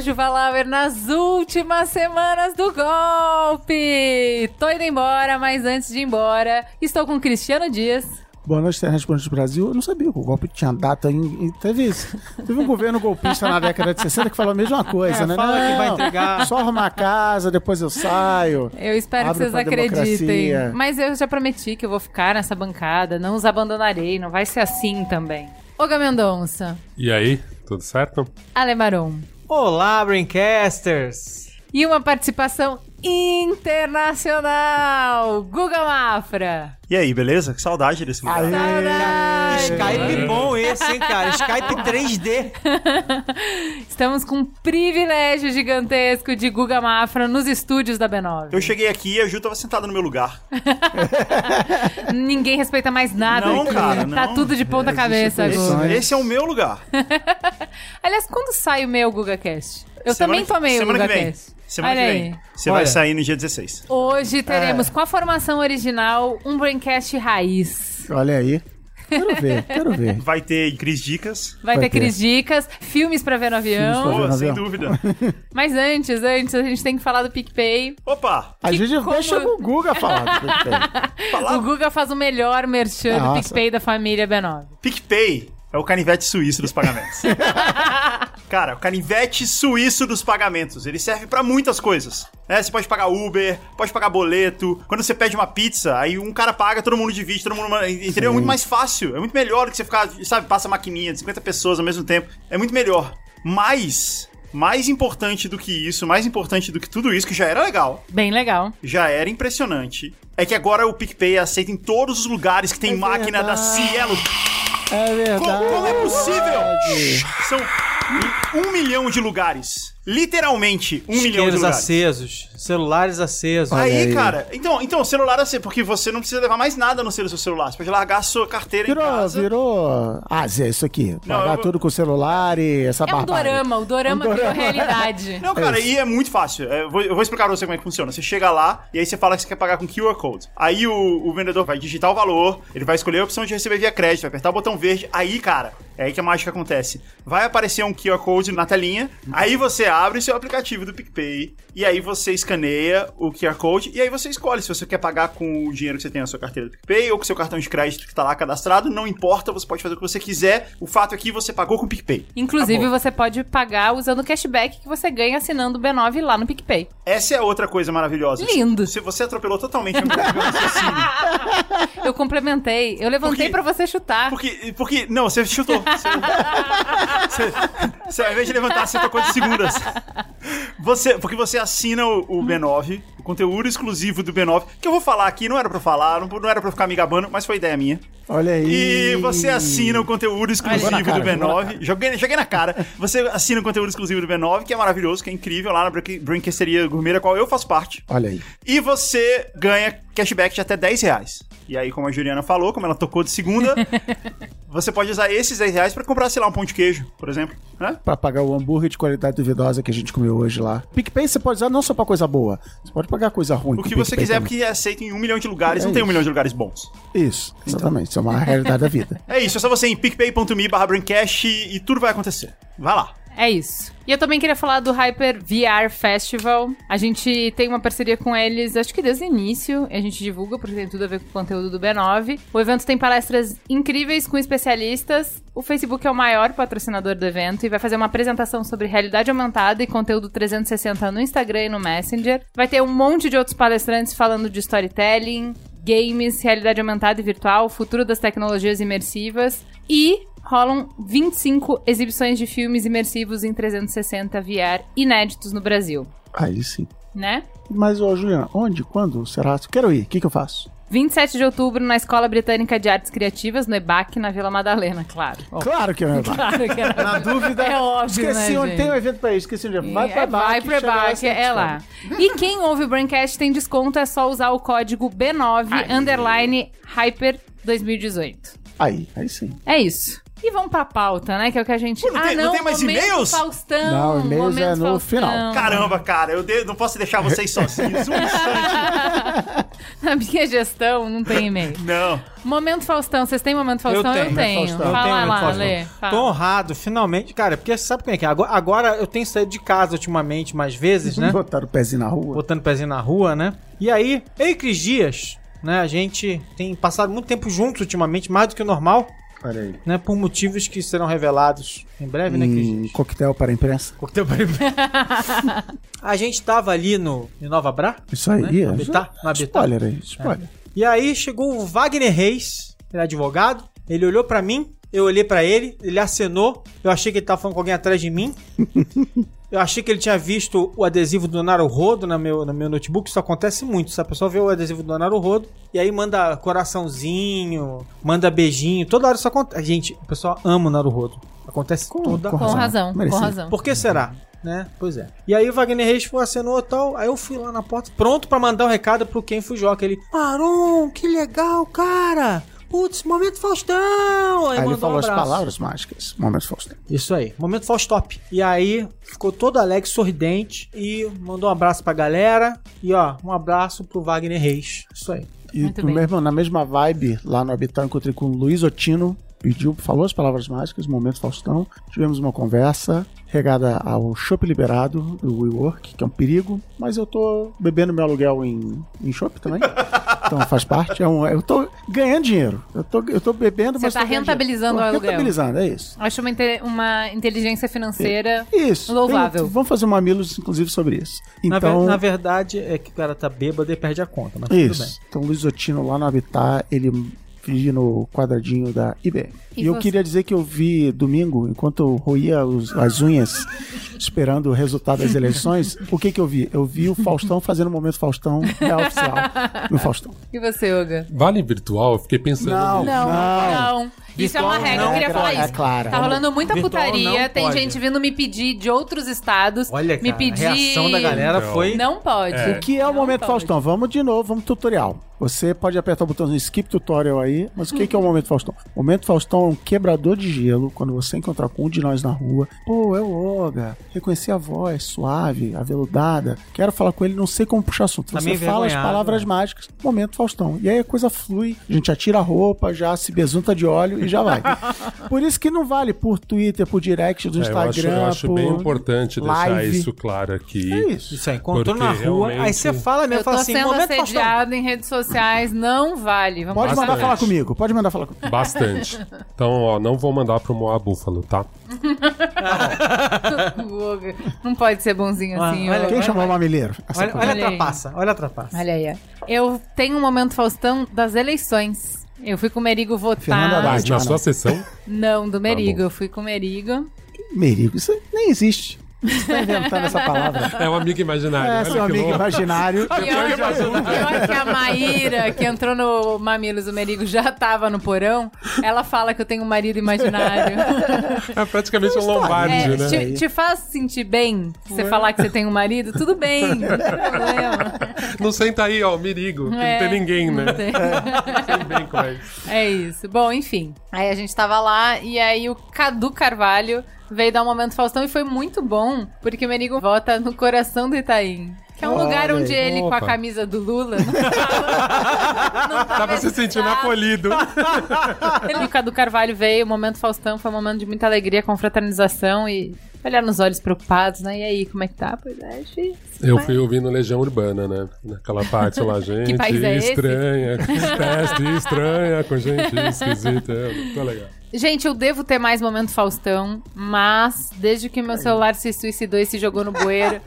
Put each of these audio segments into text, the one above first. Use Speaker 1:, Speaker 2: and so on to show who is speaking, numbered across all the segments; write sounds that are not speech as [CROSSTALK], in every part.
Speaker 1: eu sou a Juva Lauer nas últimas semanas do golpe. Tô indo embora, mas antes de ir embora, estou com Cristiano Dias.
Speaker 2: Boa noite, Terra do Brasil. Eu não sabia que o golpe tinha data. Em, teve isso. Teve um governo golpista na década de 60 que falou a mesma coisa,
Speaker 3: é,
Speaker 2: né?
Speaker 3: Fala
Speaker 2: não,
Speaker 3: que vai entregar.
Speaker 2: Só arrumar a casa, depois eu saio.
Speaker 1: Eu espero que vocês acreditem.
Speaker 2: Democracia.
Speaker 1: Mas eu já prometi que eu vou ficar nessa bancada, não os abandonarei, não vai ser assim também. Olga Mendonça.
Speaker 4: E aí, tudo certo?
Speaker 1: Alemaron.
Speaker 3: Olá, Braincasters!
Speaker 1: E uma participação internacional, Guga Mafra.
Speaker 5: E aí, beleza? Que saudade desse lugar.
Speaker 2: Aê.
Speaker 1: Saudade!
Speaker 3: Skype bom esse, hein, cara? Skype 3D. [LAUGHS]
Speaker 1: Estamos com um privilégio gigantesco de Guga Mafra nos estúdios da B9.
Speaker 5: Eu cheguei aqui e a Ju tava sentada no meu lugar. [LAUGHS]
Speaker 1: Ninguém respeita mais nada
Speaker 5: Não,
Speaker 1: aqui.
Speaker 5: cara,
Speaker 1: Tá
Speaker 5: não.
Speaker 1: tudo de ponta cabeça,
Speaker 2: Existe
Speaker 1: Guga.
Speaker 2: Mas-
Speaker 5: Esse é o meu lugar. [LAUGHS]
Speaker 1: Aliás, quando sai o meu GugaCast? Eu
Speaker 5: Semana
Speaker 1: também
Speaker 5: que-
Speaker 1: tomei o
Speaker 5: semana que vem.
Speaker 1: GugaCast.
Speaker 5: Semana
Speaker 1: Olha
Speaker 5: que
Speaker 1: aí.
Speaker 5: vem. Você
Speaker 3: Olha.
Speaker 5: vai sair no dia 16.
Speaker 1: Hoje teremos,
Speaker 2: É.
Speaker 1: com a formação original, um Braincast raiz.
Speaker 2: Olha aí. Quero ver, quero ver. [LAUGHS]
Speaker 5: Vai ter Cris Dicas.
Speaker 1: Vai,
Speaker 2: Vai
Speaker 1: ter
Speaker 2: ter.
Speaker 1: Cris Dicas, filmes pra ver no avião.
Speaker 5: Pô,
Speaker 2: no
Speaker 5: sem
Speaker 2: avião.
Speaker 5: dúvida. [LAUGHS]
Speaker 1: Mas antes, antes, a gente tem que falar do PicPay.
Speaker 5: Opa!
Speaker 2: A gente
Speaker 1: como-
Speaker 2: deixa o Guga falar. do PicPay. [LAUGHS]
Speaker 5: Falar
Speaker 1: O Guga faz o melhor merchan do
Speaker 2: Nossa.
Speaker 1: PicPay da família B9.
Speaker 5: PicPay é o canivete suíço dos pagamentos. Cara, o canivete suíço dos pagamentos. Ele serve pra muitas coisas. Né? Você pode pagar Uber, pode pagar boleto. Quando você pede uma pizza, aí um cara paga, todo mundo divide, todo mundo. Entendeu? É muito mais fácil. É muito melhor do que você ficar, sabe, passa a maquininha de 50 pessoas ao mesmo tempo. É muito melhor. Mas. Mais importante do que isso, mais importante do que tudo isso, que já era legal,
Speaker 1: Bem legal.
Speaker 5: já era impressionante, é que agora o PicPay aceita em todos os lugares que tem
Speaker 2: É
Speaker 5: máquina da
Speaker 2: verdade.
Speaker 5: Cielo.
Speaker 2: É verdade.
Speaker 5: Como, como é possível? São um, milhão de lugares. Literalmente, um milhão de lugares.
Speaker 3: acesos, celulares acesos.
Speaker 5: Aí,
Speaker 2: aí.
Speaker 5: cara, então, então, celular assim, porque você não precisa levar mais nada no seu celular. Você pode largar a sua carteira em
Speaker 2: Virou,
Speaker 5: casa.
Speaker 2: virou. Ah, Zé, isso aqui.
Speaker 5: Não,
Speaker 2: Pagar
Speaker 5: eu-
Speaker 2: tudo com o celular e essa
Speaker 1: É um dorama, o dorama
Speaker 2: Um
Speaker 1: virou
Speaker 2: dorama.
Speaker 1: realidade.
Speaker 5: Não, cara,
Speaker 2: É
Speaker 5: e é muito fácil. É, Eu vou, eu vou explicar pra você como é que funciona. Você chega lá e aí você fala que você quer pagar com QR Code. Aí o, o vendedor vai digitar o valor, ele vai escolher a opção de receber via crédito, vai apertar o botão verde. Aí, cara, é aí que a mágica acontece. Vai aparecer um QR Code na telinha, aí você abre o seu aplicativo do PicPay, e aí você escaneia o QR Code, e aí você escolhe se você quer pagar com o dinheiro que você tem na sua carteira do PicPay ou com o seu cartão de crédito que tá lá cadastrado. Não importa, você pode fazer o que você quiser. O fato é que você pagou com o PicPay.
Speaker 1: Inclusive,
Speaker 5: Acabou.
Speaker 1: você pode pagar usando o cashback que você ganha assinando o B9 lá no PicPay.
Speaker 5: Essa é outra coisa maravilhosa.
Speaker 1: Lindo.
Speaker 5: Se você atropelou totalmente o. [LAUGHS] [LAUGHS]
Speaker 1: Eu complementei, eu levantei pra você chutar.
Speaker 5: Porque, porque, não, você chutou. Você, [LAUGHS] você, você, ao invés de levantar, você tocou de segundas. Você, porque você assina o, o B9, o conteúdo exclusivo do B9, que eu vou falar aqui, não era pra falar, não, não era pra ficar me gabando, mas foi ideia minha.
Speaker 2: Olha aí.
Speaker 5: E você assina o conteúdo exclusivo
Speaker 2: cara,
Speaker 5: do
Speaker 2: jogou na
Speaker 5: B9. Joguei, joguei na cara. Você assina o conteúdo exclusivo do B9, que é maravilhoso, que é incrível, lá na Brin- Brinquesteria Gourmet, da qual eu faço parte.
Speaker 2: Olha aí.
Speaker 5: E você ganha cashback de até 10 reais. E aí, como a Juliana falou, como ela tocou de segunda, [LAUGHS] você pode usar esses 10 reais pra comprar, sei lá, um pão de queijo, por exemplo. Né?
Speaker 2: Pra pagar o hambúrguer de qualidade duvidosa que a gente comeu hoje lá. PicPay você pode usar não só pra coisa boa, você pode pagar coisa ruim.
Speaker 5: O que você quiser,
Speaker 2: também.
Speaker 5: porque é aceito em um milhão de lugares.
Speaker 2: É
Speaker 5: não tem um
Speaker 2: isso.
Speaker 5: milhão de lugares bons.
Speaker 2: Isso, exatamente. Isso é uma realidade da vida. [LAUGHS]
Speaker 5: É isso, é só você ir em picpay.me barra e tudo vai acontecer. Vai lá.
Speaker 1: É isso. E eu também queria falar do Hyper VR Festival. A gente tem uma parceria com eles, acho que desde o início. A gente divulga, porque tem tudo a ver com o conteúdo do B9. O evento tem palestras incríveis com especialistas. O Facebook é o maior patrocinador do evento e vai fazer uma apresentação sobre realidade aumentada e conteúdo 360 no Instagram e no Messenger. Vai ter um monte de outros palestrantes falando de storytelling, games, realidade aumentada e virtual, futuro das tecnologias imersivas e rolam 25 exibições de filmes imersivos em 360 VR inéditos no Brasil,
Speaker 2: Aí sim.
Speaker 1: né?
Speaker 2: Mas, ô, Juliana, onde, quando será? Quero ir, o que, que eu faço?
Speaker 1: 27 de outubro, na Escola Britânica de Artes Criativas, no EBAC, na Vila Madalena, claro. Ó, [LAUGHS]
Speaker 2: Claro que é meu
Speaker 1: Claro que era.
Speaker 2: Na dúvida,
Speaker 1: É óbvio,
Speaker 2: esqueci
Speaker 1: né,
Speaker 2: onde
Speaker 1: gente?
Speaker 2: tem um evento pra isso, esqueci onde é. Vai pra
Speaker 1: É,
Speaker 2: baixo.
Speaker 1: vai pro EBAC, é lá. E quem ouve o Braincast tem desconto, é só usar o código B9 underline Hyper 2018.
Speaker 2: Aí, aí sim.
Speaker 1: É isso. E vamos pra pauta, né? Que é o que a gente.
Speaker 5: Pô, não tem- não tem mais
Speaker 1: momento
Speaker 5: e-mails?
Speaker 1: Faustão.
Speaker 2: Não, e-mails
Speaker 1: momento
Speaker 2: é no
Speaker 1: Faustão.
Speaker 2: final.
Speaker 5: Caramba, cara, eu de- não posso deixar vocês sozinhos um instante. [LAUGHS]
Speaker 1: Na minha gestão não tem e-mail.
Speaker 5: Não.
Speaker 1: Momento Faustão, vocês têm momento Faustão?
Speaker 3: tenho,
Speaker 1: Eu tenho.
Speaker 2: Faustão.
Speaker 3: Eu
Speaker 1: Fala
Speaker 3: tenho
Speaker 1: lá. Lê. Fala.
Speaker 3: Tô honrado, finalmente. Cara, porque sabe como é que é? Agora, agora eu tenho saído de casa ultimamente mais vezes, né?
Speaker 2: Botaram o pezinho na rua.
Speaker 3: Botando o pezinho na rua, né? E aí, eu e Cris Dias, né? A gente tem passado muito tempo juntos ultimamente, mais do que o normal,
Speaker 2: Olha aí.
Speaker 3: né? Por motivos que serão revelados em breve, né, Cris?
Speaker 2: Um coquetel para a imprensa.
Speaker 3: Coquetel para [LAUGHS] A gente tava ali no em Nova Bra,
Speaker 2: Isso aí.
Speaker 3: Né?
Speaker 2: é.
Speaker 3: No Habitat, no Habitat.
Speaker 2: Spoiler aí, spoiler.
Speaker 3: E aí chegou o Wagner Reis, ele é advogado, ele olhou pra mim, eu olhei pra ele, ele acenou, eu achei que ele tava falando com alguém atrás de mim. [LAUGHS] Eu achei que ele tinha visto o adesivo do Naruhodo no meu, no meu notebook. Isso acontece muito. Se a pessoa vê o adesivo do Naruhodo e aí manda coraçãozinho, manda beijinho. Toda hora isso acontece. Gente, o pessoal ama o Naruhodo. Acontece toda
Speaker 2: com
Speaker 1: Com
Speaker 2: razão.
Speaker 1: razão, com razão.
Speaker 3: por que será? Né? Pois é. E aí o Wagner Reis foi, acenou e tal. Aí eu fui lá na porta, pronto pra mandar um recado pro Ken Fujoca. Ele, Maron, que legal, cara! Putz, momento Faustão!
Speaker 2: Aí ele
Speaker 3: mandou
Speaker 2: falou
Speaker 3: um
Speaker 2: as palavras mágicas. Momento Faustão.
Speaker 3: Isso aí, momento Faustop. E aí ficou todo alegre, sorridente e mandou um abraço pra galera. E ó, um abraço pro Wagner Reis. Isso aí.
Speaker 2: E
Speaker 1: Muito bem.
Speaker 2: mesmo, na mesma vibe, lá no Habitat, eu encontrei com o Luiz Otino. Pediu, falou as palavras mágicas, momento Faustão. Tivemos uma conversa regada ao chopp liberado do WeWork, que é um perigo, mas eu tô bebendo meu aluguel em, em chopp também. [LAUGHS] então faz parte. É um, eu tô ganhando dinheiro. Eu tô, eu tô bebendo,
Speaker 1: Você
Speaker 2: mas
Speaker 1: tá
Speaker 2: tô ganhando
Speaker 1: rentabilizando o aluguel.
Speaker 2: Rentabilizando, é isso.
Speaker 1: Acho uma, uma inteligência financeira.
Speaker 2: Isso.
Speaker 1: Louvável.
Speaker 2: Tem- vamos fazer um mamilos, inclusive, sobre isso.
Speaker 3: Na, ver-
Speaker 2: Então,
Speaker 3: na verdade é que o cara tá bêbado e perde a conta, mas tudo bem.
Speaker 2: Isso. Então, Luiz Otino lá no Habitat, ele vive no quadradinho da IBM.
Speaker 1: E
Speaker 2: E, eu
Speaker 1: você?
Speaker 2: queria dizer que eu vi domingo, enquanto eu roía os- as unhas, esperando o resultado das eleições, o que que eu vi? Eu vi o Faustão fazendo o momento Faustão real oficial no Faustão.
Speaker 1: E você, Olga?
Speaker 4: Vale virtual? Eu fiquei pensando.
Speaker 2: Não.
Speaker 1: Não,
Speaker 2: Não.
Speaker 1: não. Isso é uma
Speaker 3: Virtual
Speaker 1: regra, eu queria
Speaker 2: é
Speaker 1: falar
Speaker 2: clara,
Speaker 1: isso.
Speaker 2: é clara.
Speaker 1: Tá rolando muita
Speaker 3: Virtual
Speaker 1: putaria, tem
Speaker 3: pode.
Speaker 1: gente vindo me pedir de outros estados.
Speaker 3: Olha,
Speaker 1: me
Speaker 3: cara,
Speaker 1: pedir.
Speaker 3: a reação da galera foi...
Speaker 1: Não pode.
Speaker 4: É.
Speaker 2: O que é o
Speaker 1: Não
Speaker 2: momento
Speaker 1: pode.
Speaker 2: Faustão? Vamos de novo, vamos tutorial. Você pode apertar o botãozinho skip tutorial aí, mas o que que é o momento Faustão? O momento Faustão é um quebrador de gelo quando você encontrar com um de nós na rua. Pô, é o Olga. Reconheci a voz suave, aveludada. Quero falar com ele, não sei como puxar assunto.
Speaker 3: Tá
Speaker 2: Você
Speaker 3: meio
Speaker 2: fala as palavras
Speaker 3: né?
Speaker 2: mágicas. Momento Faustão. E aí a coisa flui, a gente atira a roupa, já se besunta de óleo e já vai. [LAUGHS] Por isso que não vale por Twitter, por direct do
Speaker 4: É, eu acho,
Speaker 2: Instagram,
Speaker 4: eu acho
Speaker 2: por
Speaker 4: bem importante deixar
Speaker 2: live.
Speaker 4: isso claro aqui.
Speaker 2: É isso.
Speaker 3: Isso aí, encontrou
Speaker 4: Porque
Speaker 3: na rua, aí
Speaker 4: realmente-
Speaker 3: você fala mesmo,
Speaker 1: Eu
Speaker 3: fala assim,
Speaker 1: sendo
Speaker 3: momento Faustão.
Speaker 1: em redes sociais, não vale. Vamos
Speaker 2: Pode mandar falar comigo, pode mandar falar comigo.
Speaker 4: Bastante. Então, ó, não vou mandar pro Moa Búfalo, tá? [LAUGHS]
Speaker 1: Não pode ser bonzinho
Speaker 3: Ah,
Speaker 1: assim.
Speaker 3: olha-.
Speaker 2: Quem chamou o mamileiro? Essa
Speaker 3: Olha, olha a
Speaker 1: Olha aí.
Speaker 3: trapaça, olha a trapaça.
Speaker 1: Olha aí. Eu tenho um momento Faustão das eleições. Eu fui com o Merigo votar.
Speaker 4: Mas na sua sessão,
Speaker 1: Não, do Merigo.
Speaker 4: bom.
Speaker 1: eu fui com o Merigo.
Speaker 2: Merigo, isso nem existe. Você tá inventando essa palavra.
Speaker 4: é um amigo imaginário.
Speaker 2: É, seu amigo
Speaker 4: louco.
Speaker 2: imaginário.
Speaker 1: Pior, pior que a Maíra, que entrou no Mamilos, o Merigo já tava no porão, ela fala que eu tenho um marido imaginário.
Speaker 4: É praticamente um lombarde,
Speaker 1: É,
Speaker 4: né?
Speaker 1: te, te faz sentir bem você falar que você tem um marido? Tudo bem, não tem problema.
Speaker 4: Não senta aí, ó, o Mirigo. que
Speaker 1: É,
Speaker 4: não tem ninguém, né?
Speaker 1: não tem. [LAUGHS]
Speaker 4: Sei bem como é isso.
Speaker 1: É isso. Bom, enfim. Aí a gente tava lá e aí o Cadu Carvalho veio dar um momento Faustão e foi muito bom, porque o Merigo vota no coração do Itaim. Que é um
Speaker 2: Olha
Speaker 1: lugar onde
Speaker 2: aí.
Speaker 1: ele, com a
Speaker 4: Opa.
Speaker 1: camisa do Lula, [LAUGHS] não tava, não
Speaker 4: Tava se sentindo acolhido. [LAUGHS]
Speaker 1: Ele, o Cadu Carvalho veio, o momento Faustão foi um momento de muita alegria, confraternização e olhar nos olhos preocupados, né? E aí, como é que tá? Pois é, difícil.
Speaker 4: Eu fui ouvindo Legião Urbana, né? Naquela parte lá, [LAUGHS] gente
Speaker 1: país é
Speaker 4: estranha, teste [LAUGHS] estranha, com gente esquisita. Ficou legal.
Speaker 1: Gente, eu devo ter mais momento Faustão, mas desde que meu celular se suicidou e se jogou no bueiro,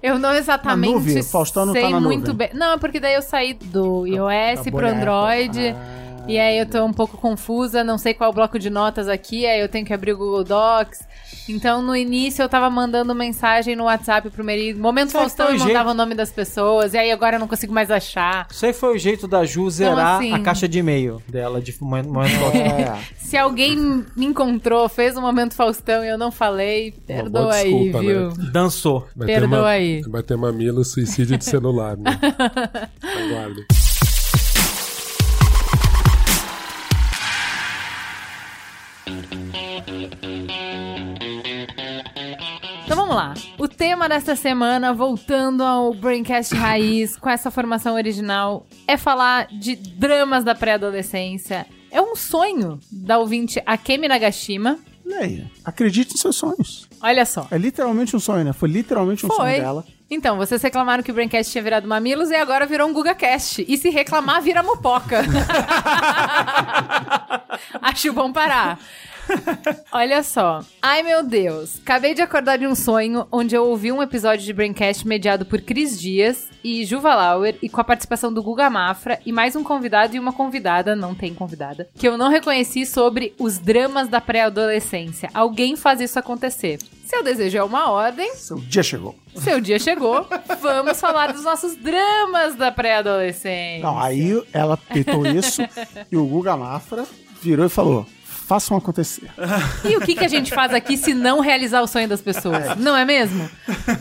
Speaker 1: eu não exatamente
Speaker 2: nuvem? O Faustão não tá
Speaker 1: sei
Speaker 2: na
Speaker 1: muito
Speaker 2: nuvem.
Speaker 1: bem. Não, é porque daí eu saí do iOS
Speaker 2: Acabou
Speaker 1: pro
Speaker 2: a
Speaker 1: Android.
Speaker 2: Apple.
Speaker 1: E aí eu tô um pouco confusa, não sei qual é o bloco de notas aqui, aí eu tenho que abrir o Google Docs. Então, no início, eu tava mandando mensagem no WhatsApp pro Merigo. Momento Faustão, eu
Speaker 3: é o
Speaker 1: mandava o nome das pessoas. E aí agora eu não consigo mais achar.
Speaker 3: Isso aí foi o jeito da Ju zerar
Speaker 1: assim-
Speaker 3: a caixa de e-mail dela de momento, momento Faustão.
Speaker 2: É.
Speaker 1: Se alguém me encontrou, fez um Momento Faustão e eu não falei, perdoa
Speaker 4: boa
Speaker 1: aí,
Speaker 4: desculpa,
Speaker 1: viu?
Speaker 3: Dançou.
Speaker 4: Vai
Speaker 1: Perdoa
Speaker 4: uma,
Speaker 1: aí.
Speaker 4: Vai ter mamilo, suicídio de celular, né? [LAUGHS] Aguarde.
Speaker 1: Vamos lá. O tema desta semana, voltando ao Braincast Raiz, com essa formação original, é falar de dramas da pré-adolescência. É um sonho da ouvinte Akemi Nagashima.
Speaker 2: Aí? Acredite em seus sonhos.
Speaker 1: Olha só.
Speaker 2: É literalmente um sonho, né? Foi literalmente um sonho
Speaker 1: Foi.
Speaker 2: dela.
Speaker 1: Então, vocês reclamaram que o Braincast tinha virado Mamilos e agora virou um GugaCast. E se reclamar, vira Mupoca. [LAUGHS] Acho bom parar. [LAUGHS] Olha só. Ai, meu Deus. Acabei de acordar de um sonho onde eu ouvi um episódio de Braincast mediado por Cris Dias e Juva Lauer e com a participação do Guga Mafra e mais um convidado e uma convidada, não tem convidada, que eu não reconheci sobre os dramas da pré-adolescência. Alguém faz isso acontecer. Seu desejo é uma ordem,
Speaker 2: Seu dia chegou.
Speaker 1: seu dia chegou, vamos falar dos nossos dramas da pré-adolescência.
Speaker 2: Não, aí ela peitou isso e o Guga Mafra virou e falou: façam acontecer.
Speaker 1: E o que, que a gente faz aqui se não realizar o sonho das pessoas? Não é mesmo?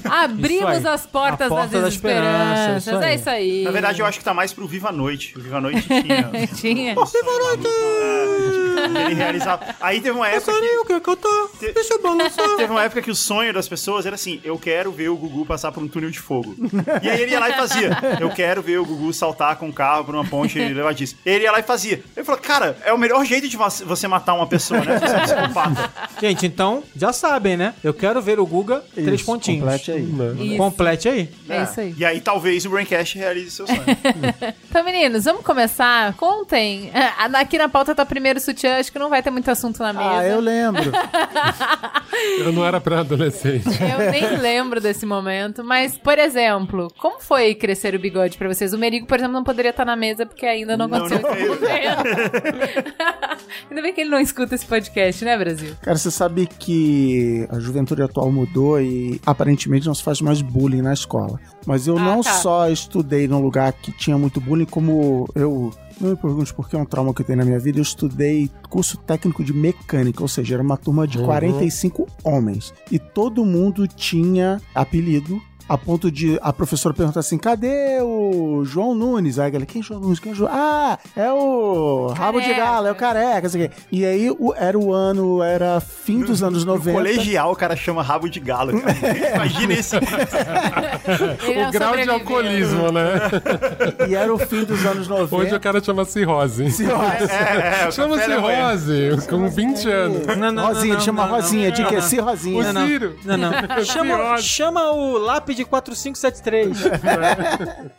Speaker 1: Abrimos as portas
Speaker 3: A porta
Speaker 1: das
Speaker 3: da esperança,
Speaker 1: esperanças. É isso aí.
Speaker 5: Na verdade, eu acho que tá mais pro Viva a Noite. O Viva a Noite tinha. [LAUGHS]
Speaker 1: Tinha.
Speaker 5: É, ele realizava. Aí teve uma época. Que,
Speaker 3: o que que eu tô? Deixa eu balançar.
Speaker 5: teve uma época que o sonho das pessoas era assim: eu quero ver o Gugu passar por um túnel de fogo. E aí ele ia lá e fazia. Eu quero ver o Gugu saltar com um carro por uma ponte [LAUGHS] levadiça. Ele ia lá e fazia. Ele falou: cara, é o melhor jeito de você você matar uma pessoa, né? Você é um psicopata. [LAUGHS]
Speaker 3: Gente, então, já sabem, né? Eu quero ver o Guga três
Speaker 2: Isso,
Speaker 3: pontinhos.
Speaker 2: complete aí.
Speaker 1: Isso.
Speaker 3: Complete aí.
Speaker 1: É isso aí.
Speaker 5: E aí talvez o Braincast realize seu sonho. [LAUGHS]
Speaker 1: Então, meninos, vamos começar? Contem. Ah, Aqui na pauta tá primeiro o sutiã, acho que não vai ter muito assunto na mesa.
Speaker 2: Ah, eu lembro. [LAUGHS]
Speaker 4: Eu não era pré-adolescente.
Speaker 1: Eu nem lembro desse momento, mas, por exemplo, como foi crescer o bigode pra vocês? O Merigo, por exemplo, não poderia estar na mesa porque ainda não
Speaker 5: Não,
Speaker 1: aconteceu
Speaker 5: não
Speaker 1: esse momento. ainda bem que ele não escuta esse podcast, né, Brasil?
Speaker 2: Cara, você sabe que a juventude atual mudou e aparentemente não se faz mais bullying na escola. Mas eu
Speaker 1: Ah,
Speaker 2: não
Speaker 1: tá.
Speaker 2: só estudei num lugar que tinha muito bullying, como eu. Não me pergunte por que é um trauma que eu tenho na minha vida. Eu estudei curso técnico de mecânica, ou seja, era uma turma de 45 homens. E todo mundo tinha apelido. A ponto de a professora perguntar assim: cadê o João Nunes? Aí a galera, quem é João Nunes? Quem é João? Ah, é o Rabo de
Speaker 1: Careca.
Speaker 2: Galo, é o careca, sei o quê. E aí o- era o ano, era fim dos anos
Speaker 5: No
Speaker 2: 90.
Speaker 5: colegial, o cara chama rabo de galo. Cara. [LAUGHS] Imagina esse. [LAUGHS] [LAUGHS]
Speaker 1: Ele é
Speaker 4: O grau de alcoolismo, né?
Speaker 2: E era o fim dos anos 90.
Speaker 4: Hoje o cara chama cirrose. [LAUGHS]
Speaker 5: É, é, o
Speaker 4: Chama
Speaker 5: café da manhã.
Speaker 4: cirrose, com 20 anos.
Speaker 3: Não, não,
Speaker 2: Rosinha,
Speaker 3: não,
Speaker 2: ele chama Rosinha,
Speaker 3: não,
Speaker 2: de que
Speaker 3: não,
Speaker 2: esse Rosinha.
Speaker 4: O
Speaker 3: Não, não.
Speaker 4: Ciro.
Speaker 3: Não, não. [LAUGHS] Chama,
Speaker 4: Cirrose.
Speaker 3: chama o lápide 4573.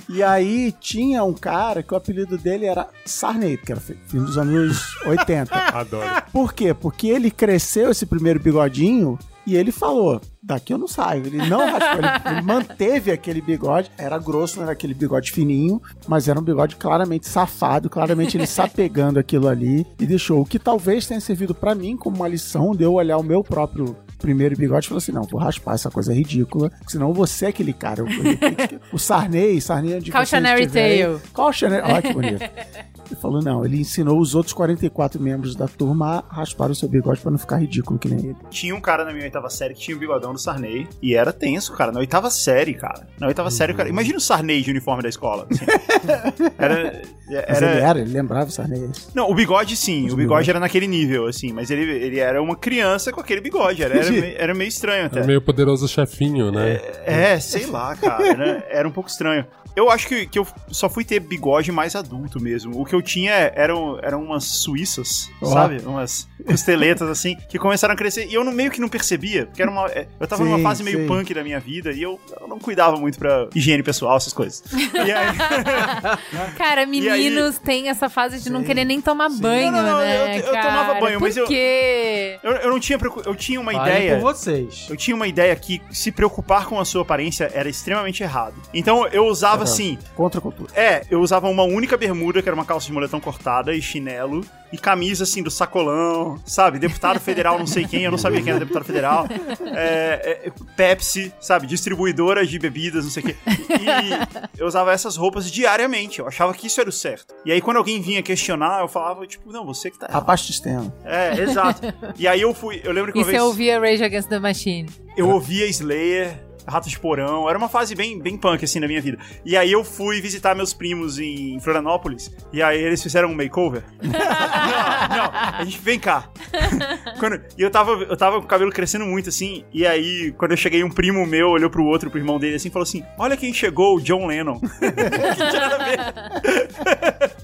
Speaker 2: E aí tinha um cara que o apelido dele era Sarney, que era fi- fim dos anos 80.
Speaker 4: Adoro.
Speaker 2: Por quê? Porque ele cresceu esse primeiro bigodinho e ele falou: daqui eu não saio. Ele não [LAUGHS] raspou, ele, manteve aquele bigode. Era grosso, não era aquele bigode fininho, mas era um bigode claramente safado, claramente ele se apegando aquilo ali e deixou. O que talvez tenha servido pra mim como uma lição de eu olhar o meu próprio primeiro bigode e falar assim: não, vou raspar essa coisa ridícula, senão você é aquele cara. Eu- eu- o Sarney, Sarney
Speaker 1: Cautionary
Speaker 2: você estiver aí-
Speaker 1: tale.
Speaker 2: Cautionary, olha que bonito. Ele falou, não, ele ensinou os outros 44 membros da turma a raspar o seu bigode pra não ficar ridículo que nem ele.
Speaker 5: Tinha um cara na minha oitava série que tinha o bigodão do Sarney. E era tenso, cara. Na oitava série, cara. Na oitava série, cara. Imagina o Sarney de uniforme da escola. assim. [LAUGHS] Era.
Speaker 2: Mas
Speaker 5: era-
Speaker 2: ele era, ele lembrava o Sarney.
Speaker 5: Não, o bigode sim,
Speaker 2: Os
Speaker 5: o bigode
Speaker 2: bigodes.
Speaker 5: era naquele nível, assim, mas ele, ele era uma criança com aquele bigode, era, era, meio, era meio estranho até.
Speaker 4: É meio poderoso chefinho, né?
Speaker 5: É, sei lá, cara, era, era um pouco estranho. Eu acho que, que eu só fui ter bigode mais adulto mesmo. O que eu tinha eram, eram umas suíças,
Speaker 2: Ó.
Speaker 5: sabe? Umas costeletas [LAUGHS] assim, que começaram a crescer. E eu não, meio que não percebia, porque era uma, é, eu tava numa
Speaker 2: Sim,
Speaker 5: fase meio
Speaker 2: sim.
Speaker 5: punk da minha vida e eu, eu não cuidava muito pra higiene pessoal, essas coisas. E aí, [LAUGHS]
Speaker 1: Cara, [LAUGHS]
Speaker 5: E aí-
Speaker 1: meninos têm essa fase de não querer nem tomar banho,
Speaker 5: Não, não, não,
Speaker 1: né,
Speaker 5: eu- eu
Speaker 1: cara?
Speaker 5: tomava banho, mas
Speaker 1: Por
Speaker 5: eu-
Speaker 1: quê?
Speaker 5: eu, eu não tinha, eu tinha uma
Speaker 3: Falem
Speaker 5: ideia.
Speaker 3: por vocês.
Speaker 5: Eu tinha uma ideia que se preocupar com a sua aparência era extremamente errado. Então eu usava assim.
Speaker 2: Contra a cultura.
Speaker 5: É, eu usava uma única bermuda, que era uma calça de moletom cortada e chinelo. E camisa, assim, do sacolão, sabe? Deputado federal, não sei quem, eu não sabia quem era deputado federal. É, é, Pepsi, sabe? Distribuidora de bebidas, não sei o quê. E eu usava essas roupas diariamente. Eu achava que isso era o certo. E aí, quando alguém vinha questionar, eu falava, tipo, não, você que tá.
Speaker 2: Abaixo do sistema.
Speaker 5: É, exato. E aí eu fui, eu lembro que
Speaker 1: E
Speaker 5: uma
Speaker 1: você
Speaker 5: vez
Speaker 1: ouvia Rage Against the Machine.
Speaker 5: eu ouvia Slayer, Ratos de Porão, era uma fase bem, bem punk assim na minha vida. E aí eu fui visitar meus primos em Florianópolis, e aí eles fizeram um makeover. [LAUGHS] não, não, a gente vem cá. [LAUGHS] Quando- e eu tava, eu tava com o cabelo crescendo muito assim, e aí quando eu cheguei, um primo meu olhou pro outro, pro irmão dele assim, e falou assim: Olha quem chegou, o John Lennon. [LAUGHS] Não tinha nada a ver.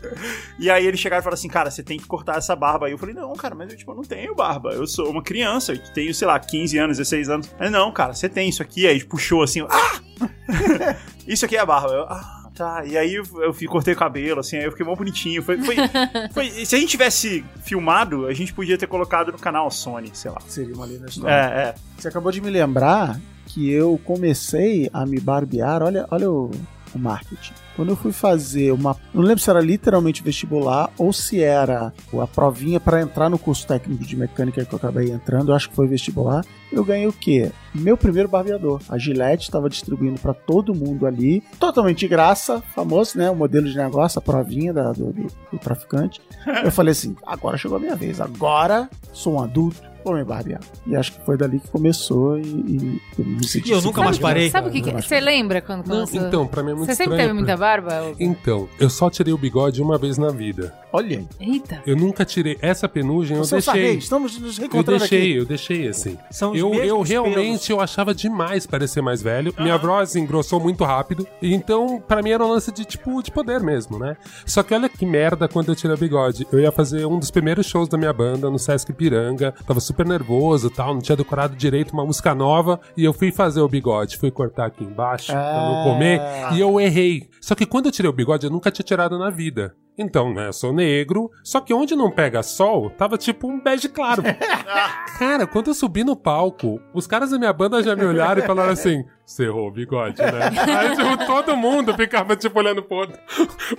Speaker 5: E aí eles chegaram e falaram assim, cara, você tem que cortar essa barba. Aí eu falei, não, cara, mas eu, tipo, não tenho barba. Eu sou uma criança, eu tenho, sei lá, 15 anos, 16 anos. Aí, não, cara, você tem isso aqui. Aí ele puxou assim, ah! [LAUGHS] isso aqui é a barba. Eu, ah, tá. E aí eu, eu fui- cortei o cabelo, assim, aí eu fiquei mó bonitinho. Foi, foi, [LAUGHS] foi- se a gente tivesse filmado, a gente podia ter colocado no canal Sony, sei lá.
Speaker 2: Seria uma linda história.
Speaker 5: É, é.
Speaker 2: Você acabou de me lembrar que eu comecei a me barbear. Olha, olha o, o marketing. Quando eu fui fazer uma. Não lembro se era literalmente vestibular ou se era a provinha para entrar no curso técnico de mecânica que eu acabei entrando. Eu acho que foi vestibular. Eu ganhei o quê? Meu primeiro barbeador. A Gillette estava distribuindo para todo mundo ali. Totalmente de graça. Famoso, né? O modelo de negócio, a provinha da- do, do- do traficante. Eu falei assim: agora chegou a minha vez. Agora sou um adulto. Vou me barbear. E acho que foi dali que começou e, e eu me senti
Speaker 3: E eu nunca mais parei.
Speaker 1: Sabe o que, Você lembra quando
Speaker 4: Não,
Speaker 1: começou?
Speaker 4: então, pra mim é muito
Speaker 1: Você sempre teve muita barba?
Speaker 4: Então, eu só tirei o bigode uma vez na vida.
Speaker 2: Olha aí.
Speaker 1: Eita.
Speaker 4: Eu nunca tirei essa penugem, eu
Speaker 2: Você é
Speaker 4: deixei.
Speaker 2: Sarney, estamos nos
Speaker 4: Eu
Speaker 2: reencontrando
Speaker 4: deixei,
Speaker 2: aqui.
Speaker 4: eu deixei assim.
Speaker 3: São os
Speaker 4: Eu, eu realmente
Speaker 3: pelos.
Speaker 4: eu achava demais parecer mais velho. Minha voz engrossou muito rápido. E então, pra mim era um lance de tipo de poder mesmo, né? Só que olha que merda quando eu tirei o bigode. Eu ia fazer um dos primeiros shows da minha banda no Sesc Piranga. Tava super nervoso e tal, não tinha decorado direito uma música nova. E eu fui fazer o bigode, fui cortar aqui embaixo pra
Speaker 2: Ah.
Speaker 4: não comer. E eu errei. Só que quando eu tirei o bigode, eu nunca tinha tirado na vida. Então, né, eu sou negro, só que onde não pega sol, tava tipo um bege claro. [LAUGHS] Cara, quando eu subi no palco, os caras da minha banda já me olharam e falaram assim: você errou o bigode, né? [LAUGHS] Aí, tipo, todo mundo ficava, tipo, olhando pro outro.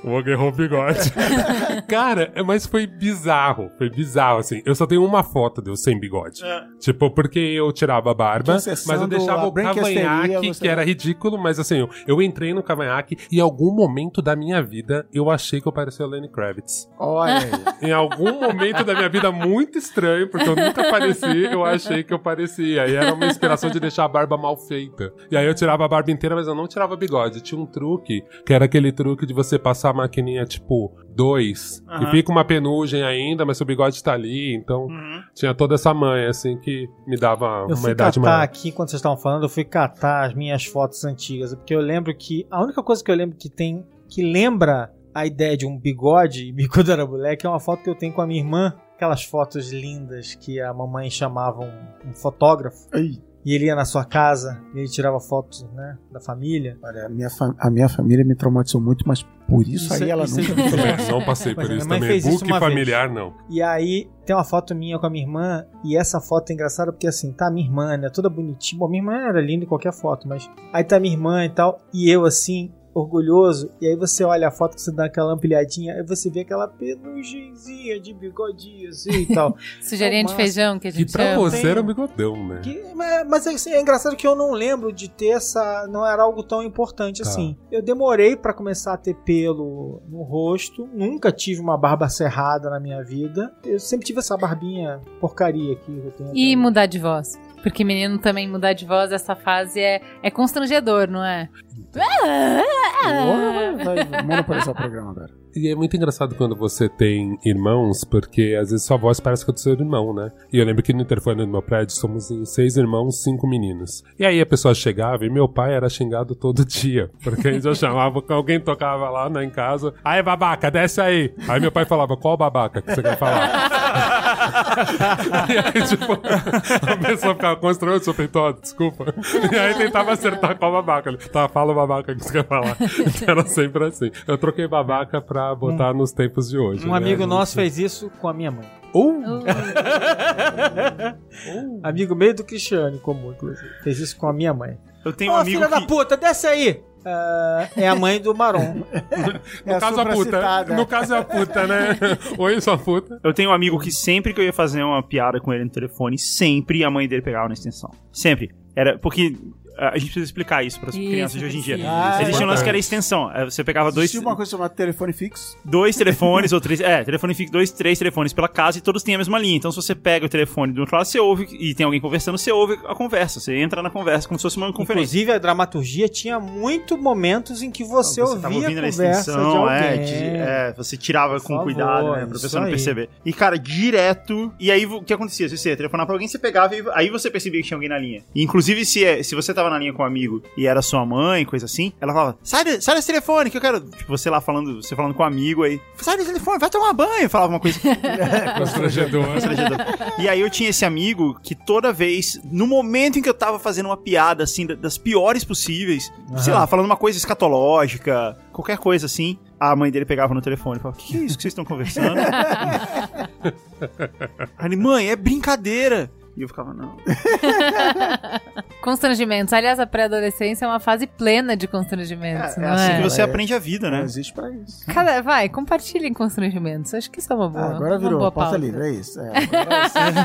Speaker 4: O Og errou o bigode. [LAUGHS] Cara, é, mas foi bizarro. Foi bizarro, assim. Eu só tenho uma foto de eu sem bigode.
Speaker 5: É.
Speaker 4: Tipo, porque eu tirava a barba, mas eu deixava
Speaker 2: a
Speaker 4: o cavanhaque,
Speaker 2: você-
Speaker 4: que era ridículo, mas assim, eu, eu entrei no cavanhaque e em algum momento da minha vida eu achei que eu parecia o Lenny Kravitz.
Speaker 2: Olha. [LAUGHS]
Speaker 4: Em algum momento da minha vida muito estranho, porque eu nunca pareci, eu achei que eu parecia. E era uma inspiração de deixar a barba mal feita. E aí eu tirava a barba inteira, mas eu não tirava bigode. Tinha um truque, que era aquele truque de você passar a maquininha, tipo, dois, que
Speaker 5: Aham.
Speaker 4: fica uma penugem ainda, mas seu bigode tá ali. Então,
Speaker 5: Uhum.
Speaker 4: tinha toda essa manha, assim, que me dava
Speaker 3: Eu
Speaker 4: uma
Speaker 3: fui
Speaker 4: idade
Speaker 3: catar
Speaker 4: maior.
Speaker 3: aqui, quando vocês estavam falando, eu fui catar as minhas fotos antigas. Porque eu lembro que. A única coisa que eu lembro que tem. que lembra a ideia de um bigode, e [LAUGHS] quando eu era moleque, é uma foto que eu tenho com a minha irmã. Aquelas fotos lindas que a mamãe chamava um, um fotógrafo.
Speaker 2: Ai,
Speaker 3: E ele ia na sua casa e ele tirava fotos, né? Da família.
Speaker 2: olha, a minha, fa- a minha família me traumatizou muito, mas por isso,
Speaker 3: Isso
Speaker 2: aí
Speaker 3: é-
Speaker 2: ela
Speaker 3: isso é
Speaker 2: nunca.
Speaker 4: Não passei por isso também.
Speaker 3: fez isso
Speaker 4: Book
Speaker 3: uma vez.
Speaker 4: familiar, não.
Speaker 3: E aí tem uma foto minha com a minha irmã, e essa foto é engraçada porque assim, tá minha irmã, né? Toda bonitinha. Bom, minha irmã era linda em qualquer foto, mas aí tá minha irmã e tal, e eu assim, orgulhoso, e aí você olha a foto que você dá aquela ampliadinha, aí você vê aquela penugenzinha de bigodinho assim e tal. [LAUGHS]
Speaker 1: Sujeirinha de
Speaker 3: Nossa.
Speaker 1: feijão que a
Speaker 4: Que
Speaker 1: gente
Speaker 4: pra
Speaker 1: chama.
Speaker 4: você era um bigodão, né?
Speaker 3: Que- mas mas, assim, é engraçado que eu não lembro de ter essa. Não era algo tão importante
Speaker 4: Tá.
Speaker 3: assim. Eu demorei pra começar a ter pelo no rosto. Nunca tive uma barba cerrada na minha vida. Eu sempre tive essa barbinha porcaria aqui. que Eu tenho
Speaker 1: E
Speaker 3: até-
Speaker 1: mudar de voz. Porque menino também mudar de voz, essa fase é, é constrangedor, não é?
Speaker 2: Vai monopolizar o programa agora.
Speaker 4: E é muito engraçado quando você tem irmãos, porque às vezes sua voz parece com a do seu irmão, né? E eu lembro que no interfone do meu prédio somos seis irmãos, cinco meninos. E aí a pessoa chegava e meu pai era xingado todo dia. Porque a gente já chamava, alguém tocava lá né, em casa. Aí, babaca, desce aí. Aí meu pai falava, qual babaca que você quer falar? [LAUGHS] [LAUGHS] e aí, tipo, a pessoa ficava constrangida, seu peitó, desculpa. E aí tentava acertar qual babaca. Ele, tá, fala o babaca que você quer falar. Então [LAUGHS] era sempre assim. Eu troquei babaca pra botar nos tempos de hoje.
Speaker 3: Um
Speaker 4: né?
Speaker 3: amigo nosso fez isso com a minha mãe.
Speaker 4: Uh, [LAUGHS]
Speaker 3: Amigo meio do Cristiano, comum, inclusive. Fez isso com a minha mãe.
Speaker 5: Eu tenho
Speaker 3: Ô,
Speaker 5: um amigo
Speaker 3: filha da
Speaker 5: que...
Speaker 3: puta, desce aí! Ah, é a mãe do Maron. [LAUGHS]
Speaker 2: É
Speaker 4: No caso, a puta. No caso, é a puta, né? [LAUGHS] Oi, sua puta.
Speaker 5: Eu tenho um amigo que sempre que eu ia fazer uma piada com ele no telefone, sempre a mãe dele pegava na extensão. Sempre. Era porque a gente precisa explicar isso para as crianças de hoje em dia.
Speaker 2: Ah,
Speaker 5: Existe um lance que era extensão. É, Você pegava dois,
Speaker 2: Existia uma coisa chamada telefone fixo.
Speaker 5: dois [LAUGHS] telefones ou três. É, telefone fixo, dois, três telefones pela casa e todos têm a mesma linha. Então, se você pega o telefone do outro lado, você ouve e tem alguém conversando, você ouve a conversa. Você entra na conversa como se fosse uma conferência.
Speaker 3: Inclusive, a dramaturgia tinha muito momentos em que você,
Speaker 5: Você tava
Speaker 3: ouvia
Speaker 5: ouvindo
Speaker 3: a
Speaker 5: na
Speaker 3: conversa de
Speaker 5: extensão,
Speaker 3: alguém.
Speaker 5: é, de- é, você tirava
Speaker 3: Por
Speaker 5: com
Speaker 3: favor,
Speaker 5: cuidado, né, pra pessoa não perceber. E, cara, direto. E aí, o que acontecia? Se você ia telefonar pra alguém, você pegava e aí você percebia que tinha alguém na linha. E, inclusive, se, é- se você tava na linha com um amigo e era sua mãe, coisa assim, ela falava: sai, de- sai desse telefone que eu quero. Tipo, você lá falando, você falando com um amigo aí, sai desse telefone, vai tomar banho. Falava uma coisa. [LAUGHS] [LAUGHS]
Speaker 4: Constrangedor.
Speaker 5: constrangedor. E aí eu tinha esse amigo que toda vez, no momento em que eu tava fazendo uma piada, assim, da- das piores possíveis, sei lá, falando uma coisa escatológica, qualquer coisa assim, a mãe dele pegava no telefone e falava, o que, que é isso que vocês estão conversando? [LAUGHS] aí mãe, é brincadeira. E eu ficava, não. [LAUGHS]
Speaker 1: Constrangimentos. Aliás, a pré-adolescência é uma fase plena de constrangimentos,
Speaker 5: É,
Speaker 1: não
Speaker 5: assim
Speaker 1: é?
Speaker 5: que você
Speaker 2: É.
Speaker 5: aprende a vida,
Speaker 2: Não
Speaker 5: né?
Speaker 2: existe pra isso.
Speaker 1: Cada, vai, compartilhem constrangimentos. Acho que isso é uma boa.
Speaker 2: Ah, agora
Speaker 1: uma
Speaker 2: virou
Speaker 1: boa
Speaker 2: porta
Speaker 1: pauta.
Speaker 2: livre, é isso. É,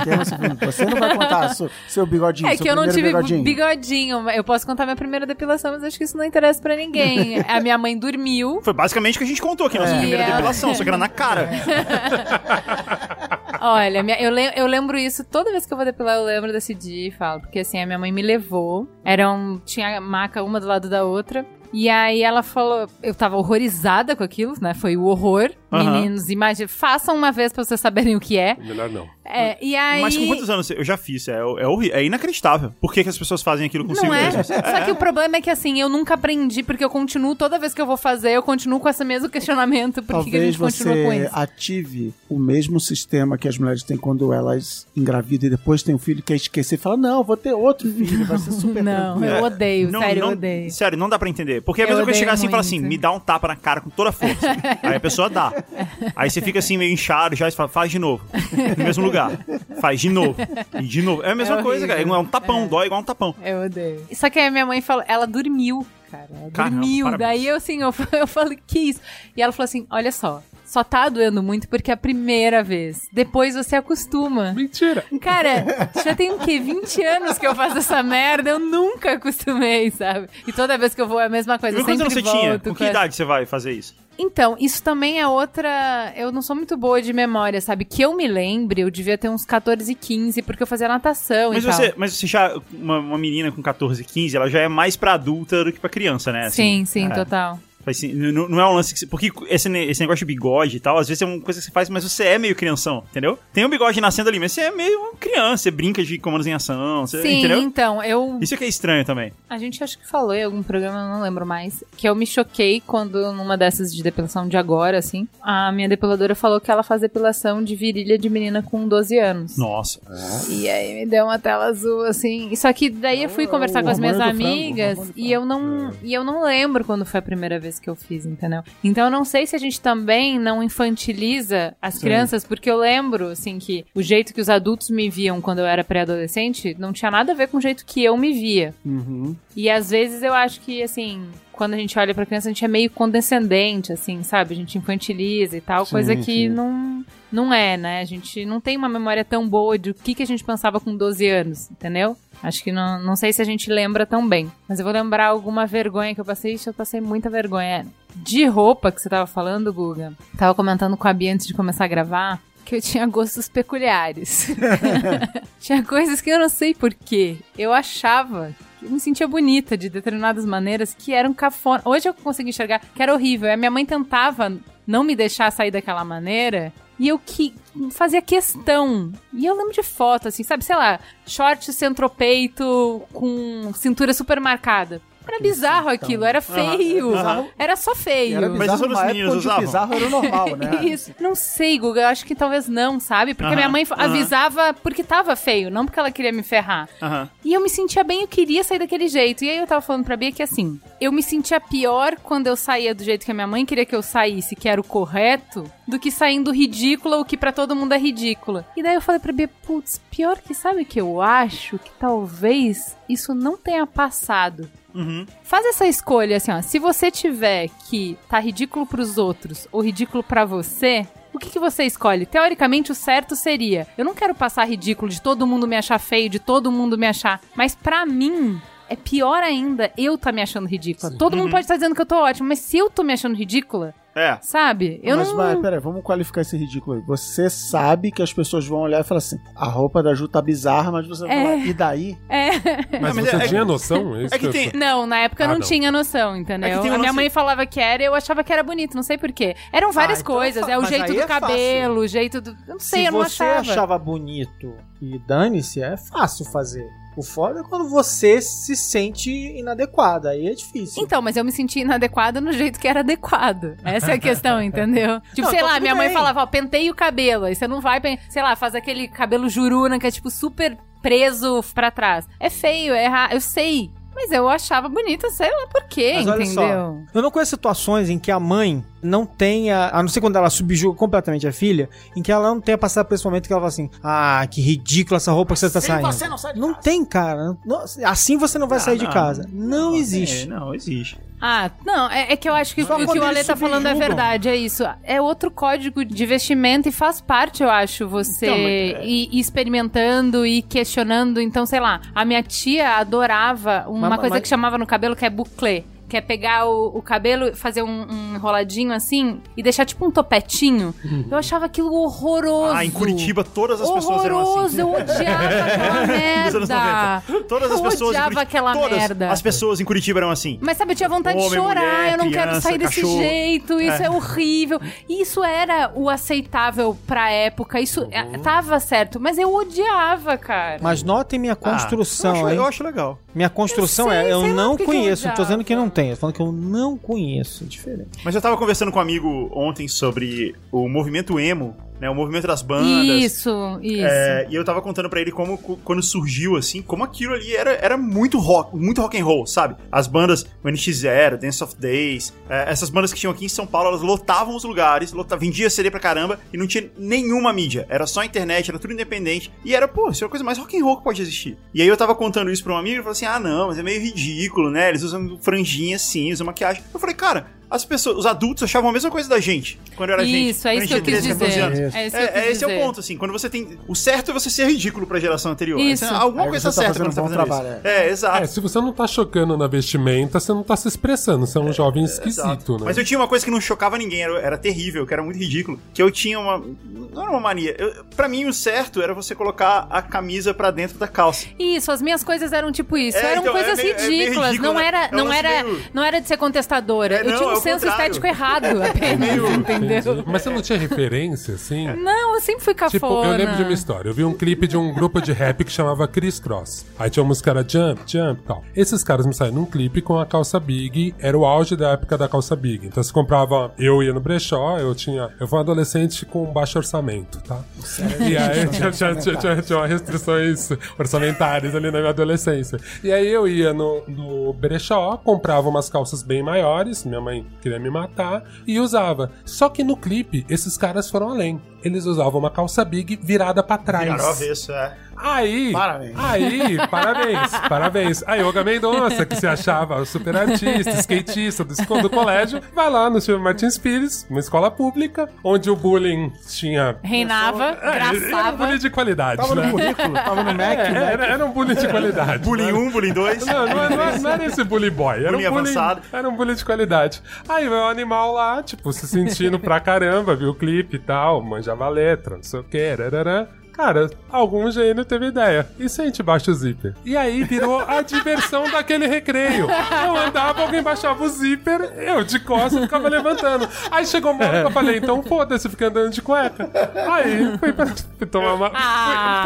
Speaker 2: tema você- você não vai contar seu, seu bigodinho,
Speaker 1: É
Speaker 2: seu
Speaker 1: que eu não tive
Speaker 2: bigodinho.
Speaker 1: bigodinho. Eu posso contar minha primeira depilação, mas acho que isso não interessa pra ninguém. [LAUGHS] a minha mãe dormiu.
Speaker 5: Foi basicamente o que a gente contou aqui, nossa
Speaker 2: É.
Speaker 5: primeira
Speaker 1: E ela-
Speaker 5: depilação, só que era na cara. [LAUGHS]
Speaker 1: Olha, minha- eu, lem- eu lembro isso, toda vez que eu vou depilar, eu lembro desse dia e falo. Porque assim, a minha mãe me levou. Eram, tinha maca uma do lado da outra. E aí ela falou, eu tava horrorizada com aquilo, né? Foi o horror.
Speaker 5: Aham.
Speaker 1: Meninos, imagina, façam uma vez pra vocês saberem o que é.
Speaker 4: Melhor não.
Speaker 1: É, e aí.
Speaker 5: Mas com quantos anos? Eu já fiz, é, é, horri- é inacreditável. Por que, que as pessoas fazem aquilo consigo
Speaker 1: Não é?
Speaker 5: mesmas?
Speaker 1: Só que o problema é que assim, eu nunca aprendi, porque eu continuo, toda vez que eu vou fazer, eu continuo com esse mesmo questionamento. Por que que a
Speaker 2: Talvez
Speaker 1: gente continua com
Speaker 2: você
Speaker 1: isso?
Speaker 2: ative o mesmo sistema que as mulheres têm quando elas engravidam e depois tem um filho que é esquecer e fala, não, vou ter outro filho, vai ser super [LAUGHS]
Speaker 1: Não,
Speaker 2: tranquilo.
Speaker 1: eu odeio,
Speaker 5: Não,
Speaker 1: sério,
Speaker 5: não-
Speaker 1: eu odeio.
Speaker 5: Sério, não dá pra entender. Porque é a mesma coisa chegar assim e falar assim, me dá um tapa na cara com toda a força. [LAUGHS] Aí a pessoa dá. Aí você fica assim meio inchado já e fala, faz de novo. No mesmo lugar. Faz de novo. E de novo. É a mesma
Speaker 1: É
Speaker 5: coisa, cara. É um tapão, dói igual um tapão.
Speaker 1: Eu odeio. Só que aí minha mãe falou, ela dormiu, cara. Ela
Speaker 5: Caramba,
Speaker 1: dormiu.
Speaker 5: parabéns.
Speaker 1: Daí eu assim, eu, [LAUGHS] eu falei, que isso? E ela falou assim: olha só, só tá doendo muito porque é a primeira vez. Depois você acostuma.
Speaker 4: Mentira.
Speaker 1: Cara, já tem o quê? 20 anos que eu faço essa merda, eu nunca acostumei, sabe? E toda vez que eu vou é a mesma coisa.
Speaker 5: E
Speaker 1: sempre
Speaker 5: você tinha?
Speaker 1: volto
Speaker 5: Com
Speaker 1: com
Speaker 5: que
Speaker 1: essa-
Speaker 5: idade você vai fazer isso?
Speaker 1: Então, isso também é outra. Eu não sou muito boa de memória, sabe? Que eu me lembre, eu devia ter uns 14, 15, porque eu fazia natação
Speaker 5: Mas
Speaker 1: e tal.
Speaker 5: você, mas você já. Uma, uma menina com 14, 15, ela já é mais pra adulta do que pra criança, né?
Speaker 1: Sim,
Speaker 5: Assim,
Speaker 1: sim,
Speaker 5: é.
Speaker 1: total.
Speaker 5: Faz não, não é um lance que você, Porque esse, esse negócio de bigode e tal, às vezes é uma coisa que você faz, mas você é meio crianção, entendeu? Tem um bigode nascendo ali, mas você é meio criança, você brinca de comandos em ação, você,
Speaker 1: Sim,
Speaker 5: entendeu?
Speaker 1: então, eu.
Speaker 5: Isso que é estranho também.
Speaker 1: A gente acho que falou em algum programa, eu não lembro mais, que eu me choquei quando, numa dessas de depilação de agora, assim, a minha depiladora falou que ela faz depilação de virilha de menina com 12 anos.
Speaker 5: Nossa.
Speaker 1: E aí me deu uma tela azul, assim. Só que daí eu fui
Speaker 2: É o
Speaker 1: conversar com as minhas
Speaker 2: frango,
Speaker 1: amigas
Speaker 2: do
Speaker 1: e eu não. E eu não lembro quando foi a primeira vez que eu fiz, entendeu? Então eu não sei se a gente também não infantiliza as crianças, porque eu lembro, assim, que o jeito que os adultos me viam quando eu era pré-adolescente não tinha nada a ver com o jeito que eu me via.
Speaker 2: Uhum.
Speaker 1: E às vezes eu acho que, assim, quando a gente olha pra criança, a gente é meio condescendente, assim, sabe? A gente infantiliza e tal,
Speaker 2: Sim,
Speaker 1: coisa que
Speaker 2: sim.
Speaker 1: não, não é, né? A gente não tem uma memória tão boa do que, que a gente pensava com 12 anos, entendeu? Acho que não, não sei se a gente lembra tão bem. Mas eu vou lembrar alguma vergonha que eu passei. Ixi, eu passei muita vergonha. De roupa que você tava falando, Guga. Tava comentando com a Bia antes de começar a gravar que eu tinha gostos peculiares. [LAUGHS] [LAUGHS] tinha coisas que eu não sei porquê. Eu achava eu me sentia bonita de determinadas maneiras que eram cafona. Hoje eu consigo enxergar que era horrível. A minha mãe tentava não me deixar sair daquela maneira. E eu que fazia questão. E eu lembro de foto, assim, sabe, sei lá, short centropeito com cintura super marcada. Era bizarro aquilo, era feio.
Speaker 5: aham.
Speaker 1: Era só feio.
Speaker 2: Era
Speaker 5: Mas
Speaker 2: bizarro
Speaker 5: as outras
Speaker 2: numa
Speaker 5: meninas
Speaker 2: época onde o
Speaker 5: usavam?
Speaker 2: bizarro era o normal, né? [LAUGHS]
Speaker 1: Isso. Não sei, Guga. Eu acho que talvez não, sabe? Porque
Speaker 5: Aham,
Speaker 1: minha mãe avisava porque tava feio, não porque ela queria me ferrar. E eu me sentia bem, eu queria sair daquele jeito. E aí eu tava falando pra Bia que assim, eu me sentia pior quando eu saía do jeito que a minha mãe queria que eu saísse, que era o correto, do que saindo ridícula, o que pra todo mundo é ridícula. E daí eu falei pra Bia, putz, pior que sabe o que eu acho? Que talvez isso não tenha passado.
Speaker 5: Uhum.
Speaker 1: Faz essa escolha assim, ó. Se você tiver que tá ridículo pros outros ou ridículo pra você, o que, que você escolhe? Teoricamente, o certo seria: eu não quero passar ridículo de todo mundo me achar feio, de todo mundo me achar. Mas pra mim, é pior ainda eu tá me achando ridícula. Todo mundo pode estar dizendo que eu tô ótima, mas se eu tô me achando ridícula,
Speaker 5: É.
Speaker 1: sabe? Eu
Speaker 2: mas,
Speaker 1: não.
Speaker 2: mas, peraí, vamos qualificar esse ridículo aí. Você sabe que as pessoas vão olhar e falar assim: a roupa da Ju tá bizarra, mas você vai
Speaker 1: É.
Speaker 2: falar, e daí?
Speaker 4: Mas,
Speaker 5: mas
Speaker 4: você
Speaker 5: é-
Speaker 4: tinha noção? É isso
Speaker 5: É que tem-
Speaker 1: Não, na época eu
Speaker 4: Ah,
Speaker 1: não,
Speaker 4: não.
Speaker 1: tinha noção, entendeu?
Speaker 5: É
Speaker 1: a minha mãe falava que era, eu achava que era bonito, não sei porquê. Eram várias
Speaker 3: então é
Speaker 1: coisas, é o jeito do
Speaker 3: é
Speaker 1: cabelo, o jeito do. Eu não sei,
Speaker 3: Se
Speaker 1: eu não
Speaker 3: você
Speaker 1: achava.
Speaker 3: achava bonito e dane-se, é fácil fazer. O foda é quando você se sente inadequada, aí é difícil.
Speaker 1: Então, mas eu me senti inadequada no jeito que era adequado. Essa é a questão, [LAUGHS] entendeu? Tipo,
Speaker 3: Não,
Speaker 1: sei
Speaker 3: então
Speaker 1: lá, minha mãe
Speaker 3: bem.
Speaker 1: falava, ó, penteia o cabelo. Aí você não vai, sei lá, faz aquele cabelo juruna que é, tipo, super preso pra trás. É feio, é errado, eu sei. Mas eu achava bonita, sei lá por quê,
Speaker 3: Mas
Speaker 1: entendeu?
Speaker 3: só, eu não conheço situações em que a mãe não tenha, a não ser quando ela subjuga completamente a filha, em que ela não tenha passado por esse momento que ela fala assim: Ah, que ridícula essa roupa que você tá
Speaker 2: Sim,
Speaker 3: saindo.
Speaker 2: você não sai de
Speaker 3: Não
Speaker 2: casa.
Speaker 3: tem, cara. Não- assim você não vai sair de
Speaker 5: não.
Speaker 3: casa. Não, existe.
Speaker 5: É, não, existe.
Speaker 1: Ah, não, é, é que eu acho que
Speaker 3: Só
Speaker 1: o que o Ale tá falando é verdade, é isso. É outro código de vestimenta e faz parte, eu acho, você
Speaker 5: Então, mas é-
Speaker 1: ir, ir experimentando e questionando. Então, sei lá, a minha tia adorava uma
Speaker 3: Mas-
Speaker 1: coisa
Speaker 3: mas-
Speaker 1: que chamava no cabelo que é bouclé. Que é pegar o, o cabelo, fazer um, um enroladinho assim e deixar tipo um topetinho. Eu achava aquilo horroroso.
Speaker 5: Ah, em Curitiba todas as pessoas eram assim.
Speaker 1: Horroroso, eu odiava aquela [LAUGHS] merda.
Speaker 5: 90. Todas as
Speaker 1: Eu
Speaker 5: pessoas em
Speaker 1: odiava
Speaker 5: Curitiba,
Speaker 1: aquela
Speaker 5: todas
Speaker 1: merda.
Speaker 5: as pessoas em Curitiba eram assim.
Speaker 1: Mas sabe, eu tinha vontade de
Speaker 5: Homem,
Speaker 1: chorar,
Speaker 5: mulher,
Speaker 1: eu não quero
Speaker 5: criança,
Speaker 1: sair desse
Speaker 5: cachorro.
Speaker 1: jeito, isso é. horrível. Isso era o aceitável pra época, isso é, tava certo, mas eu odiava, cara.
Speaker 3: Mas notem minha construção,
Speaker 5: Ah, eu, acho, eu acho legal.
Speaker 3: Minha construção
Speaker 1: Eu sei,
Speaker 3: é, eu não
Speaker 1: que eu
Speaker 3: conheço, não tô dizendo que não tô falando que eu não conheço, é diferente.
Speaker 5: Mas eu tava conversando com um amigo ontem sobre o movimento emo, né? O movimento das bandas.
Speaker 1: Isso, isso.
Speaker 5: É, e eu tava contando pra ele como quando surgiu, assim, como aquilo ali era, era muito rock, muito rock and roll, sabe? As bandas, o NX0, Dance of Days, é, essas bandas que tinham aqui em São Paulo, elas lotavam os lugares, lota, vendia CD pra caramba e não tinha nenhuma mídia. Era só internet, era tudo independente. E era, pô, isso é a coisa mais rock and roll que pode existir. E aí eu tava contando isso pra um amigo e ele falou assim: ah, não, mas é meio ridículo, né? Eles usam franjinha assim, usam maquiagem. Eu falei, cara. As pessoas, os adultos achavam a mesma coisa da gente quando era gente.
Speaker 1: Isso, é isso
Speaker 5: a
Speaker 1: que eu
Speaker 5: gente
Speaker 1: quis
Speaker 5: tinha 13, 14
Speaker 1: dizer.
Speaker 5: anos.
Speaker 1: É isso que eu
Speaker 5: É,
Speaker 1: quis
Speaker 5: é, esse é o
Speaker 1: dizer.
Speaker 5: ponto, assim. Quando você tem. O certo é você ser ridículo pra geração anterior.
Speaker 1: Isso.
Speaker 5: Assim, alguma
Speaker 2: Aí
Speaker 5: coisa
Speaker 2: você tá
Speaker 5: certa quando você
Speaker 2: um
Speaker 5: tá fazendo
Speaker 2: trabalho,
Speaker 5: isso. É, exato.
Speaker 4: É, se você não tá chocando na vestimenta, você não tá se expressando. Você é um jovem
Speaker 5: Exato.
Speaker 4: esquisito, né?
Speaker 5: Mas eu tinha uma coisa que não chocava ninguém, era, era terrível, que era muito ridículo. Que eu tinha uma. Não era uma mania. Eu, pra mim, o certo era você colocar a camisa pra dentro da calça.
Speaker 1: Isso, as minhas coisas eram tipo isso.
Speaker 5: É,
Speaker 1: eram
Speaker 5: então,
Speaker 1: coisas
Speaker 5: é meio- é
Speaker 1: ridículas.
Speaker 5: ridículo,
Speaker 1: não
Speaker 5: né?
Speaker 1: era,
Speaker 5: É
Speaker 1: não era,
Speaker 5: meio-
Speaker 1: não era de ser contestadora.
Speaker 5: É,
Speaker 1: eu tinha
Speaker 5: é
Speaker 1: um
Speaker 5: o
Speaker 1: senso
Speaker 5: contrário.
Speaker 1: estético errado [LAUGHS] apenas, entendeu?
Speaker 4: Mas você não tinha referência, assim? [LAUGHS]
Speaker 1: Não, eu sempre fui cafona.
Speaker 4: Tipo, eu lembro de uma história. Eu vi um clipe de um grupo de rap que chamava Chris Cross. Aí tinha uma música que era Jump, Jump e tal. Esses caras me saíram num clipe com a calça Big. Era o auge da época da calça Big. Então você comprava. Eu ia no brechó, eu tinha. Eu fui um adolescente com baixo orçamento, tá? E aí [LAUGHS] tinha, tinha, tinha, tinha, tinha restrições orçamentárias ali na minha adolescência. E aí eu ia no, no brechó, comprava umas calças bem maiores, minha mãe queria me matar, e usava. Só que no clipe, esses caras foram além. Eles usavam uma calça big virada pra trás.
Speaker 5: Viraram avesso, é.
Speaker 4: Aí,
Speaker 2: Parabéns.
Speaker 4: aí, parabéns, [LAUGHS] parabéns. Aí, Olga Mendonça, que se achava super artista, skatista do, do colégio, vai lá no Silvio Martins Pires, uma escola pública, onde o bullying tinha...
Speaker 1: Reinava,
Speaker 4: É, era um
Speaker 1: graçava.
Speaker 4: bullying de qualidade,
Speaker 2: Tava no
Speaker 4: né?
Speaker 2: currículo, tava no Mac,
Speaker 4: É,
Speaker 2: né?
Speaker 4: era, era um bullying de qualidade. [LAUGHS]
Speaker 5: Bullying
Speaker 4: né?
Speaker 5: 1, bullying 2.
Speaker 4: Não, não, não, não era esse bully boy. Era
Speaker 5: Bullying
Speaker 4: um bullying
Speaker 5: avançado.
Speaker 4: Era um bullying de qualidade. Aí veio o animal lá, tipo, se sentindo pra caramba, viu o clipe e tal, manjava a letra, não sei o que, rarará. Cara, algum gênio teve ideia. E se a gente baixa o zíper? E aí virou a diversão [LAUGHS] daquele recreio. Eu andava, alguém baixava o zíper, eu de costas ficava levantando. Aí chegou uma hora que eu falei, então foda-se, fica andando de cueca. Aí fui, pra, fui tomar uma.
Speaker 1: Ah.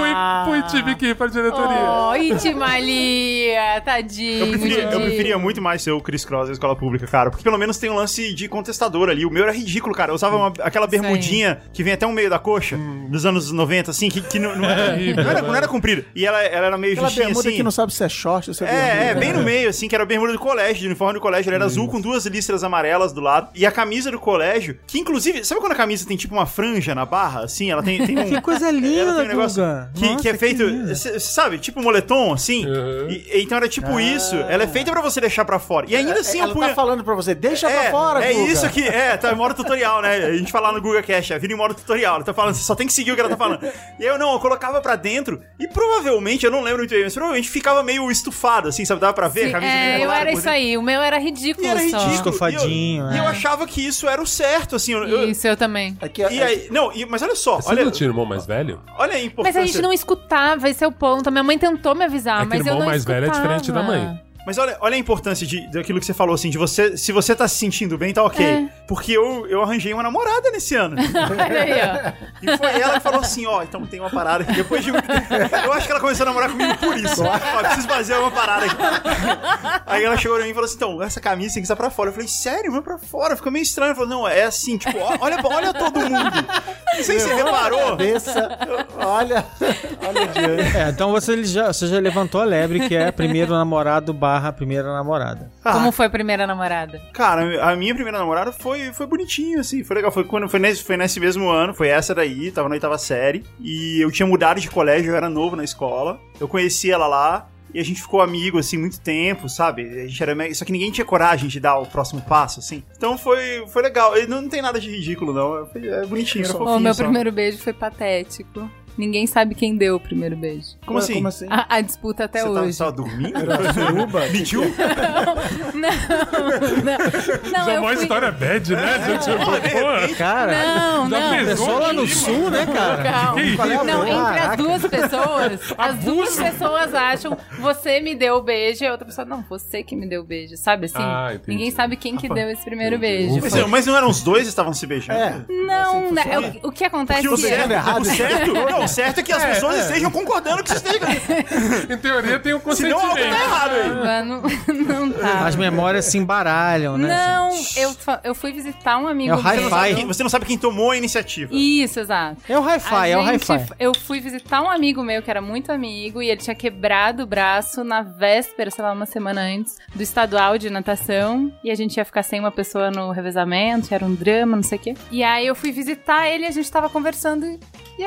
Speaker 4: Fui, fui, fui, tive que ir pra diretoria.
Speaker 1: Oh, Itimalia, tadinho.
Speaker 5: Eu preferia, eu preferia muito mais ser o Chris Cross da escola pública, cara. Porque pelo menos tem um lance de contestador ali. O meu era ridículo, cara. Eu usava uma- aquela bermudinha que vem até o meio da coxa, dos anos 90, assim, que que, que não, não, era,
Speaker 4: horrível,
Speaker 5: não, era,
Speaker 4: né?
Speaker 5: não era comprida. E ela, ela era meio
Speaker 2: Aquela
Speaker 5: justinha
Speaker 2: bermuda
Speaker 5: assim.
Speaker 2: que não sabe se é short ou se é
Speaker 5: É, é,
Speaker 2: bermuda.
Speaker 5: bem no meio, assim, que era a bermuda do colégio, de uniforme do colégio. Ele era azul com duas listras amarelas do lado. E a camisa do colégio, que inclusive, sabe quando a camisa tem tipo uma franja na barra, assim? Ela tem, tem [LAUGHS] um.
Speaker 3: Que coisa
Speaker 5: ela
Speaker 3: linda,
Speaker 5: tem um negócio que,
Speaker 3: Nossa,
Speaker 5: que é feito, você sabe, tipo moletom, assim.
Speaker 4: Uhum.
Speaker 5: E- então era tipo isso. Ela é feita pra você deixar pra fora. E ainda assim,
Speaker 2: Ela
Speaker 5: eu punha...
Speaker 2: tá falando pra você, deixa pra
Speaker 5: É,
Speaker 2: fora,
Speaker 5: é
Speaker 2: Guga.
Speaker 5: isso aqui, é, tá em modo tutorial, né? A gente fala no Google Cash, a vida em modo tutorial. Ela tá falando, você só tem que seguir o que ela tá falando. E [LAUGHS] eu não, eu colocava pra dentro e provavelmente, eu não lembro muito bem, mas provavelmente ficava meio estufado, assim, sabe? Dava pra ver a camisa meio
Speaker 1: é, eu
Speaker 5: enrolada
Speaker 1: era isso
Speaker 5: dentro.
Speaker 1: aí. O meu era ridículo
Speaker 5: E era
Speaker 1: só.
Speaker 5: ridículo.
Speaker 3: Estufadinho,
Speaker 5: E eu,
Speaker 3: é.
Speaker 5: e eu achava que isso era o certo, assim. eu- eu-
Speaker 1: Isso, eu também.
Speaker 2: É que-
Speaker 5: e aí, não, e- mas olha só,
Speaker 4: Você
Speaker 5: olha,
Speaker 4: não tinha irmão mais velho?
Speaker 5: olha a
Speaker 1: Mas
Speaker 5: importância.
Speaker 1: a gente não escutava, esse é o ponto. A minha mãe tentou me avisar,
Speaker 4: É
Speaker 1: mas eu
Speaker 4: irmão
Speaker 1: não
Speaker 4: mais velho é
Speaker 1: escutava.
Speaker 4: diferente da mãe.
Speaker 5: Mas olha, olha a importância de, daquilo que você falou, assim, de você. Se você tá se sentindo bem, tá ok.
Speaker 1: É.
Speaker 5: Porque eu, eu arranjei uma namorada nesse ano. [LAUGHS]
Speaker 1: Olha aí, ó.
Speaker 5: E foi ela que falou assim, ó, então tem uma parada aqui. Depois de. Eu acho que ela começou a namorar comigo por isso. Ó, preciso fazer uma parada aqui. Aí ela chegou pra mim e falou assim, então, essa camisa tem que estar pra fora. Eu falei, sério? Vai pra fora? Ficou meio estranho. Ela falou, não, é assim, tipo, ó, olha, olha todo mundo. Não sei se você reparou.
Speaker 2: Cabeça, olha, olha adiante.
Speaker 3: É, então você já, você já levantou a lebre, que é primeiro namorado barra primeira namorada.
Speaker 5: Ah,
Speaker 1: Como foi a primeira namorada?
Speaker 5: Cara, a minha primeira namorada foi, foi bonitinho, assim, foi legal. Foi, quando, foi, nesse, foi nesse mesmo ano, foi essa daí, tava na oitava série. E eu tinha mudado de colégio, eu era novo na escola. Eu conheci ela lá. E a gente ficou amigo, assim, muito tempo, sabe? A gente era meio... Só que ninguém tinha coragem de dar o próximo passo, assim. Então foi, foi legal. E não, não tem nada de ridículo, não. Foi, é bonitinho, era
Speaker 1: O
Speaker 5: fofinho
Speaker 1: meu
Speaker 5: só.
Speaker 1: primeiro beijo foi patético. Ninguém sabe quem deu o primeiro beijo.
Speaker 5: Como assim?
Speaker 2: Como assim?
Speaker 1: A, a disputa até
Speaker 5: Você
Speaker 1: hoje.
Speaker 5: você tava dormindo?
Speaker 2: Suruba? [LAUGHS]
Speaker 5: Mentiu?
Speaker 1: Não, não,
Speaker 4: Já é
Speaker 1: eu
Speaker 4: uma
Speaker 1: fui...
Speaker 4: história bad, né? gente? Pô,
Speaker 3: Cara,
Speaker 1: Não,
Speaker 4: Já
Speaker 1: não.
Speaker 4: fez?
Speaker 3: pessoa lá no sul, né, cara? [LAUGHS]
Speaker 1: Calma.
Speaker 4: Que
Speaker 2: Qual é a
Speaker 1: Não,
Speaker 2: boa?
Speaker 1: entre as duas pessoas, [LAUGHS] as duas pessoas acham você me deu o beijo e a outra pessoa, não, você que me deu o beijo, sabe assim?
Speaker 4: Ah.
Speaker 1: Ninguém sabe quem que deu esse primeiro beijo.
Speaker 5: Mas, mas não eram os dois que estavam se beijando?
Speaker 2: É.
Speaker 1: Não, né, o, o que acontece
Speaker 5: Porque o
Speaker 1: é...
Speaker 5: certo,
Speaker 2: errado.
Speaker 5: o certo, não, o certo é que as
Speaker 4: É,
Speaker 5: pessoas
Speaker 4: é.
Speaker 5: estejam concordando que você esteja. [LAUGHS]
Speaker 4: Em teoria tem o
Speaker 5: Senão algo tá
Speaker 4: consentimento.
Speaker 5: errado aí.
Speaker 1: Mano, [LAUGHS] não tá.
Speaker 3: As memórias se embaralham, né?
Speaker 1: Não,
Speaker 3: gente?
Speaker 1: eu, eu fui visitar um amigo
Speaker 3: É o hi-fi.
Speaker 5: Você não sabe quem tomou a iniciativa.
Speaker 1: Isso, exato.
Speaker 3: É o hi-fi, é o hi-fi.
Speaker 1: Eu fui visitar um amigo meu que era muito amigo e ele tinha quebrado o braço na véspera, sei lá, uma semana antes, do estadual de natação. E a gente ia ficar sem uma pessoa no revezamento, era um drama, não sei o quê. E aí eu fui visitar ele, a gente tava conversando e, e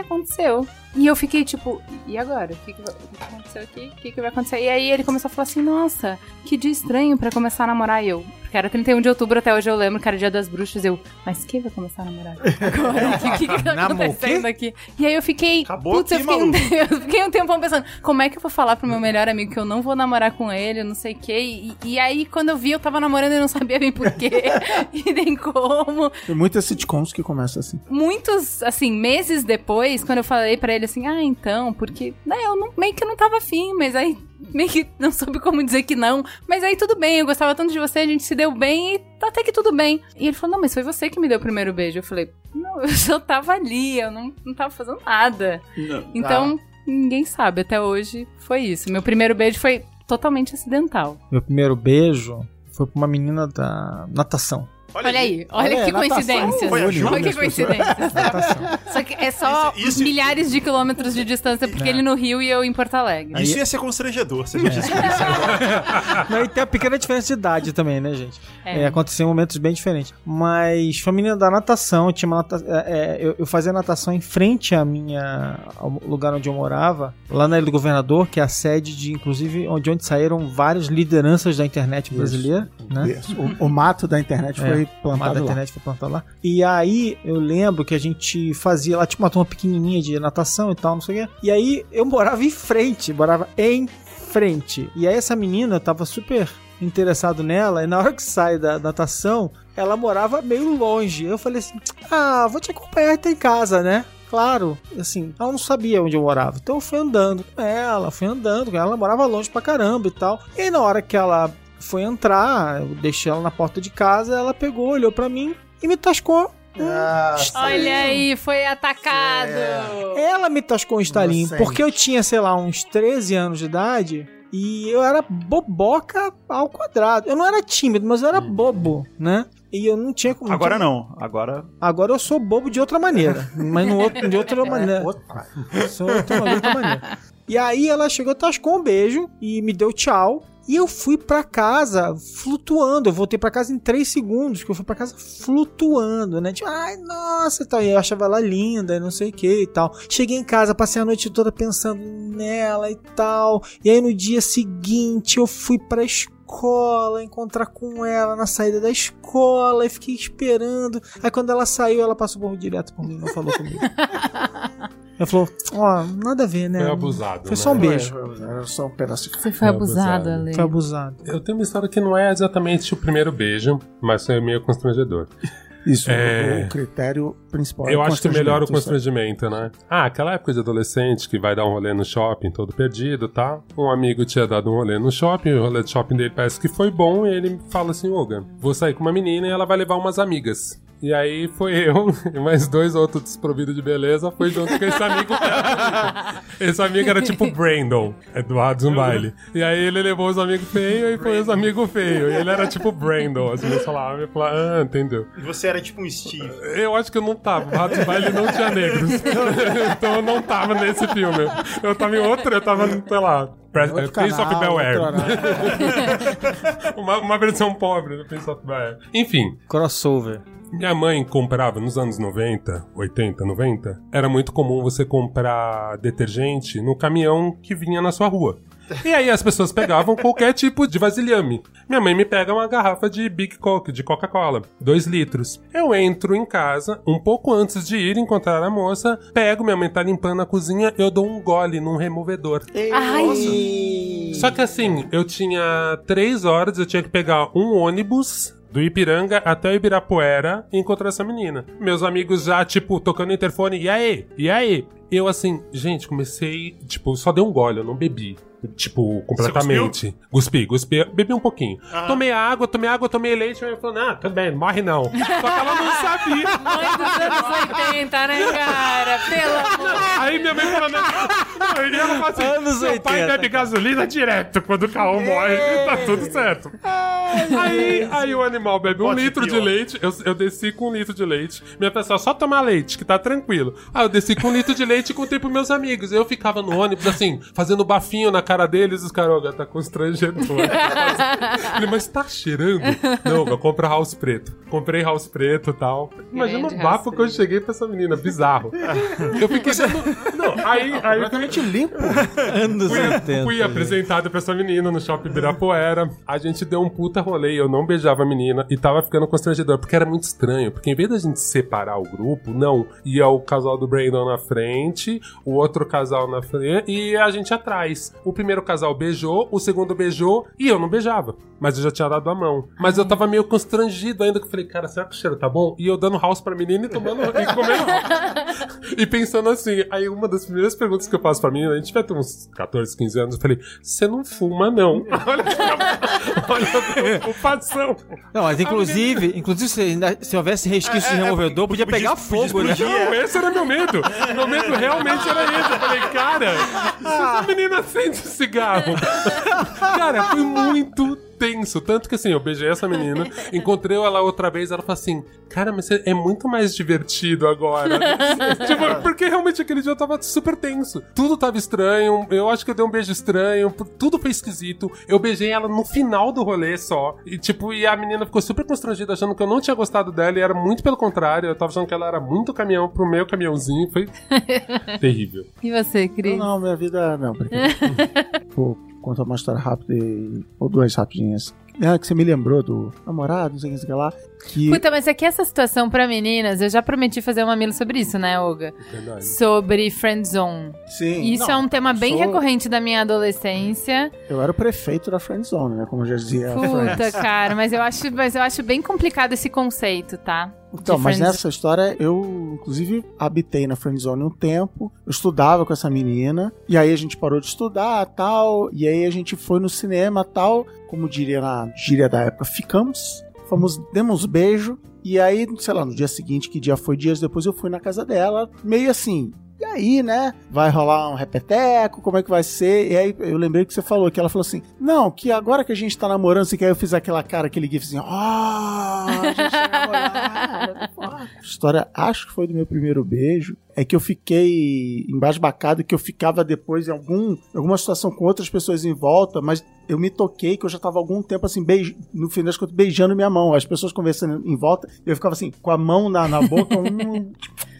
Speaker 1: aconteceu. E eu fiquei tipo, e agora? O que, que, vai- o que aconteceu aqui? O que, que vai acontecer? E aí ele começou a falar assim: nossa, que dia estranho pra começar a namorar eu. Porque era 31 de outubro, até hoje eu lembro que era dia das bruxas. Eu, mas quem vai começar a namorar [LAUGHS] agora? O que, que, que tá acontecendo aqui? E aí eu fiquei.
Speaker 5: Acabou
Speaker 1: putz, eu
Speaker 5: aqui,
Speaker 1: fiquei, um, [LAUGHS] eu fiquei um tempão pensando, como é que eu vou falar pro meu melhor amigo que eu não vou namorar com ele, eu não sei o quê. E, e aí, quando eu vi, eu tava namorando e eu não sabia bem porquê. [LAUGHS] e nem como.
Speaker 2: Tem muitas sitcoms que começam assim.
Speaker 1: Muitos, assim, meses depois, quando eu falei pra ele assim, ah, então, porque, né, eu não- meio que não tava afim, mas aí [LAUGHS] meio que não soube como dizer que não. Mas aí tudo bem, eu gostava tanto de você, a gente se deu bem e tá até que tudo bem. E ele falou, não, mas foi você que me deu o primeiro beijo. Eu falei, não, [LAUGHS] eu só tava ali, eu não, não tava fazendo nada. Então, ninguém sabe, até hoje foi isso. Meu primeiro beijo foi totalmente acidental.
Speaker 3: Meu primeiro beijo foi pra uma menina da natação.
Speaker 1: Olha aí, olha,
Speaker 2: Olha,
Speaker 1: que coincidência.
Speaker 5: foi
Speaker 1: Olha que coincidência. Só que é só
Speaker 5: Isso- isso-
Speaker 1: milhares de quilômetros de distância, porque ele no Rio e eu em Porto Alegre.
Speaker 5: Isso ia ser constrangedor se a gente. [LAUGHS]
Speaker 3: Não, e tem a pequena diferença de idade também, né, gente?
Speaker 1: É.
Speaker 3: É, aconteceu em momentos bem diferentes. Mas foi menina da natação, tinha uma nata- é, é, eu, eu fazia natação em frente à minha, ao lugar onde eu morava, lá na Ilha do Governador, que é a sede de, inclusive, onde, onde saíram várias lideranças da internet brasileira, né?
Speaker 2: Isso. O, o mato da internet
Speaker 3: É,
Speaker 2: foi
Speaker 3: A da
Speaker 2: plantado lá.
Speaker 3: internet foi plantada lá. E aí eu lembro que a gente fazia lá, tipo uma turma pequenininha de natação e tal, não sei o quê. E aí eu morava em frente, morava em frente. E aí essa menina, eu tava super interessado nela, e na hora que sai da natação, ela morava meio longe. Eu falei assim: ah, vou te acompanhar até em casa, né? Claro, assim, ela não sabia onde eu morava. Então eu fui andando com ela, fui andando com ela, ela morava longe pra caramba e tal. E aí, na hora que ela foi entrar, eu deixei ela na porta de casa, ela pegou, olhou pra mim e me tascou.
Speaker 2: Ah,
Speaker 1: Olha aí, foi atacado.
Speaker 3: Ela me tascou um estalinho,
Speaker 2: Inocente.
Speaker 3: porque eu tinha, sei lá, uns 13 anos de idade. E eu era boboca ao quadrado. Eu não era tímido, mas eu era bobo, né? E eu não tinha como.
Speaker 5: Agora não. Agora.
Speaker 3: Agora eu sou bobo de outra maneira. mas no outro, de outra [LAUGHS] maneira.
Speaker 2: Outra.
Speaker 3: Sou outra, de outra maneira. E aí ela chegou, tascou um beijo e me deu tchau. E eu fui pra casa flutuando. Eu voltei pra casa em 3 segundos, que eu fui pra casa flutuando, né? Tipo, ai, nossa, e tal. E eu achava ela linda, não sei o que e tal. Cheguei em casa, passei a noite toda pensando nela e tal. E aí no dia seguinte eu fui pra escola encontrar com ela na saída da escola e fiquei esperando. Aí quando ela saiu, ela passou por direto por mim, não falou comigo. [LAUGHS] Ela falou: Ó, nada a ver, né?
Speaker 4: Foi abusado.
Speaker 3: Foi só um
Speaker 4: né?
Speaker 3: beijo.
Speaker 2: Era só um pedaço.
Speaker 1: Você foi
Speaker 4: Foi
Speaker 1: abusado,
Speaker 4: abusado.
Speaker 1: Ale.
Speaker 3: Foi abusado.
Speaker 4: Eu tenho uma história que não é exatamente o primeiro beijo, mas foi meio constrangedor.
Speaker 2: Isso,
Speaker 4: É.
Speaker 2: o critério principal é
Speaker 4: Eu acho que melhor o
Speaker 2: constrangimento,
Speaker 4: constrangimento, né? Ah, aquela época de adolescente que vai dar um rolê no shopping todo perdido, tá? Um amigo tinha dado um rolê no shopping, o rolê de shopping dele parece que foi bom, e ele fala assim, Olga, vou sair com uma menina e ela vai levar umas amigas. E aí foi eu [LAUGHS] e mais dois outros desprovidos de beleza, foi junto com esse amigo. [LAUGHS] esse amigo era tipo Brandon, Eduardo Zumbaile. E aí ele levou os amigos feios e foi os amigos feios. E ele era tipo Brandon, assim, eles falavam, eu falava, ah, entendeu?
Speaker 5: E você era tipo um Steve.
Speaker 4: Eu acho que eu não tava. O Rato Baile não tinha negros. [LAUGHS] então eu não tava nesse filme. Eu tava em outro, eu tava, sei lá. Prince of Bel Air. uma, uma versão pobre do Prince of Bel Air. Enfim,
Speaker 3: Crossover.
Speaker 4: Minha mãe comprava nos anos 90, 80, 90. Era muito comum você comprar detergente no caminhão que vinha na sua rua. E aí as pessoas pegavam qualquer [LAUGHS] tipo de vasilhame. Minha mãe me pega uma garrafa de Big Coke, de Coca-Cola, 2 litros. Eu entro em casa, um pouco antes de ir encontrar a moça, pego, minha mãe tá limpando a cozinha, eu dou um gole num removedor.
Speaker 1: Ai,
Speaker 4: Só que assim, eu tinha três horas, eu tinha que pegar um ônibus do Ipiranga até o Ibirapuera e encontrar essa menina. Meus amigos já, tipo, tocando interfone, e aí? E aí? Eu assim, gente, comecei, tipo, só dei um gole, eu não bebi. Tipo, completamente. Cuspi, cuspi, bebi um pouquinho. Tomei água, tomei água, tomei leite, e ela falou, ah, tudo bem, morre não. Só que ela não sabia. [LAUGHS]
Speaker 1: mãe dos anos 80, né, cara? Pelo amor.
Speaker 4: Aí minha mãe falou, não, e ela fala assim,
Speaker 3: Anos
Speaker 4: seu pai
Speaker 3: 80.
Speaker 4: bebe gasolina direto quando o carro morre, tá tudo certo. Aí, aí o animal bebe um
Speaker 5: Pode
Speaker 4: litro de
Speaker 5: pior.
Speaker 4: leite, eu, eu desci com um litro de leite, minha pessoa só tomar leite, que tá tranquilo. Aí eu desci com um litro de leite e contei pros meus amigos. Eu ficava no ônibus, assim, fazendo bafinho na cara deles, os caras, "Olha, tá constrangedor. Falei, [LAUGHS] mas tá cheirando? Não, eu compro house preto. Comprei house preto e tal. Imagina o bafo que eu cheguei pra essa menina, bizarro. Eu fiquei dando... Não, aí, aí eu
Speaker 2: Completamente limpo.
Speaker 3: Anos
Speaker 4: Fui,
Speaker 3: 80.
Speaker 4: fui apresentado pra essa menina no shopping Ibirapuera. A gente deu um puta rolê. Eu não beijava a menina e tava ficando constrangedor, porque era muito estranho. Porque em vez da gente separar o grupo, não. Ia o casal do Brandon na frente, o outro casal na frente e a gente atrás. O primeiro casal beijou, o segundo beijou e eu não beijava. Mas eu já tinha dado a mão. Mas eu tava meio constrangido ainda, que eu falei, cara, será que o cheiro tá bom? E eu dando house pra menina e tomando e comendo house. E pensando assim, aí uma das primeiras perguntas que eu faço pra menina, a gente vai ter uns 14, 15 anos, eu falei, você não fuma, não. [LAUGHS] Olha, olha a preocupação.
Speaker 3: Não, mas inclusive, inclusive se, ainda- se houvesse resquício de removedor, podia
Speaker 5: podia-
Speaker 3: pegar
Speaker 5: podia
Speaker 3: fogo, né?
Speaker 4: Não, esse era meu medo. Meu medo realmente era esse. Eu falei, cara, se essa menina acende cigarro. [LAUGHS] Cara, foi muito tenso. Tanto que assim, eu beijei essa menina, [LAUGHS] encontrei ela outra vez, ela falou assim: Cara, mas é muito mais divertido agora. [LAUGHS] tipo, porque realmente aquele dia eu tava super tenso. Tudo tava estranho, eu acho que eu dei um beijo estranho, tudo foi esquisito. Eu beijei ela no final do rolê só. E tipo, e a menina ficou super constrangida, achando que eu não tinha gostado dela, e era muito pelo contrário. Eu tava achando que ela era muito caminhão pro meu caminhãozinho. Foi [LAUGHS] terrível.
Speaker 1: E você, Cris?
Speaker 2: Não, não, minha vida não. brincadeira. Vou contar uma história rápida e... ou duas rapidinhas. É, que você me lembrou do namorado, não sei o que, lá. Que
Speaker 1: Puta, mas aqui essa situação pra meninas, eu já prometi fazer um mamilo sobre isso, né, Olga?
Speaker 4: Verdade.
Speaker 1: Sobre friendzone.
Speaker 2: Sim.
Speaker 1: Isso
Speaker 2: não,
Speaker 1: é um tema bem
Speaker 2: sou-
Speaker 1: recorrente da minha adolescência.
Speaker 2: Eu era o prefeito da Friendzone, né? Como eu já dizia.
Speaker 1: Puta, cara, mas eu acho, mas eu acho bem complicado esse conceito, tá?
Speaker 2: Então, mas nessa história, eu, inclusive, habitei na Friendzone um tempo. Eu estudava com essa menina. E aí a gente parou de estudar tal. E aí a gente foi no cinema tal. Como diria na gíria da época, ficamos. Fomos, demos beijo. E aí, sei lá, no dia seguinte, que dia foi, dias depois, eu fui na casa dela. Meio assim. E aí, né? Vai rolar um repeteco? Como é que vai ser? E aí eu lembrei que você falou, que ela falou assim: Não, que agora que a gente tá namorando, assim, que aí eu fiz aquela cara, aquele gif assim, ó, a gente tá namorando. A história, acho que foi do meu primeiro beijo. É que eu fiquei embasbacado, que eu ficava depois em algum, alguma situação com outras pessoas em volta, mas eu me toquei que eu já tava há algum tempo assim, beij... no fim das contas, beijando minha mão. As pessoas conversando em volta, eu ficava assim, com a mão na, na boca, um... [LAUGHS]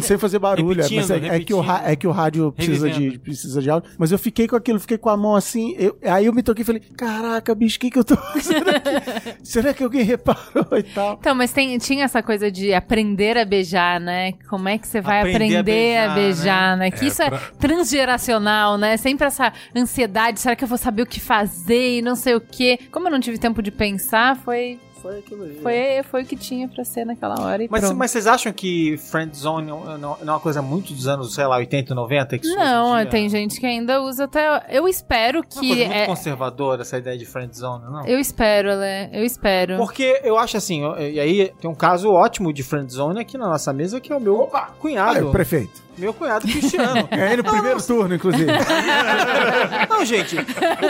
Speaker 2: sem fazer barulho.
Speaker 3: Repetindo,
Speaker 2: mas é, é que o ra- é que o rádio precisa de, precisa de áudio. Mas eu fiquei com aquilo, fiquei com a mão assim. eu- aí eu me toquei e falei: Caraca, bicho, o que, que eu tô. Será que, [LAUGHS] será que alguém reparou e tal?
Speaker 1: Então, mas tem, tinha essa coisa de aprender a beijar, né? Como é que você vai
Speaker 3: Aprender
Speaker 1: aprender,
Speaker 3: a
Speaker 1: a
Speaker 3: beijar,
Speaker 1: beijar, né? Que
Speaker 4: É,
Speaker 1: isso é
Speaker 4: pra-
Speaker 1: transgeracional, né? Sempre essa ansiedade, será que eu vou saber o que fazer e não sei o quê. Como eu não tive tempo de pensar, foi
Speaker 2: Foi aquilo aí.
Speaker 1: foi, foi o que tinha pra ser naquela hora e
Speaker 3: Mas,
Speaker 1: pronto.
Speaker 3: mas vocês acham que Friendzone não, não, não é uma coisa muito dos anos, sei lá, 80 e 90? Que
Speaker 1: Não, tem gente que ainda usa até. Eu espero
Speaker 3: é uma
Speaker 1: que.
Speaker 3: coisa muito
Speaker 1: é-
Speaker 3: conservadora essa ideia de Friendzone, não?
Speaker 1: eu espero, Lê. Eu espero.
Speaker 3: Porque eu acho assim, e aí tem um caso ótimo de Friendzone aqui na nossa mesa, que é o meu
Speaker 2: Ah,
Speaker 3: cunhado.
Speaker 2: o prefeito.
Speaker 3: Meu cunhado Cristiano. [LAUGHS]
Speaker 2: Ganhei no primeiro turno, inclusive.
Speaker 3: não, gente, o,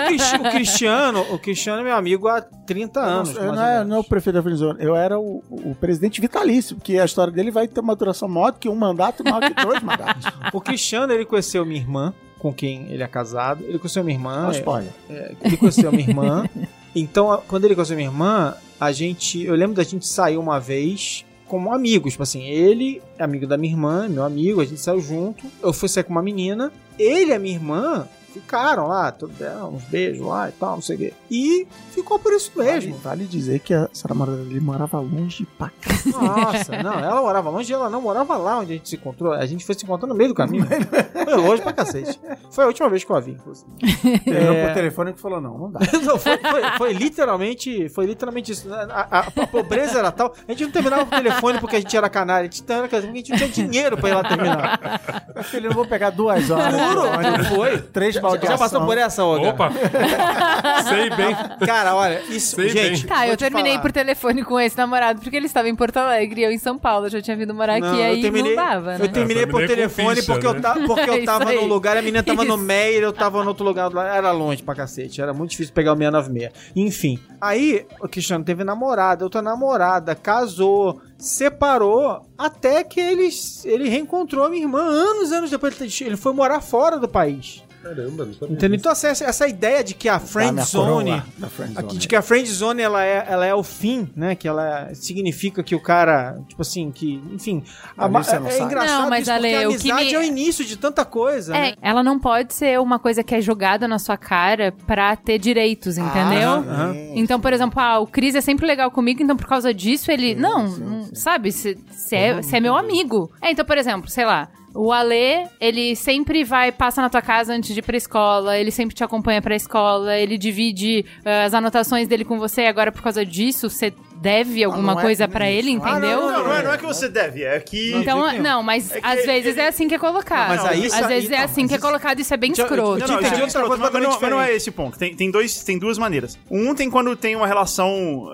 Speaker 3: Cristi- o Cristiano, o Cristiano é meu amigo há 30 anos.
Speaker 2: Não,
Speaker 3: ou
Speaker 2: é, não é o prefeito da Friendzone, eu era o, o presidente vitalício, porque a história dele vai ter uma duração maior do que um mandato e maior que dois mandatos. [LAUGHS]
Speaker 3: O Cristiano, ele conheceu minha irmã, com quem ele é casado. Ele conheceu minha irmã.
Speaker 2: Não,
Speaker 3: é-
Speaker 2: spoiler.
Speaker 3: é, ele conheceu minha irmã. Então, quando ele conheceu minha irmã, a gente. Eu lembro da gente sair uma vez como amigos. Tipo assim, ele é amigo da minha irmã, meu amigo, a gente saiu junto. Eu fui sair com uma menina. Ele e a minha irmã ficaram lá, tudo, uns beijos lá e tal, não sei o quê. E ficou por isso
Speaker 2: Vale,
Speaker 3: mesmo.
Speaker 2: vale dizer que a Sara dele morava longe pra cá.
Speaker 3: Nossa, não, ela morava longe, ela não morava lá onde a gente se encontrou. A gente foi se encontrar no meio do caminho. Foi longe pra cacete. Foi a última vez que eu a vi, inclusive. [LAUGHS]
Speaker 2: Terminou
Speaker 3: É.
Speaker 2: por telefone que falou: não, não dá. [LAUGHS]
Speaker 3: Não, foi, foi- foi literalmente, foi literalmente isso. A, a- a pobreza era tal. A gente não terminava por telefone porque a gente era canalha. A gente, porque a gente não tinha dinheiro pra ir lá terminar.
Speaker 2: Meu filho, eu não vou pegar duas horas.
Speaker 3: Juro, foi.
Speaker 2: Três baldeação.
Speaker 3: já passou por essa, Olga?
Speaker 4: Opa! [LAUGHS] Sei bem.
Speaker 3: Cara, olha, isso,
Speaker 4: Sei
Speaker 3: gente.
Speaker 1: Tá,
Speaker 3: vou
Speaker 1: eu
Speaker 3: te
Speaker 1: terminei
Speaker 3: falar.
Speaker 1: por telefone com esse namorado porque ele estava em Porto Alegre e eu em São Paulo. Eu já tinha vindo morar
Speaker 3: Não,
Speaker 1: aqui,
Speaker 3: eu
Speaker 1: aí
Speaker 3: terminei,
Speaker 1: não dava, né?
Speaker 3: Eu terminei
Speaker 4: Eu
Speaker 3: por
Speaker 4: terminei
Speaker 3: telefone
Speaker 4: ficha,
Speaker 3: porque, eu
Speaker 4: né?
Speaker 3: ta- porque eu [LAUGHS]
Speaker 1: Isso
Speaker 3: tava no lugar, a menina tava no
Speaker 1: Isso.
Speaker 3: Meyer, eu tava no outro lugar, era longe pra cacete, era muito difícil pegar o 696. Enfim, aí o Cristiano teve namorada, outra namorada, casou, separou, até que eles, ele reencontrou a minha irmã anos, anos depois, ele foi morar fora do país.
Speaker 4: Caramba, não sabia
Speaker 3: Entendeu? Então essa, essa ideia de que a friend zone
Speaker 2: friend
Speaker 3: de que a friend zone ela é, ela é o fim, né? Que ela significa que o cara, tipo assim, que, enfim, a, é
Speaker 2: sabe.
Speaker 3: engraçado
Speaker 1: Não, mas,
Speaker 3: isso, porque
Speaker 1: Ale,
Speaker 3: a
Speaker 1: o que
Speaker 3: amizade
Speaker 1: me-
Speaker 3: é o início de tanta coisa,
Speaker 1: É,
Speaker 3: né?
Speaker 1: ela não pode ser uma coisa que é jogada na sua cara pra ter direitos, entendeu?
Speaker 3: aham.
Speaker 1: Então, por exemplo, ah, o Cris é sempre legal comigo, então por causa disso ele. não, não- sabe? Você é, cê é meu amigo. É, então, por exemplo, sei lá. O Alê, ele sempre vai, passa na tua casa antes de ir pra escola, ele sempre te acompanha pra escola, ele divide ah, as anotações dele com você, e agora por causa disso, você deve alguma
Speaker 2: não é
Speaker 1: coisa
Speaker 2: que
Speaker 1: pra
Speaker 2: nem
Speaker 1: ele.
Speaker 2: Ah,
Speaker 1: entendeu?
Speaker 5: Não, não é, não é que você deve, é que.
Speaker 1: Então, não, mas
Speaker 5: É que
Speaker 1: às vezes
Speaker 5: ele-
Speaker 1: é assim que é colocado.
Speaker 3: Mas aí
Speaker 1: às
Speaker 3: aí-
Speaker 1: vezes é
Speaker 3: não,
Speaker 1: assim que é colocado, isso é bem escroto.
Speaker 5: Não, não, é escroto,
Speaker 3: coisa
Speaker 5: mas, mas não, mas não é esse ponto. Tem, tem, dois, tem duas maneiras. Um tem quando tem uma relação.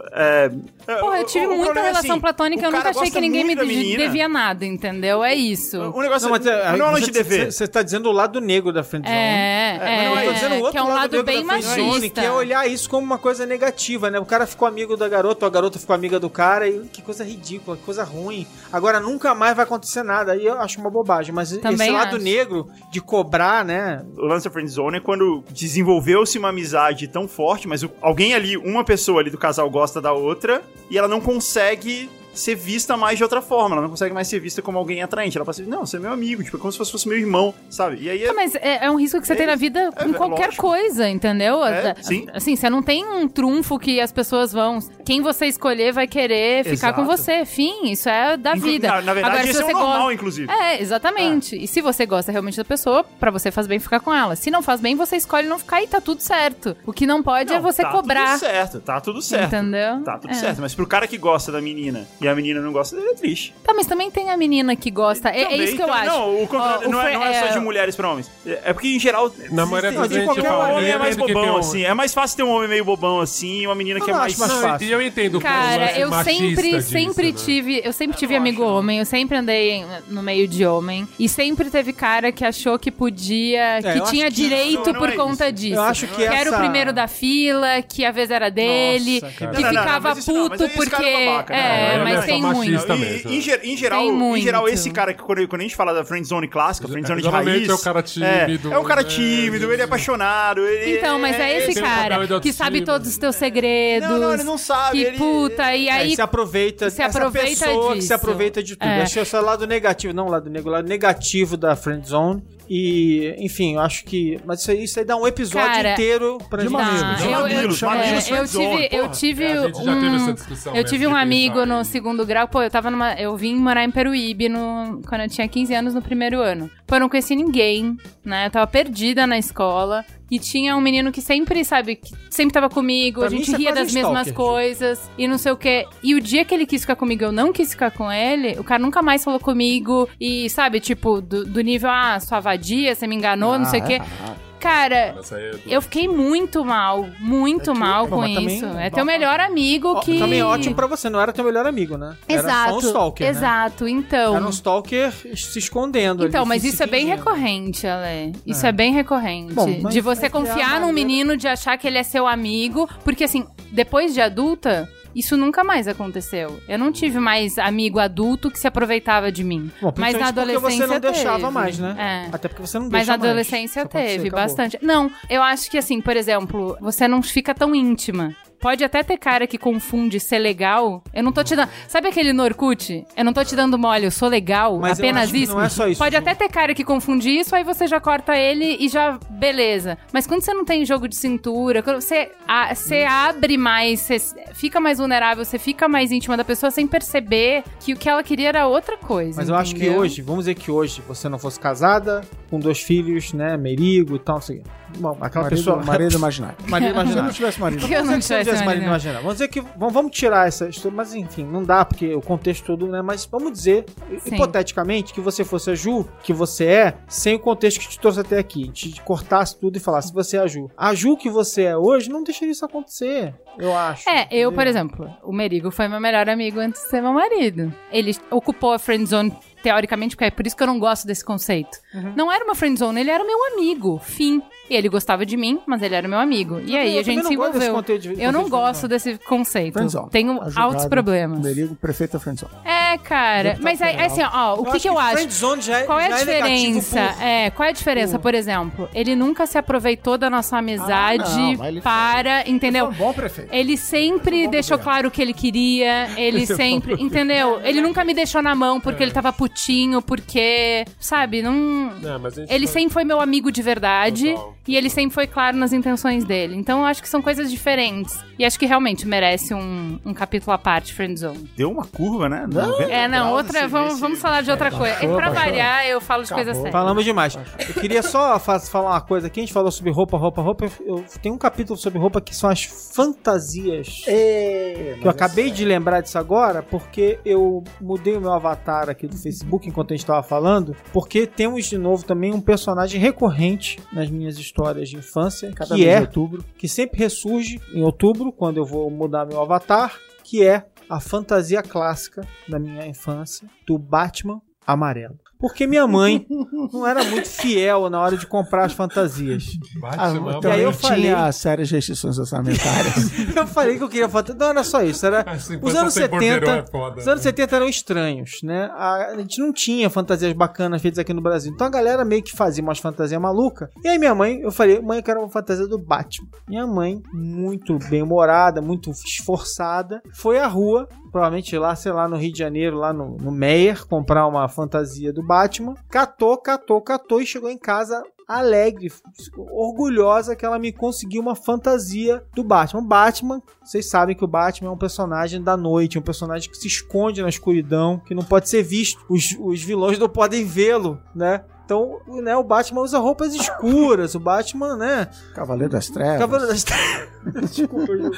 Speaker 5: É,
Speaker 1: Porra, eu tive
Speaker 5: o- o
Speaker 1: muita
Speaker 5: é
Speaker 1: relação
Speaker 5: assim,
Speaker 1: platônica e eu nunca achei que ninguém me devia nada, entendeu? É isso.
Speaker 5: O negócio
Speaker 3: Não, mas
Speaker 5: não,
Speaker 3: é,
Speaker 5: não é longe
Speaker 3: você,
Speaker 5: de dever.
Speaker 3: você- tá dizendo o lado negro da friend zone.
Speaker 1: É,
Speaker 5: mas
Speaker 1: é,
Speaker 5: não é-
Speaker 3: Eu tô dizendo o outro
Speaker 1: que é um lado
Speaker 3: negro
Speaker 1: bem
Speaker 3: da friend zone,
Speaker 1: machista.
Speaker 3: que é olhar isso como uma coisa negativa, né? O cara ficou amigo da garota, ou a garota ficou amiga do cara, e que coisa ridícula, que coisa ruim. Agora nunca mais vai acontecer nada. Aí eu acho uma bobagem. Mas esse
Speaker 1: Também
Speaker 3: lado
Speaker 1: acho.
Speaker 3: negro de cobrar, né?
Speaker 5: O lance da friend zone é quando desenvolveu-se uma amizade tão forte, mas alguém ali, uma pessoa ali do casal gosta da outra e ela não consegue ser vista mais de outra forma, ela não consegue mais ser vista como alguém atraente. Ela passa não, você é meu amigo, tipo, é como se fosse, fosse meu irmão, sabe? E aí é,
Speaker 1: Ah, Mas é, é um risco que você
Speaker 5: É,
Speaker 1: tem na vida com
Speaker 5: é,
Speaker 1: qualquer
Speaker 5: lógico.
Speaker 1: coisa, entendeu?
Speaker 5: É, sim.
Speaker 1: Assim, você não tem um trunfo que as pessoas vão. Quem você escolher vai querer ficar com
Speaker 5: Exato.
Speaker 1: você. Fim, isso é da
Speaker 5: inclu-
Speaker 1: vida.
Speaker 5: Na, na verdade,
Speaker 1: Agora,
Speaker 5: esse é o normal,
Speaker 1: gosta.
Speaker 5: inclusive.
Speaker 1: É, exatamente. E se você gosta realmente da pessoa, pra você faz bem ficar com ela. Se não faz bem, você escolhe não ficar e tá tudo certo. O que não pode é
Speaker 5: Não,
Speaker 1: você
Speaker 5: tá
Speaker 1: cobrar.
Speaker 5: Tudo certo, tá tudo certo.
Speaker 1: Entendeu?
Speaker 5: Tá tudo
Speaker 1: É.
Speaker 5: certo. Mas pro cara que gosta da menina e a menina não gosta dele, é triste.
Speaker 1: Tá, mas também tem a menina que gosta. É, é
Speaker 5: Também,
Speaker 1: isso que eu
Speaker 5: então,
Speaker 1: acho.
Speaker 5: Não, o contrário,
Speaker 1: Ó, o
Speaker 5: não, é, não é só
Speaker 1: é-
Speaker 5: de mulheres pra homens. É é porque, em geral,
Speaker 4: Na maioria das vezes,
Speaker 5: qualquer
Speaker 4: tipo, a
Speaker 5: homem é
Speaker 4: menina
Speaker 5: mais
Speaker 4: que tem
Speaker 5: bobão,
Speaker 4: um-
Speaker 5: assim. É mais fácil ter um homem meio bobão, assim, e uma menina que é
Speaker 3: não
Speaker 5: mais...
Speaker 3: acho mais fácil.
Speaker 4: E eu entendo o
Speaker 1: Cara,
Speaker 4: lance
Speaker 1: eu
Speaker 4: machista
Speaker 1: sempre,
Speaker 4: disso,
Speaker 1: sempre
Speaker 4: né?
Speaker 1: tive. Eu sempre tive amigo homem, eu sempre andei em- no meio de homem. E sempre teve cara que achou que podia,
Speaker 3: É, eu
Speaker 1: que
Speaker 3: acho
Speaker 1: tinha
Speaker 3: que
Speaker 1: direito
Speaker 5: isso não
Speaker 1: por
Speaker 5: é
Speaker 1: conta
Speaker 5: isso.
Speaker 1: disso.
Speaker 3: Eu acho que
Speaker 1: era o primeiro da fila, que a vez era dele,
Speaker 3: Nossa, cara.
Speaker 1: que
Speaker 5: Não, não, não,
Speaker 1: ficava
Speaker 5: mas isso não, mas
Speaker 1: puto
Speaker 5: esse cara
Speaker 1: porque.
Speaker 5: é babaca, né?
Speaker 1: é,
Speaker 4: Não,
Speaker 1: mas
Speaker 4: é
Speaker 1: tem muito.
Speaker 5: e- em, ge- em geral,
Speaker 1: Tem
Speaker 5: em geral, esse cara, que quando, quando a gente fala da friendzone clássica, friendzone de raiz...
Speaker 4: é o cara tímido,
Speaker 5: É, é um cara
Speaker 4: né?
Speaker 5: tímido, ele é apaixonado, ele...
Speaker 1: Então, mas é esse
Speaker 4: tem um
Speaker 1: cara que sabe todos os teus segredos.
Speaker 5: Não, não, ele não sabe,
Speaker 1: Que
Speaker 5: ele-
Speaker 1: puta, e
Speaker 3: Aí
Speaker 1: aí.
Speaker 3: se aproveita,
Speaker 1: se
Speaker 3: essa
Speaker 1: aproveita
Speaker 3: pessoa que
Speaker 1: disso.
Speaker 3: se aproveita de tudo.
Speaker 1: É.
Speaker 3: Acho que esse é o lado negativo, não o lado negativo, o lado negativo da friend zone. E, enfim, eu acho que. Mas isso aí, isso aí dá um episódio
Speaker 1: Cara,
Speaker 3: inteiro pra
Speaker 2: de
Speaker 3: gente.
Speaker 2: mamilos.
Speaker 5: De
Speaker 1: eu, eu,
Speaker 5: mamilos,
Speaker 1: é,
Speaker 5: mamilos,
Speaker 1: eu tive, eu tive
Speaker 4: É, a gente já teve
Speaker 1: um,
Speaker 4: essa discussão
Speaker 1: eu
Speaker 4: mesmo
Speaker 1: tive um amigo no segundo grau, pô, eu tava numa, eu vim morar em Peruíbe no, quando eu tinha 15 anos no primeiro ano. Pô, eu não conheci ninguém, né? Eu tava perdida na escola e tinha um menino que sempre, sabe, que sempre tava comigo,
Speaker 3: Pra
Speaker 1: a gente
Speaker 3: é
Speaker 1: ria das
Speaker 3: um
Speaker 1: mesmas
Speaker 3: stalker,
Speaker 1: coisas e não sei o quê. E o dia que ele quis ficar comigo, eu não quis ficar com ele, o cara nunca mais falou comigo e, sabe, tipo, do, do nível, ah, sua vadia, você me enganou, não
Speaker 2: Ah,
Speaker 1: sei o
Speaker 2: é
Speaker 1: quê.
Speaker 2: errado.
Speaker 1: Cara,
Speaker 4: é
Speaker 1: eu fiquei muito mal, muito mal
Speaker 3: Bom,
Speaker 1: com
Speaker 3: mas também-
Speaker 1: isso. é teu melhor amigo
Speaker 3: Ó,
Speaker 1: que.
Speaker 3: Também é ótimo pra você, não era teu melhor amigo, né?
Speaker 1: Exato.
Speaker 3: Era só um stalker. né?
Speaker 1: exato, então.
Speaker 3: Era um stalker se escondendo.
Speaker 1: Então,
Speaker 3: ali,
Speaker 1: mas isso é bem recorrente, Ale. Isso é, bem recorrente.
Speaker 3: Bom,
Speaker 1: de você
Speaker 3: é é
Speaker 1: confiar num
Speaker 3: maneira-
Speaker 1: menino, de achar que ele é seu amigo. Porque, assim, depois de adulta, isso nunca mais aconteceu. Eu não tive mais amigo adulto que se aproveitava de mim.
Speaker 3: Bom,
Speaker 1: mas na adolescência
Speaker 3: você não deixava
Speaker 1: teve.
Speaker 3: mais, né?
Speaker 1: É.
Speaker 3: Até porque você não
Speaker 1: Mas
Speaker 3: deixa
Speaker 1: na
Speaker 3: mais.
Speaker 1: adolescência
Speaker 3: Isso acontecer,
Speaker 1: teve bastante. Não, eu acho que assim, por exemplo, você não fica tão íntima. Pode até ter cara que confunde ser legal. Eu não tô te dando. Sabe aquele no Orkut? Eu não tô te dando mole, eu sou legal,
Speaker 3: Mas
Speaker 1: apenas isso.
Speaker 3: não é só isso,
Speaker 1: Pode até ter cara que confunde isso, aí você já corta ele e já. Beleza. Mas quando você não tem jogo de cintura, quando você, a- você abre mais, você fica mais vulnerável, você fica mais íntima da pessoa sem perceber que o que ela queria era outra coisa.
Speaker 3: Mas eu acho que hoje, vamos dizer que hoje você não fosse casada, com dois filhos, né? Merigo e tal, não sei o quê. Bom, aquela
Speaker 2: Marido,
Speaker 3: pessoa.
Speaker 2: marido imaginário. [LAUGHS]
Speaker 3: Marido
Speaker 2: Se eu
Speaker 3: imaginário.
Speaker 2: não tivesse marido.
Speaker 1: Que eu não
Speaker 3: Vamos dizer que
Speaker 1: tivesse
Speaker 3: tivesse marido
Speaker 1: marido.
Speaker 3: imaginário. Vamos dizer que. Vamos, vamos tirar essa história, mas enfim, não dá, porque o contexto todo, né? Mas vamos dizer,
Speaker 1: Sim.
Speaker 3: hipoteticamente, que você fosse a Ju, que você é, sem o contexto que te trouxe até aqui. Te cortasse tudo e falasse, você é a Ju. A Ju que você é hoje não deixaria isso acontecer, eu acho.
Speaker 1: É, eu,
Speaker 3: entendeu?
Speaker 1: por exemplo, o Merigo foi meu melhor amigo antes de ser meu marido. Ele ocupou a friend zone teoricamente, porque é por isso que eu não gosto desse conceito.
Speaker 3: Uhum.
Speaker 1: Não era uma friend zone, ele era meu amigo, fim. E ele gostava de mim, mas ele era meu amigo. E aí
Speaker 3: eu
Speaker 1: a gente se
Speaker 3: não
Speaker 1: envolveu.
Speaker 3: de-
Speaker 1: Eu não gosto desse conceito.
Speaker 2: Friendzone.
Speaker 1: Tenho
Speaker 2: Ajudado,
Speaker 1: altos problemas.
Speaker 2: Merigo, prefeita friendzone.
Speaker 1: É, cara.
Speaker 2: Deputado
Speaker 1: Mas aí,
Speaker 2: federal.
Speaker 1: assim, ó, o que, que eu acho?
Speaker 3: Friendzone já é,
Speaker 1: Qual é a
Speaker 3: negativo
Speaker 1: diferença?
Speaker 3: por-
Speaker 1: É, qual é a diferença, por exemplo? Ele nunca se aproveitou da nossa amizade
Speaker 2: Ah, não, ele
Speaker 1: para, entendeu?
Speaker 2: Foi um bom prefeito.
Speaker 1: Ele sempre
Speaker 2: bom
Speaker 1: deixou claro o que ele queria. Ele [LAUGHS] sempre. Entendeu? Ele nunca me deixou na mão porque ele tava putinho, porque. Sabe? Não.
Speaker 4: É, mas a gente
Speaker 1: Ele sempre foi meu amigo de verdade
Speaker 4: Total,
Speaker 1: e ele sempre foi claro nas intenções dele. Então eu acho que são coisas diferentes. E acho que realmente merece um, um capítulo à parte, Friendzone.
Speaker 5: Deu uma curva, né? 90
Speaker 1: É, não, outra.
Speaker 5: esse-
Speaker 1: Vamos,
Speaker 5: esse-
Speaker 1: vamos falar de outra coisa. É
Speaker 2: baixou,
Speaker 1: pra
Speaker 2: baixou.
Speaker 1: variar, eu falo de coisas sérias.
Speaker 3: Falamos demais. Eu queria só fa- falar uma coisa aqui. A gente falou sobre roupa, roupa, roupa. Eu tenho um capítulo sobre roupa que são as fantasias.
Speaker 2: É,
Speaker 3: Que eu acabei de lembrar disso agora, porque eu mudei o meu avatar aqui do Facebook enquanto a gente estava falando, porque temos de novo também um personagem recorrente nas minhas histórias de infância,
Speaker 2: Cada
Speaker 3: que
Speaker 2: mês
Speaker 3: é
Speaker 2: de outubro.
Speaker 3: que sempre ressurge em outubro, quando eu vou mudar meu avatar, que é a fantasia clássica da minha infância do Batman amarelo. Porque minha mãe não era muito fiel na hora de comprar as fantasias.
Speaker 2: Ah,
Speaker 3: aí eu falei-
Speaker 2: tinha sérias restrições orçamentárias. [LAUGHS]
Speaker 3: Eu falei que eu queria fantasia. Não era só isso, era
Speaker 4: Assim,
Speaker 3: os anos
Speaker 4: você borderou
Speaker 3: 70,
Speaker 4: é foda,
Speaker 3: os anos
Speaker 4: né?
Speaker 3: 70 eram estranhos, né? A, a gente não tinha fantasias bacanas feitas aqui no Brasil. Então a galera meio que fazia umas fantasias malucas. E aí minha mãe, eu falei, mãe, eu quero uma fantasia do Batman. Minha mãe, muito bem-humorada, muito esforçada, foi à rua, provavelmente lá, sei lá, no Rio de Janeiro, lá no, no Meyer, comprar uma fantasia do Batman. Catou, catou, catou e chegou em casa alegre, orgulhosa que ela me conseguiu uma fantasia do Batman. O Batman, vocês sabem que o Batman é um personagem da noite, um personagem que se esconde na escuridão, que não pode ser visto. Os, os vilões não podem vê-lo, né? Então, né, o Batman usa roupas escuras, o Batman, né?
Speaker 2: Cavaleiro das Trevas.
Speaker 3: Cavaleiro das Trevas. [LAUGHS] Desculpa, Ju.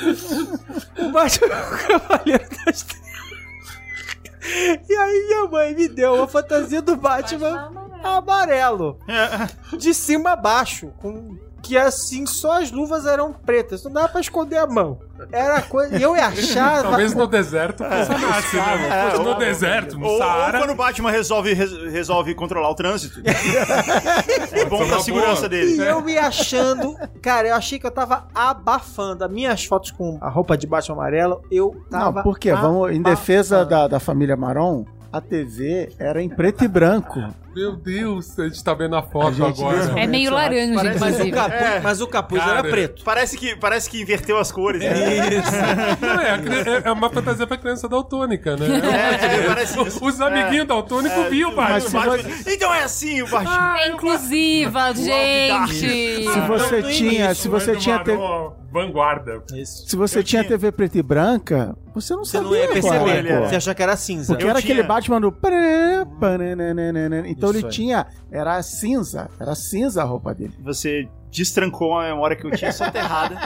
Speaker 3: O Batman é o Cavaleiro das Trevas. E aí minha mãe me deu uma fantasia do Batman amarelo. De cima a baixo. Com... Que assim, só as luvas eram pretas. Não dava pra esconder a mão. Era coisa. E eu ia achar. [LAUGHS]
Speaker 4: Talvez no deserto funcionasse, né?
Speaker 5: É,
Speaker 4: Fosse no
Speaker 5: ou-
Speaker 4: deserto, no
Speaker 5: Ou, ou
Speaker 4: Saara.
Speaker 5: quando o Batman resolve, res- resolve controlar o trânsito. [LAUGHS] é bom pra segurança
Speaker 4: boa.
Speaker 5: dele.
Speaker 3: E eu me achando. Cara, eu achei que eu tava abafando. As minhas fotos com a roupa de Batman amarelo, eu tava.
Speaker 2: Não, por quê? Vamos, em defesa da, da família Maron, a TV era em preto e branco.
Speaker 4: Meu Deus, a gente tá vendo a foto
Speaker 2: A
Speaker 4: agora.
Speaker 2: viu.
Speaker 1: É meio laranja,
Speaker 3: Mas o capuz, mas o capuz
Speaker 4: Cara,
Speaker 3: era preto.
Speaker 5: Parece que, parece que inverteu as cores. Né? [LAUGHS]
Speaker 4: Não, é, é- é uma fantasia pra criança daltônica, né?
Speaker 5: É, parece isso.
Speaker 4: Os amiguinhos daltônicos viam,
Speaker 2: se
Speaker 5: Batman- Então é assim o Batman.
Speaker 1: É inclusiva, gente.
Speaker 2: Se você tinha, se você tinha, te-
Speaker 4: Vanguarda.
Speaker 3: Isso.
Speaker 2: se você tinha
Speaker 5: tinha.
Speaker 2: TV preta e branca, você não
Speaker 3: Você
Speaker 2: sabia
Speaker 3: não ia
Speaker 2: qual
Speaker 3: perceber.
Speaker 2: era. cor.
Speaker 3: Você achou que era cinza.
Speaker 2: Porque
Speaker 5: Eu
Speaker 2: era
Speaker 5: tinha-
Speaker 2: aquele Batman do. parananana. Então
Speaker 3: Isso
Speaker 2: ele
Speaker 3: aí.
Speaker 2: tinha. Era cinza. Era cinza a roupa dele.
Speaker 5: Você destrancou uma memória que eu tinha soterrada.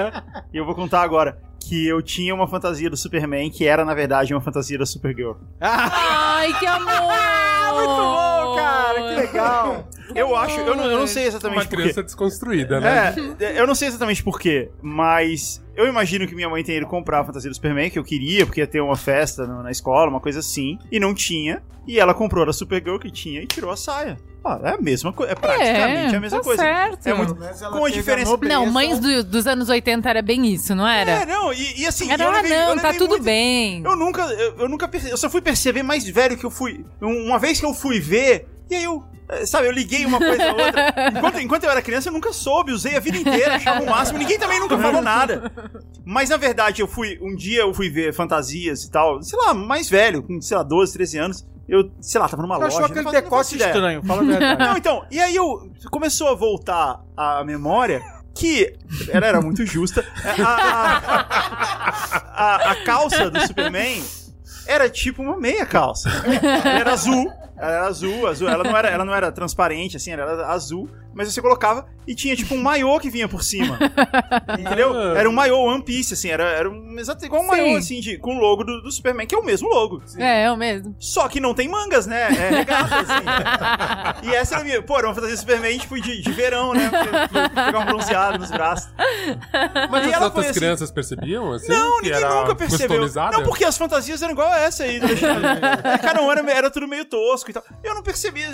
Speaker 5: [LAUGHS] e eu vou contar agora. Que eu tinha uma fantasia do Superman que era, na verdade, uma fantasia da Supergirl.
Speaker 1: Ai, que amor! [LAUGHS]
Speaker 3: Muito bom, cara. Que legal.
Speaker 5: Eu acho, eu não, eu não sei
Speaker 4: Uma
Speaker 5: exatamente por quê.
Speaker 4: criança desconstruída, né?
Speaker 5: É, eu não sei exatamente porquê, mas eu imagino que minha mãe tenha ido comprar a fantasia do Superman, que eu queria, porque ia ter uma festa na escola, uma coisa assim, e não tinha. E ela comprou a Supergirl que tinha e tirou a saia. Ah, é a mesma coisa, é praticamente a mesma
Speaker 1: tá
Speaker 5: coisa.
Speaker 1: certo.
Speaker 5: É muito. Com a diferença.
Speaker 1: Não, mães do- dos anos 80 era bem isso, não era?
Speaker 5: É, não, e, e assim.
Speaker 1: Era,
Speaker 5: eu
Speaker 1: ah,
Speaker 5: levei- eu
Speaker 1: não, tá
Speaker 5: levei
Speaker 1: tudo
Speaker 5: muito-
Speaker 1: bem.
Speaker 5: Eu nunca, eu, eu nunca percebi, eu só fui perceber mais velho que eu fui. um- Uma vez que eu fui ver, e aí eu. eh, Sabe, eu liguei uma coisa a outra. [LAUGHS] Enquanto, enquanto eu era criança, eu nunca soube, usei a vida inteira, achava o máximo, ninguém também nunca falou nada. Mas na verdade, eu fui. Um dia eu fui ver fantasias e tal, sei lá, mais velho, com, sei lá, 12, 13 anos. Eu, sei lá, tava numa
Speaker 3: Eu
Speaker 5: loja.
Speaker 3: achou aquele decote estranho. Fala a verdade.
Speaker 5: Não, então, e aí eu começou a voltar a memória que ela era muito justa. A, a- a- a calça do Superman era tipo uma meia calça. Ela era azul. Ela era azul, azul. Ela não era, ela não era transparente, assim, ela era azul. Mas você colocava e tinha tipo um maiô que vinha por cima. [LAUGHS] Entendeu? Era um maiô One Piece, assim. Era, era um, exato igual um maiô,
Speaker 1: Sim.
Speaker 5: assim, de, com o logo do, do Superman, que é o mesmo logo.
Speaker 1: É, é o mesmo.
Speaker 5: Só que não tem mangas, né? É regata, assim. e essa era a minha. Pô, era uma fantasia Superman, tipo, de, de verão, né? Pegar um bronzeado nos braços.
Speaker 4: Mas
Speaker 5: E
Speaker 4: as outras
Speaker 5: assim-
Speaker 4: crianças percebiam, assim?
Speaker 5: Não, ninguém
Speaker 4: era
Speaker 5: nunca percebeu. Não, porque as fantasias eram igual a essa aí. do Alexandre. Cada um era, era tudo meio tosco e tal. Eu não percebia.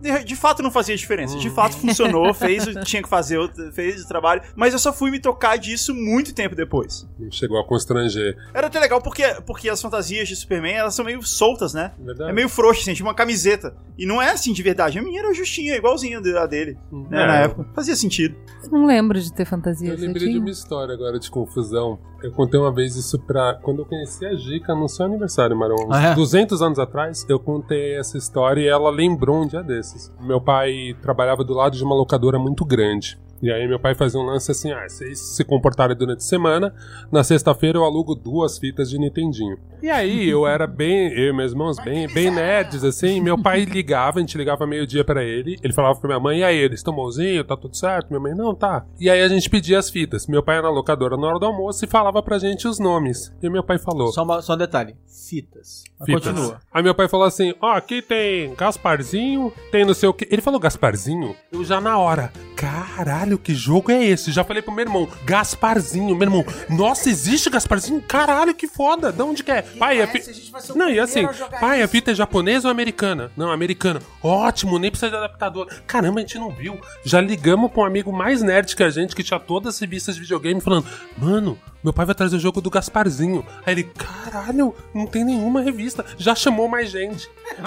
Speaker 5: De, de fato, não fazia diferença. De fato, funcionou, fez o que tinha que fazer, fez o trabalho. Mas eu só fui me tocar disso muito tempo depois.
Speaker 4: Chegou a constranger.
Speaker 5: Era até legal porque, porque as fantasias de Superman, elas são meio soltas, né?
Speaker 4: Verdade.
Speaker 5: É meio frouxo, assim, tipo uma camiseta. E não é assim de verdade. A minha era justinha, igualzinha a dele, né,
Speaker 4: É.
Speaker 5: na época. Fazia sentido.
Speaker 1: Não lembro de ter fantasia.
Speaker 4: Eu lembrei de
Speaker 1: tinha?
Speaker 4: uma história agora de confusão. Eu contei uma vez isso pra. Quando eu conheci a Gica no seu aniversário, Marão. Uns
Speaker 3: Ah, é?
Speaker 4: 200 anos atrás, eu contei essa história e ela lembrou um dia desses. Meu pai trabalhava do lado de uma locadora muito grande. E aí meu pai fazia um lance assim, ah, vocês se comportarem durante a semana, na sexta-feira eu alugo duas fitas de Nintendinho. E aí eu era bem, eu e meus irmãos, bem, bem nerds, assim, meu pai ligava, a gente ligava meio-dia pra ele, ele falava pra minha mãe, e aí, eles estão bonzinho, tá tudo certo? Minha mãe, não, tá. E aí a gente pedia as fitas. Meu pai ia na locadora na hora do almoço e falava pra gente os nomes. E meu pai falou.
Speaker 3: Só, uma- só um detalhe. Fitas.
Speaker 4: Fitas.
Speaker 3: Continua.
Speaker 4: Aí meu pai falou assim: Ó, aqui tem Gasparzinho, tem não sei o que. Ele falou Gasparzinho, eu já na hora. Caralho, que jogo é esse? Já falei pro meu irmão, Gasparzinho. Meu irmão, nossa, existe Gasparzinho? Caralho, que foda. De onde que é? Pai, a fi... Não, e assim, pai, a fita é japonesa ou americana? Não, americana. Ótimo, nem precisa de adaptador. Caramba, a gente não viu. Já ligamos pra um amigo mais nerd que a gente, que tinha todas as revistas de videogame, falando: Mano, meu pai vai trazer o jogo do Gasparzinho. Aí ele, caralho, não tem nenhuma revista. Já chamou mais gente. [LAUGHS]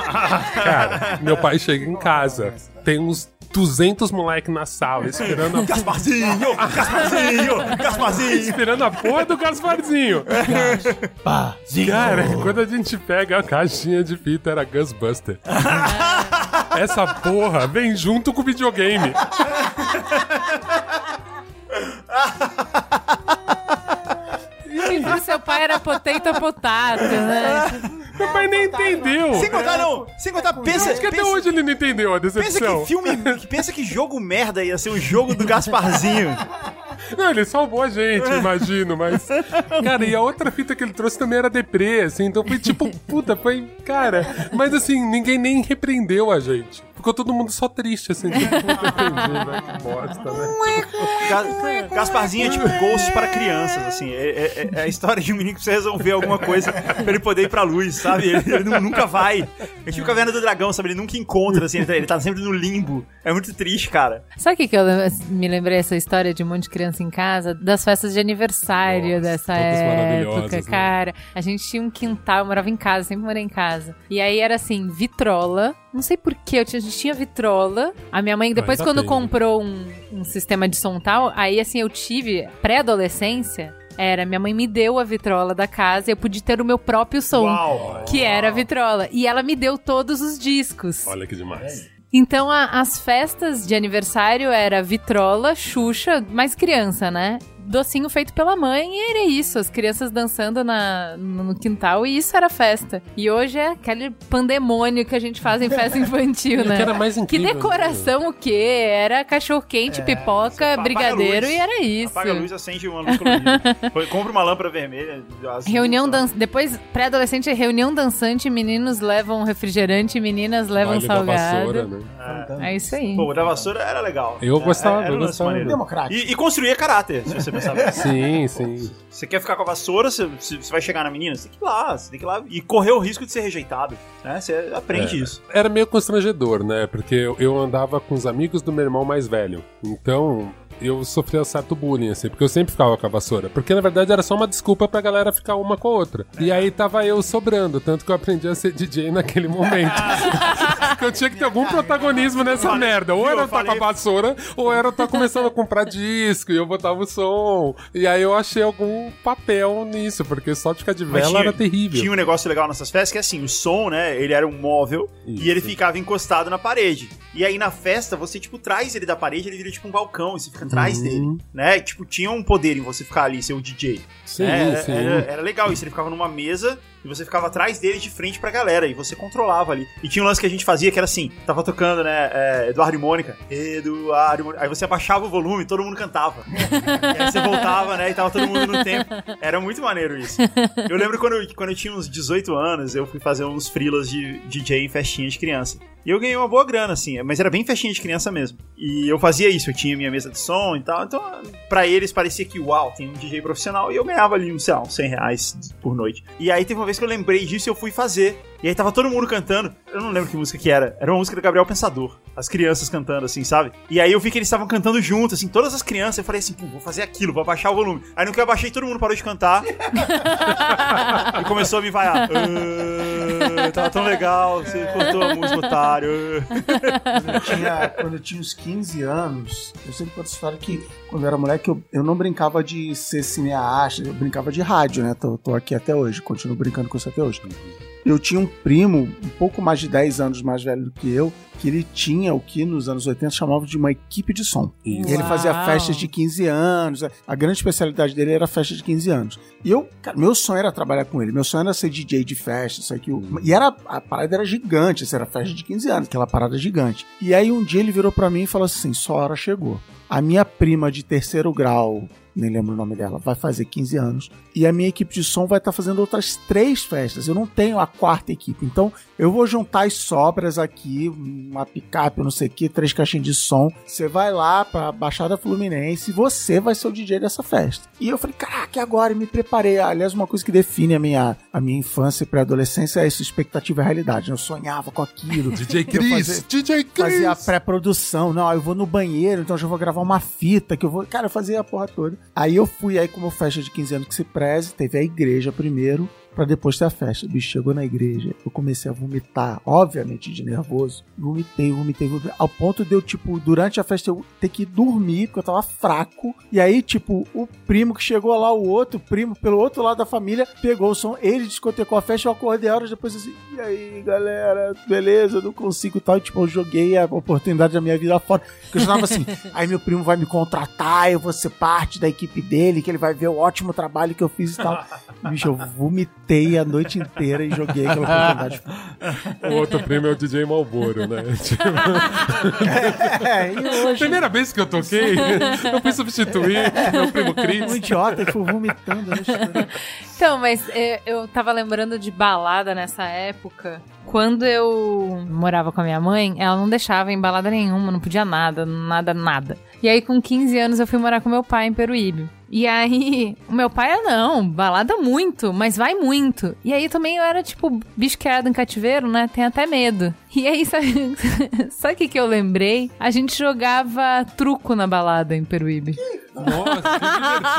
Speaker 4: Cara, meu pai chega em casa, tem uns 200 moleque na sala esperando a,
Speaker 5: Gasparzinho! Gasparzinho! Gasparzinho!
Speaker 4: esperando a porra do Gasparzinho. Cara, quando a gente pega a caixinha de fita era Ghostbuster. Essa porra vem junto com o videogame. [LAUGHS]
Speaker 1: E seu pai era potato potato, né?
Speaker 4: Meu pai nem entendeu.
Speaker 5: Sem contar, não! Sem contar, pensa.
Speaker 4: Acho que até
Speaker 5: pensa-
Speaker 4: hoje ele não entendeu a
Speaker 5: Pensa
Speaker 4: decepção.
Speaker 5: que filme. que Pensa que jogo merda ia ser o jogo do Gasparzinho. [LAUGHS]
Speaker 4: Não, ele salvou a gente, eu [LAUGHS] imagino, mas. Cara, e a outra fita que ele trouxe também era deprê, assim, então foi tipo, [LAUGHS] puta, foi. Cara, mas assim, ninguém nem repreendeu a gente. Ficou todo mundo só triste, assim, tipo, entendi, né? Que bosta, né?
Speaker 5: Ga- Gasparzinho é tipo Ghost para crianças, assim. É, é- é a história de um menino que precisa resolver alguma coisa pra ele poder ir pra luz, sabe? Ele, ele nu- nunca vai. É tipo Caverna do Dragão, sabe? Ele nunca encontra, assim. Ele tá, tá sempre no limbo. É muito triste, cara.
Speaker 1: Sabe o que, que eu me lembrei essa história de um monte de criança em casa? Das festas de aniversário
Speaker 4: Nossa,
Speaker 1: dessa época,
Speaker 4: né?
Speaker 1: cara. A gente tinha um quintal, eu morava em casa, sempre morei em casa. E aí era assim, vitrola. Não sei porquê, a gente tinha vitrola. A minha mãe, depois, quando
Speaker 4: tem, né?
Speaker 1: comprou um, um sistema de som tal, aí assim, eu tive pré-adolescência. Era, minha mãe me deu a vitrola da casa e eu pude ter o meu próprio som.
Speaker 5: Uau!
Speaker 1: Que era a vitrola. E ela me deu todos os discos.
Speaker 4: Olha que demais.
Speaker 1: Então a- as festas de aniversário era vitrola, Xuxa, mais criança, né? Docinho feito pela mãe e era isso, as crianças dançando na, no quintal e isso era festa. E hoje é aquele pandemônio que a gente faz em festa [LAUGHS] infantil, né?
Speaker 4: que era mais
Speaker 1: Que
Speaker 4: incrível, né?
Speaker 1: decoração o quê? Era cachorro quente, pipoca, brigadeiro
Speaker 5: luz.
Speaker 1: e era isso.
Speaker 5: Apaga a luz, acende uma luz colorida. [LAUGHS] Compra uma lâmpada vermelha.
Speaker 1: Reunião
Speaker 5: luzes-
Speaker 1: dan... Depois, pré-adolescente é reunião dançante, meninos levam refrigerante, meninas levam
Speaker 4: Baile da vassoura,
Speaker 1: salgado.
Speaker 4: né?
Speaker 1: É isso aí.
Speaker 5: Pô, da vassoura era legal.
Speaker 4: Eu
Speaker 5: É,
Speaker 4: gostava,
Speaker 5: era
Speaker 4: eu gostava.
Speaker 2: Democrático.
Speaker 5: E, e construía caráter, se você [LAUGHS]
Speaker 4: Sim, sim.
Speaker 5: Você quer ficar com a vassoura, você, você vai chegar na menina, você tem que ir lá, você tem que ir lá e correr o risco de ser rejeitado. Né? Você aprende
Speaker 4: É.
Speaker 5: isso.
Speaker 4: Era meio constrangedor, né? Porque eu andava com os amigos do meu irmão mais velho. Então, eu sofria certo bullying, assim, porque eu sempre ficava com a vassoura. Porque, na verdade, era só uma desculpa pra galera ficar uma com a outra. E aí tava eu sobrando, tanto que eu aprendi a ser DJ naquele momento. [LAUGHS] Porque eu tinha que ter algum protagonismo nessa merda. Ou era eu estar com a vassoura, ou era eu estar começando a comprar disco, e eu botava o som. E aí eu achei algum papel nisso, porque só ficar de vela era terrível.
Speaker 5: Tinha um negócio legal nessas festas que é assim, o som, né, ele era um móvel
Speaker 4: Isso.
Speaker 5: e ele ficava encostado na parede. E aí na festa você tipo traz ele da parede, ele vira tipo um balcão e você fica atrás
Speaker 4: Uhum.
Speaker 5: dele, né? Tipo, tinha um poder em você ficar ali, ser o DJ.
Speaker 4: Sim,
Speaker 5: É, era,
Speaker 4: sim.
Speaker 5: Era, era legal isso, ele ficava numa mesa e você ficava atrás dele de frente pra galera e você controlava ali. E tinha um lance que a gente fazia que era assim, tava tocando, né, é, Eduardo e Mônica, Eduardo e Mônica. Aí você abaixava o volume e todo mundo cantava. [LAUGHS] e aí você voltava, né, e tava todo mundo no tempo. Era muito maneiro isso. Eu lembro quando, eu- quando eu tinha uns 18 anos, eu fui fazer uns frilas de DJ em festinha de criança. E eu ganhei uma boa grana, assim, mas era bem festinha de criança mesmo. E eu fazia isso, eu tinha minha mesa de som e tal. Então, pra eles parecia que, uau, tem um DJ profissional. E eu ganhava ali, sei lá, uns 100 reais por noite. E aí teve uma vez que eu lembrei disso eu fui fazer. E aí tava todo mundo cantando. Eu não lembro que música que era. Era uma música do Gabriel Pensador. As crianças cantando, assim, sabe? E aí eu vi que eles estavam cantando junto, assim, todas as crianças. Eu falei assim, pô, vou fazer aquilo, vou abaixar o volume. Aí no que eu abaixei, todo mundo parou de cantar. [LAUGHS] e começou a me vaiar. Ah, tava tão legal, você cortou a música, otário.
Speaker 2: Quando eu, tinha, quando eu tinha uns 15 anos, eu sempre conto essa história que quando eu era moleque eu, eu não brincava de ser cineasta, eu brincava de rádio, né? Tô, tô aqui até hoje, continuo brincando com isso até hoje. Eu tinha um primo, um pouco mais de 10 anos mais velho do que eu, que ele tinha o que nos anos 80 chamava de uma equipe de som.
Speaker 4: Isso.
Speaker 2: E ele fazia festas de 15 anos. A grande especialidade dele era festa de 15 anos. E eu, cara, meu sonho era trabalhar com ele. Meu sonho era ser DJ de festa, isso aqui. E era, a parada era gigante, isso era festa de 15 anos, aquela parada gigante. E aí um dia ele virou pra mim e falou assim: sua hora chegou. A minha prima de terceiro grau, nem lembro o nome dela, vai fazer 15 anos. E a minha equipe de som vai estar fazendo outras três festas. Eu não tenho a quarta equipe. Então eu vou juntar as sobras aqui, uma picape, não sei o que, três caixinhas de som. Você vai lá pra Baixada Fluminense e você vai ser o DJ dessa festa. E eu falei, caraca, e agora? E me preparei. Aliás, uma coisa que define a minha, a minha infância e pré-adolescência é essa expectativa e realidade. Eu sonhava com aquilo. [LAUGHS]
Speaker 4: DJ Chris!
Speaker 2: fazia-
Speaker 4: DJ Chris!
Speaker 2: Fazia a pré-produção. Não, eu vou no banheiro, então eu já vou gravar uma fita que eu vou. Cara, eu fazia a porra toda. Aí eu fui aí como festa de 15 anos que se preze, teve a igreja primeiro. Pra depois ter a festa. Bicho, chegou na igreja, eu comecei a vomitar, obviamente de nervoso. Vomitei, vomitei, vomitei. Ao ponto de eu, tipo, durante a festa eu ter que dormir, porque eu tava fraco. E aí, tipo, o primo que chegou lá, o outro primo, pelo outro lado da família, pegou o som, ele discotecou a festa, eu acordei horas depois assim, e aí, galera, beleza, não consigo tal. E, tipo, eu joguei a oportunidade da minha vida fora. Porque eu já tava assim, [LAUGHS] aí meu primo vai me contratar, eu vou ser parte da equipe dele, que ele vai ver o ótimo trabalho que eu fiz e tal. Bicho, eu vomitei Cantei a noite inteira e joguei aquela oportunidade. [LAUGHS]
Speaker 4: O outro primo é o DJ Malboro, né? [LAUGHS] Tipo,
Speaker 2: É, e hoje,
Speaker 4: primeira vez que eu toquei, eu fui substituir meu primo
Speaker 2: um
Speaker 4: Chris.
Speaker 2: idiota e fui vomitando. né?
Speaker 1: Então, mas é, eu tava lembrando de balada nessa época. Quando eu morava com a minha mãe, ela não deixava em balada nenhuma, não podia nada, nada, nada. E aí, com 15 anos, eu fui morar com meu pai em Peruíbe. E aí, [LAUGHS] o meu pai era não, balada muito, mas vai muito. E aí também eu era tipo bicho criado em cativeiro, né? Tem até medo. E aí, sabe, [LAUGHS] sabe o que, que eu lembrei? A gente jogava truco na balada em Peruíbe.
Speaker 4: Nossa, que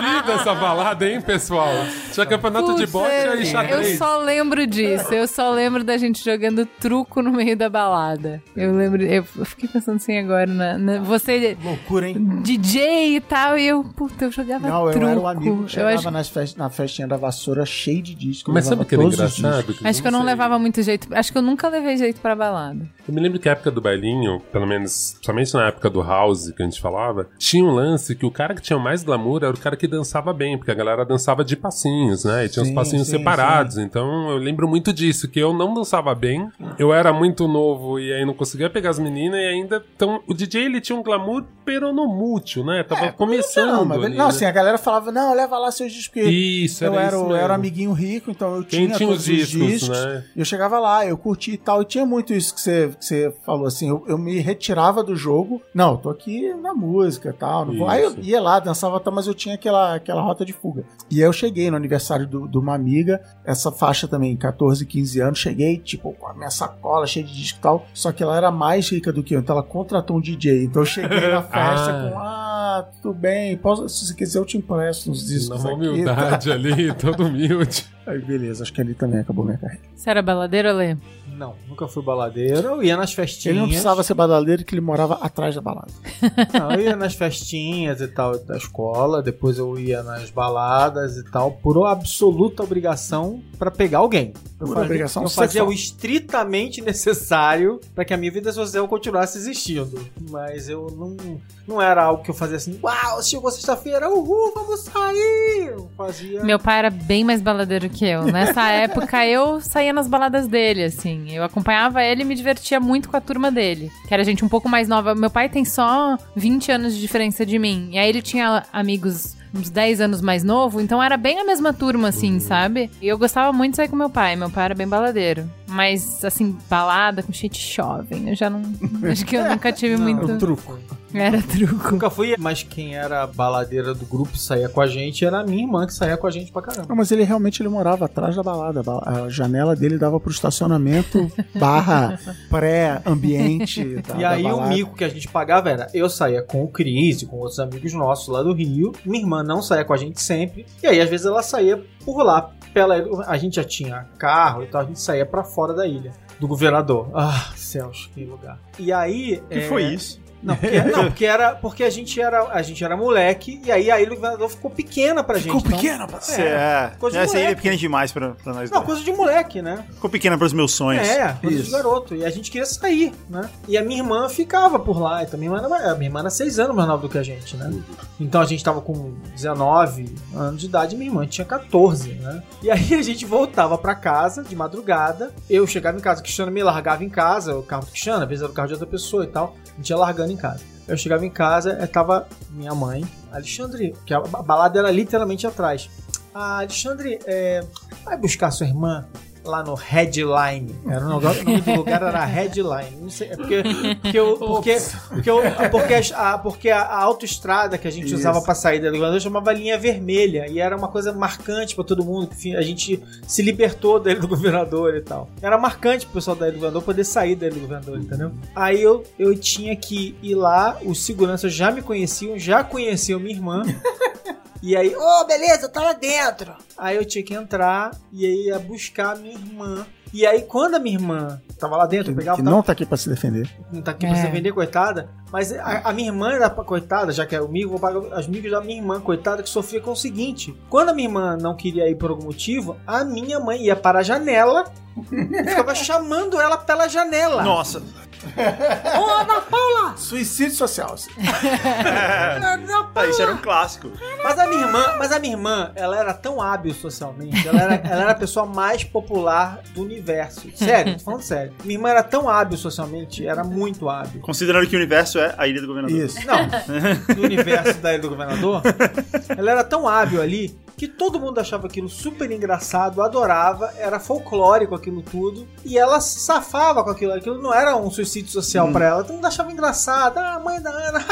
Speaker 4: divertida essa balada, hein, pessoal? Tinha campeonato de
Speaker 1: Putz,
Speaker 4: boxe e
Speaker 1: eu
Speaker 4: xadrez.
Speaker 1: só lembro disso. Eu só lembro da gente jogando truco no meio da balada. Eu lembro. Eu eu fiquei pensando assim agora, na, na- você
Speaker 2: Loucura, hein?
Speaker 1: DJ e tal, e eu, puta, eu jogava
Speaker 2: Não, eu
Speaker 1: truco.
Speaker 2: era o amigo que
Speaker 1: eu
Speaker 2: chegava
Speaker 1: acho,
Speaker 2: nas fest- na festinha da vassoura cheio de discos.
Speaker 4: Mas sabe o que era engraçado?
Speaker 1: acho que eu não
Speaker 4: sei.
Speaker 1: levava muito jeito. Acho que eu nunca levei jeito pra balada. Club.
Speaker 4: Eu me lembro que a época do bailinho, pelo menos, somente na época do house que a gente falava, tinha um lance que o cara que tinha mais glamour era o cara que dançava bem, porque a galera dançava de passinhos, né? E tinha
Speaker 2: Sim,
Speaker 4: os passinhos
Speaker 2: sim,
Speaker 4: separados. Então eu lembro muito disso, que eu não dançava bem, eu era muito novo e aí não conseguia pegar as meninas e ainda. Então o DJ ele tinha um glamour peronomútil, né? Tava começando.
Speaker 2: É, Não, mas,
Speaker 4: ali,
Speaker 2: não
Speaker 4: né?
Speaker 2: assim, a galera falava, não, leva lá seus discos,
Speaker 4: Isso,
Speaker 2: eu
Speaker 4: era
Speaker 2: era,
Speaker 4: isso
Speaker 2: era amiguinho rico, então eu tinha,
Speaker 4: tinha
Speaker 2: todos
Speaker 4: os discos,
Speaker 2: os discos.
Speaker 4: né?
Speaker 2: E eu chegava lá, eu curtia e tal, e tinha muito isso que você, que você falou, assim, eu, eu me retirava do jogo, não, tô aqui na música e tal, não vou. aí eu ia lá, dançava, tal, mas eu tinha aquela, aquela rota de fuga. E aí eu cheguei no aniversário do- de uma amiga, essa faixa também, 14, 15 anos, cheguei, tipo, com a minha sacola cheia de disco e tal, só que ela era mais rica do que eu, então ela contratou um DJ, então eu cheguei na [LAUGHS] festa
Speaker 4: Ah.
Speaker 2: com, ah, tudo bem, posso, se você quiser eu te empresto uns discos
Speaker 4: Na
Speaker 2: aqui.
Speaker 4: humildade ali, todo humilde.
Speaker 2: Aí beleza, acho que ali também acabou minha carreira.
Speaker 1: Você era baladeiro, Lê?
Speaker 3: Não, nunca fui baladeiro. Eu ia nas festinhas.
Speaker 2: Ele não precisava ser badaleiro que ele morava atrás da balada. [LAUGHS]
Speaker 3: Não, eu ia nas festinhas e tal da escola, depois eu ia nas baladas e tal, por absoluta obrigação pra pegar alguém. Eu
Speaker 2: Por
Speaker 3: fazia,
Speaker 2: obrigação
Speaker 3: eu fazia
Speaker 2: sexual.
Speaker 3: o estritamente necessário pra que a minha vida social continuasse existindo. Mas eu não, não era algo que eu fazia assim, uau, chegou sexta-feira, uhul, vamos sair! Eu fazia.
Speaker 1: Meu pai era bem mais baladeiro que eu. Nessa [LAUGHS] época eu saía nas baladas dele, assim. Eu acompanhava ele e me divertia muito com a turma dele. Que era gente um pouco mais nova. Meu pai tem só 20 anos de diferença de mim. E aí ele tinha amigos uns 10 anos mais novo, então era bem a mesma turma, assim, sabe? E eu gostava muito de sair com meu pai. Meu pai era bem baladeiro. Mas, assim, balada com gente jovem, eu já não. [LAUGHS] Acho que eu nunca tive
Speaker 3: Não,
Speaker 1: muito.
Speaker 2: Um truco.
Speaker 1: Era truco.
Speaker 3: Nunca fui, mas quem era baladeira do grupo e saía com a gente era a minha irmã que saía com a gente pra caramba.
Speaker 2: Não, mas ele realmente ele morava atrás da balada. A A janela dele dava pro estacionamento [LAUGHS] barra pré-ambiente. [LAUGHS]
Speaker 3: E
Speaker 2: da
Speaker 3: aí o mico que a gente pagava era, eu saía com o Cris e com outros amigos nossos lá do Rio, minha irmã não saía com a gente sempre, e aí às vezes ela saía por lá, pela, a gente já tinha carro, então a gente saía pra fora da ilha, do governador. Ah, céus, que lugar. E aí...
Speaker 5: que
Speaker 3: é,
Speaker 5: foi isso?
Speaker 3: Não, porque, [LAUGHS] não, porque era porque a gente era a gente era moleque e aí a ilha do governador ficou pequena pra
Speaker 2: Ficou
Speaker 3: gente. então-
Speaker 2: pequena, pra
Speaker 5: Você é.
Speaker 3: coisa de
Speaker 5: Essa aí é pequena demais pra, pra nós.
Speaker 3: Não,
Speaker 5: dois.
Speaker 3: coisa de moleque, né?
Speaker 5: Ficou pequena pros meus sonhos.
Speaker 3: É, coisa de garoto. E a gente queria sair, né? E a minha irmã ficava por lá. Então, minha irmã era, a minha irmã era seis anos mais nova do que a gente, né? Então a gente tava com 19 anos de idade e minha irmã tinha 14, né? E aí a gente voltava pra casa de madrugada. Eu chegava em casa, o Cristiano me largava em casa, o carro do Cristiano, às vezes era o carro de outra pessoa e tal. A gente ia largando em casa. Eu chegava em casa, eh, tava minha mãe, Alexandre, que a balada era literalmente atrás. Ah, Alexandre, é, vai buscar sua irmã lá no Headline. Era o lugar- o nome do lugar era Headline. Não sei, é porque porque eu, porque porque, eu, porque, a, porque a, a autoestrada que a gente
Speaker 2: Isso.
Speaker 3: usava pra sair da governador chamava linha vermelha e era uma coisa marcante pra todo mundo. Enfim, a gente se libertou da ilha do governador e tal. Era marcante pro pessoal da ilha do governador poder sair da ilha do governador, entendeu? Aí eu, eu tinha que ir lá, os seguranças já me conheciam, já conheciam minha irmã. [LAUGHS] E aí, ô, beleza, tá lá dentro. Aí eu tinha que entrar e aí ia buscar a minha irmã. E aí, quando a minha irmã tava lá dentro, eu
Speaker 2: Que,
Speaker 3: pegava
Speaker 2: que
Speaker 3: tava-
Speaker 2: não tá aqui pra se defender.
Speaker 3: não tá aqui pra
Speaker 1: É.
Speaker 3: você vender, coitada. Mas a, a minha irmã era pra- coitada, já que é o mico, vou pagar as micos da minha irmã, coitada, que sofria com o seguinte: quando a minha irmã não queria ir por algum motivo, a minha mãe ia para a janela ficava chamando ela pela janela.
Speaker 5: Nossa.
Speaker 3: Ô, Ana Paula!
Speaker 2: Suicídio social. assim.
Speaker 3: Ana [LAUGHS]
Speaker 5: Tá, isso era um clássico.
Speaker 3: Mas a minha irmã, mas a minha irmã, ela era tão hábil socialmente, ela era, ela era a pessoa mais popular do universo. Sério, tô falando sério. Minha irmã era tão hábil socialmente, era muito hábil.
Speaker 5: Considerando que o universo é a ilha do governador.
Speaker 2: Isso.
Speaker 3: Não, [LAUGHS] do universo da Ilha do Governador, ela era tão hábil ali que todo mundo achava aquilo super engraçado, adorava, era folclórico aquilo tudo, e ela se safava com aquilo. Aquilo não era um suicídio social pra ela, todo mundo achava engraçado, ah, mãe da Ana,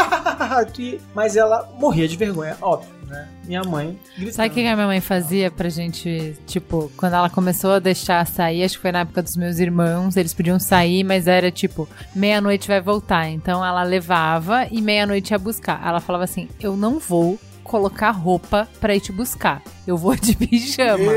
Speaker 3: [LAUGHS] mas ela morria de vergonha, óbvio, né? Minha mãe gritando.
Speaker 1: Sabe o que a minha mãe fazia pra gente, tipo, quando ela começou a deixar sair, acho que foi na época dos meus irmãos, eles podiam sair, mas era tipo, meia-noite vai voltar. Então ela levava e meia-noite ia buscar. Ela falava assim: eu não vou colocar roupa pra ir te buscar. Eu vou de [LAUGHS] pijama.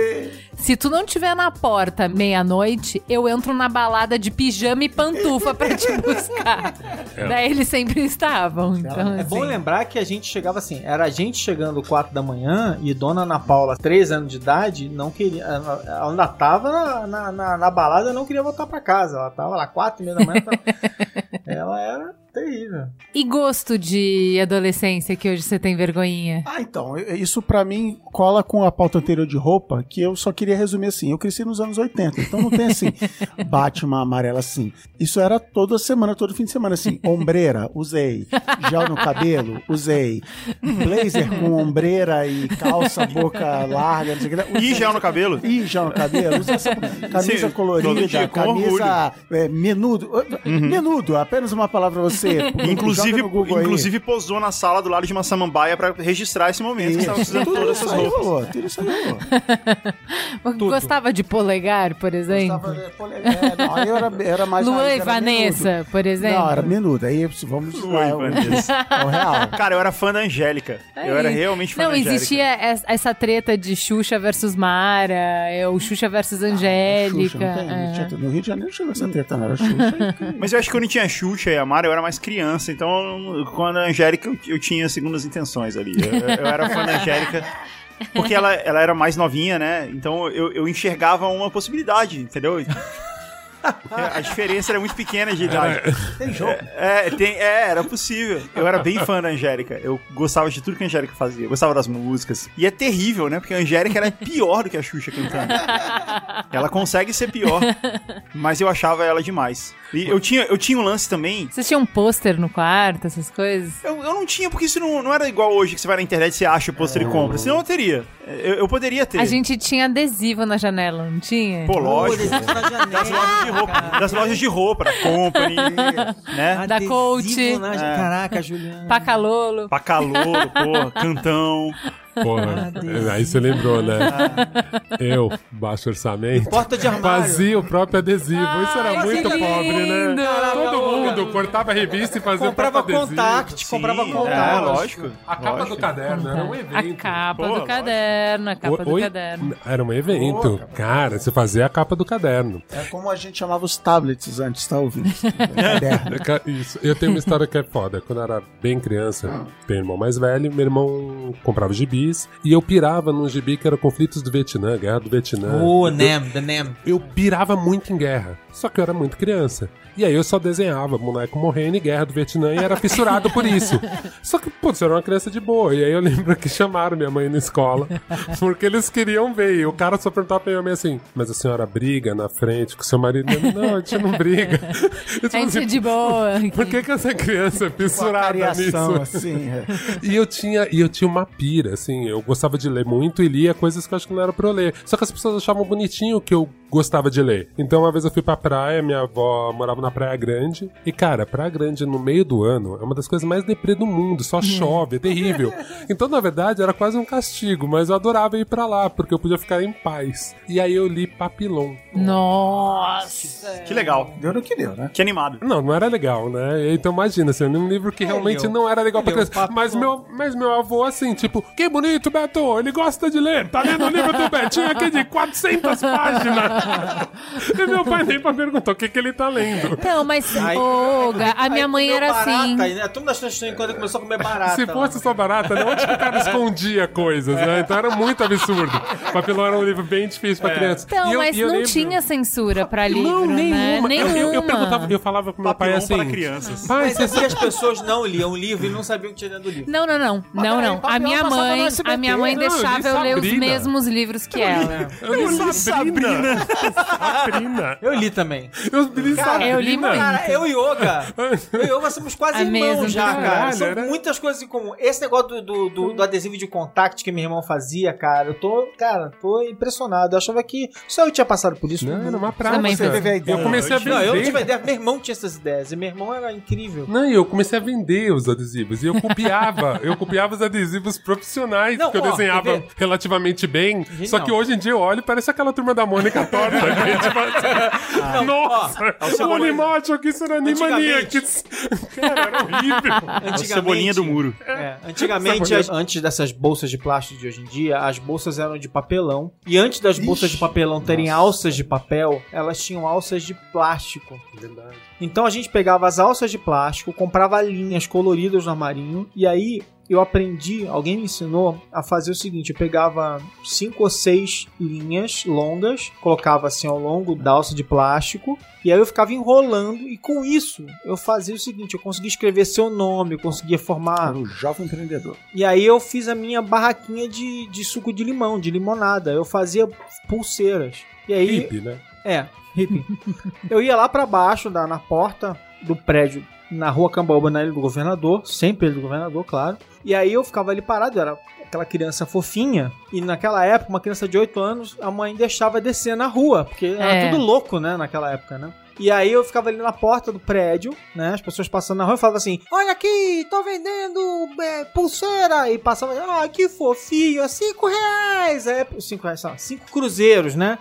Speaker 1: Se tu não tiver na porta meia-noite, eu entro na balada de pijama e pantufa pra te [LAUGHS] buscar. Daí eles sempre estavam. Então,
Speaker 3: É bom
Speaker 1: assim,
Speaker 3: lembrar que a gente chegava assim, era a gente chegando 4 da manhã e Dona Ana Paula, 3 anos de idade, não queria. Ela ainda tava na, na, na, na balada e não queria voltar pra casa. Ela tava lá 4 e meia da manhã. tava- [LAUGHS] ela era terrível.
Speaker 1: E gosto de adolescência que hoje você tem vergonhinha?
Speaker 2: Ah, então, isso pra mim cola com a pauta anterior de roupa, que eu só queria resumir assim. Eu cresci nos anos 80, então não tem assim, [LAUGHS] Batman amarela assim. Isso era toda semana, todo fim de semana assim. Ombreira, usei. Gel no cabelo, usei. Blazer com ombreira e calça, boca larga, não sei o que.
Speaker 5: E gel no cabelo?
Speaker 2: Ih, gel no cabelo, camisa
Speaker 5: Sim,
Speaker 2: colorida, camisa é, menudo. Menudo, apenas uma palavra pra você. [LAUGHS]
Speaker 5: Inclusive,
Speaker 2: aí.
Speaker 5: inclusive posou na sala do lado de uma samambaia pra registrar esse momento que
Speaker 2: Isso.
Speaker 5: estava usando
Speaker 2: Tudo
Speaker 5: todas essas
Speaker 2: aí
Speaker 5: roupas.
Speaker 2: rolou, tudo isso aí rolou. [LAUGHS]
Speaker 1: Gostava de polegar, por exemplo?
Speaker 2: Gostava de polegar. É, não, aí eu era, era mais
Speaker 1: Luan e Vanessa,
Speaker 2: menudo.
Speaker 1: por exemplo?
Speaker 2: Não, era menudo. Aí vamos
Speaker 5: Luan
Speaker 2: lá,
Speaker 5: e
Speaker 2: é
Speaker 5: Vanessa. [LAUGHS]
Speaker 2: é o real.
Speaker 5: Cara, eu era fã da Angélica. eu era
Speaker 1: Aí.
Speaker 5: realmente fã
Speaker 1: Não,
Speaker 5: da Angélica.
Speaker 1: existia es- essa treta de Xuxa versus Mara, é, o Xuxa versus Angélica.
Speaker 2: Xuxa, não tem, não
Speaker 1: é.
Speaker 2: tinha- no Rio de Janeiro não chegou essa treta, não era Xuxa.
Speaker 5: Mas eu acho que quando tinha Xuxa e Amara, eu era mais criança. Então, quando a Angélica, eu, eu tinha segundas intenções ali. Eu, eu era fã da Angélica. Porque ela, ela era mais novinha, né? Então eu, eu enxergava uma possibilidade, entendeu? A diferença era muito pequena de idade.
Speaker 3: Tem jogo.
Speaker 5: É, tem, é, era possível. Eu era bem fã da Angélica. Eu gostava de tudo que a Angélica fazia. Eu gostava das músicas. E é terrível, né? Porque a Angélica era pior do que a Xuxa cantando. Ela consegue ser pior. Mas eu achava ela demais. E eu tinha, eu tinha um lance também.
Speaker 1: Vocês tinham um pôster no quarto, essas coisas?
Speaker 5: Eu, eu não tinha, porque isso não, não era igual hoje, que você vai na internet, você acha o pôster e compra. Senão eu teria. Eu, eu poderia ter.
Speaker 1: A gente tinha adesivo na janela, não tinha?
Speaker 5: Pô, lógico.
Speaker 3: Pô, desenho na janela,
Speaker 5: Das lojas de roupa. Das lojas de roupa, da Company, né?
Speaker 1: Da Coach.
Speaker 3: na-
Speaker 5: É.
Speaker 3: Caraca, Juliana.
Speaker 1: Pacalolo.
Speaker 5: Pacalolo, pô, cantão.
Speaker 4: Porra, aí você lembrou, né? Eu, baixo orçamento,
Speaker 3: Porta de armário.
Speaker 4: fazia o próprio adesivo. Isso era muito pobre, né? Todo mundo cortava a revista e fazia
Speaker 3: Comprava
Speaker 4: o próprio adesivo.
Speaker 3: contact, comprava
Speaker 5: Sim,
Speaker 3: contact.
Speaker 5: É, lógico.
Speaker 4: A capa
Speaker 5: lógico.
Speaker 4: do caderno era um evento.
Speaker 1: A capa
Speaker 5: Pô,
Speaker 1: do caderno, a capa do
Speaker 4: Oi?
Speaker 1: caderno.
Speaker 4: Era um evento. Cara, você fazia a capa do caderno.
Speaker 2: É como a gente chamava os tablets antes, tá ouvindo? Caderno. [LAUGHS]
Speaker 4: Ca- Isso. Eu tenho uma história que é foda. Quando eu era bem criança, tenho um irmão mais velho, meu irmão comprava gibis e eu pirava num gibi que era Conflitos do Vietnã, Guerra do Vietnã.
Speaker 3: Oh,
Speaker 4: Eu-
Speaker 3: NEM, the NEM.
Speaker 4: eu pirava muito em guerra. Só que eu era muito criança. E aí eu só desenhava boneco morrendo em guerra do Vietnã e era fissurado por isso. [LAUGHS] Só que, putz, eu era uma criança de boa. E aí eu lembro que chamaram minha mãe na escola [LAUGHS] porque eles queriam ver. E o cara só perguntava pra minha mãe assim: Mas a senhora briga na frente com seu marido? Não, a gente não briga. [LAUGHS] Eu, tipo
Speaker 1: A gente
Speaker 4: assim,
Speaker 1: de boa.
Speaker 4: por que, que essa criança é fissurada nisso?
Speaker 2: assim. é.
Speaker 4: E eu tinha, e eu tinha uma pira, assim, eu gostava de ler muito e lia coisas que eu acho que não era pra eu ler. Só que as pessoas achavam bonitinho que eu gostava de ler. Então uma vez eu fui pra praia, minha avó morava na Praia Grande, e cara, Praia Grande no meio do ano é uma das coisas mais deprê do mundo, só chove, é terrível. [LAUGHS] Então na verdade era quase um castigo, mas eu adorava ir pra lá, porque eu podia ficar em paz. E aí eu li Papilon.
Speaker 1: Nossa.
Speaker 5: Que legal.
Speaker 2: Deu no que deu, né?
Speaker 5: Que animado.
Speaker 4: Não, não era legal, né? Então imagina, assim, um livro que realmente
Speaker 3: leu.
Speaker 4: não era legal pra criança. Mas meu, mas meu avô, assim, tipo, que bonito, Beto, ele gosta de ler. Tá lendo o livro do Betinho aqui de 400 páginas. [LAUGHS] E meu pai nem pra perguntar o que, que ele tá lendo.
Speaker 1: Não, mas,
Speaker 3: Aí-
Speaker 1: ô, Ga, a minha mãe era assim.
Speaker 3: barata, né? Todo mundo achou estranho quando começou a comer barata.
Speaker 4: Se fosse só barata, né? onde que o cara escondia coisas, né? Então era muito absurdo. Papilão era um livro bem difícil pra criança.
Speaker 1: Então,
Speaker 4: E eu-
Speaker 1: mas
Speaker 4: e eu
Speaker 1: não
Speaker 4: lembro-
Speaker 1: tinha censura pra livro,
Speaker 4: Não,
Speaker 1: né?
Speaker 4: nenhuma. Eu, eu, eu
Speaker 1: Nenhuma.
Speaker 4: perguntava, eu falava pro meu pai
Speaker 5: Papilão
Speaker 4: assim.
Speaker 5: para crianças.
Speaker 4: Pai,
Speaker 3: Mas é porque as pessoas não liam o livro e não sabiam o que tinha dentro do livro.
Speaker 1: Não, não, não. Não,
Speaker 2: peraí,
Speaker 1: não. A minha mãe, a minha mãe
Speaker 4: Não, eu
Speaker 1: deixava eu ler os mesmos livros que ela.
Speaker 4: Eu li Sabrina. Sabrina.
Speaker 3: Eu li também.
Speaker 4: Eu li Sabrina.
Speaker 1: eu li muito.
Speaker 3: Cara, eu e Yoga. [LAUGHS] Eu e Yoga somos quase
Speaker 1: A
Speaker 3: irmãos
Speaker 1: mesma
Speaker 3: já, cara. São
Speaker 4: era-
Speaker 3: muitas coisas em comum. Esse negócio do, do, do- do adesivo de contact que meu irmão fazia, cara, eu tô, cara, tô impressionado. Eu achava que só eu tinha passado por isso.
Speaker 4: Não, era uma
Speaker 1: Também
Speaker 4: praça.
Speaker 2: teve a ideia.
Speaker 4: Eu comecei a
Speaker 3: Não, eu não tive
Speaker 4: vender.
Speaker 3: ideia. Meu irmão tinha essas ideias. E meu irmão era incrível.
Speaker 4: Não, e eu comecei a vender os adesivos. E eu copiava. [LAUGHS] eu copiava os adesivos profissionais,
Speaker 3: Não,
Speaker 4: porque eu
Speaker 3: ó,
Speaker 4: desenhava relativamente bem.
Speaker 3: Genial.
Speaker 4: Só que hoje em dia eu olho e parece aquela turma da Mônica [LAUGHS] torta. que a gente faz. Nossa!
Speaker 5: é o
Speaker 4: o
Speaker 5: Cebolinha.
Speaker 4: Animation aqui será Animaniacs. Cara, era horrível.
Speaker 5: É o cebolinha do muro.
Speaker 3: É, antigamente, as- antes dessas bolsas de plástico de hoje em dia, as bolsas eram de papelão. E antes das bolsas de papelão terem alças de papel, elas tinham alças de plástico. Então a gente pegava as alças de plástico, comprava linhas coloridas no armarinho, e aí eu aprendi, alguém me ensinou a fazer o seguinte: eu pegava cinco ou seis linhas longas, colocava assim ao longo da alça de plástico, e aí eu ficava enrolando, e com isso eu fazia o seguinte: eu conseguia escrever seu nome, eu conseguia formar
Speaker 2: Era o jovem empreendedor.
Speaker 3: e aí eu fiz a minha barraquinha de, de suco de limão, de limonada. Eu fazia pulseiras. E aí.
Speaker 4: Hippie, né?
Speaker 3: É, hippie. eu ia lá pra baixo, da, na porta do prédio, na rua Cambaúba, na Ilha do Governador, sempre Ilha do Governador, claro. E aí eu ficava ali parado, eu era aquela criança fofinha. E naquela época, uma criança de 8 anos, a mãe deixava descer na rua, porque era
Speaker 1: É.
Speaker 3: tudo louco, né, naquela época, né? E aí eu ficava ali na porta do prédio, né? As pessoas passando na rua e falavam assim: Olha aqui, tô vendendo é, pulseira. E passava, ah, que fofinho, é cinco reais. Aí, cinco reais, lá, cinco cruzeiros, né?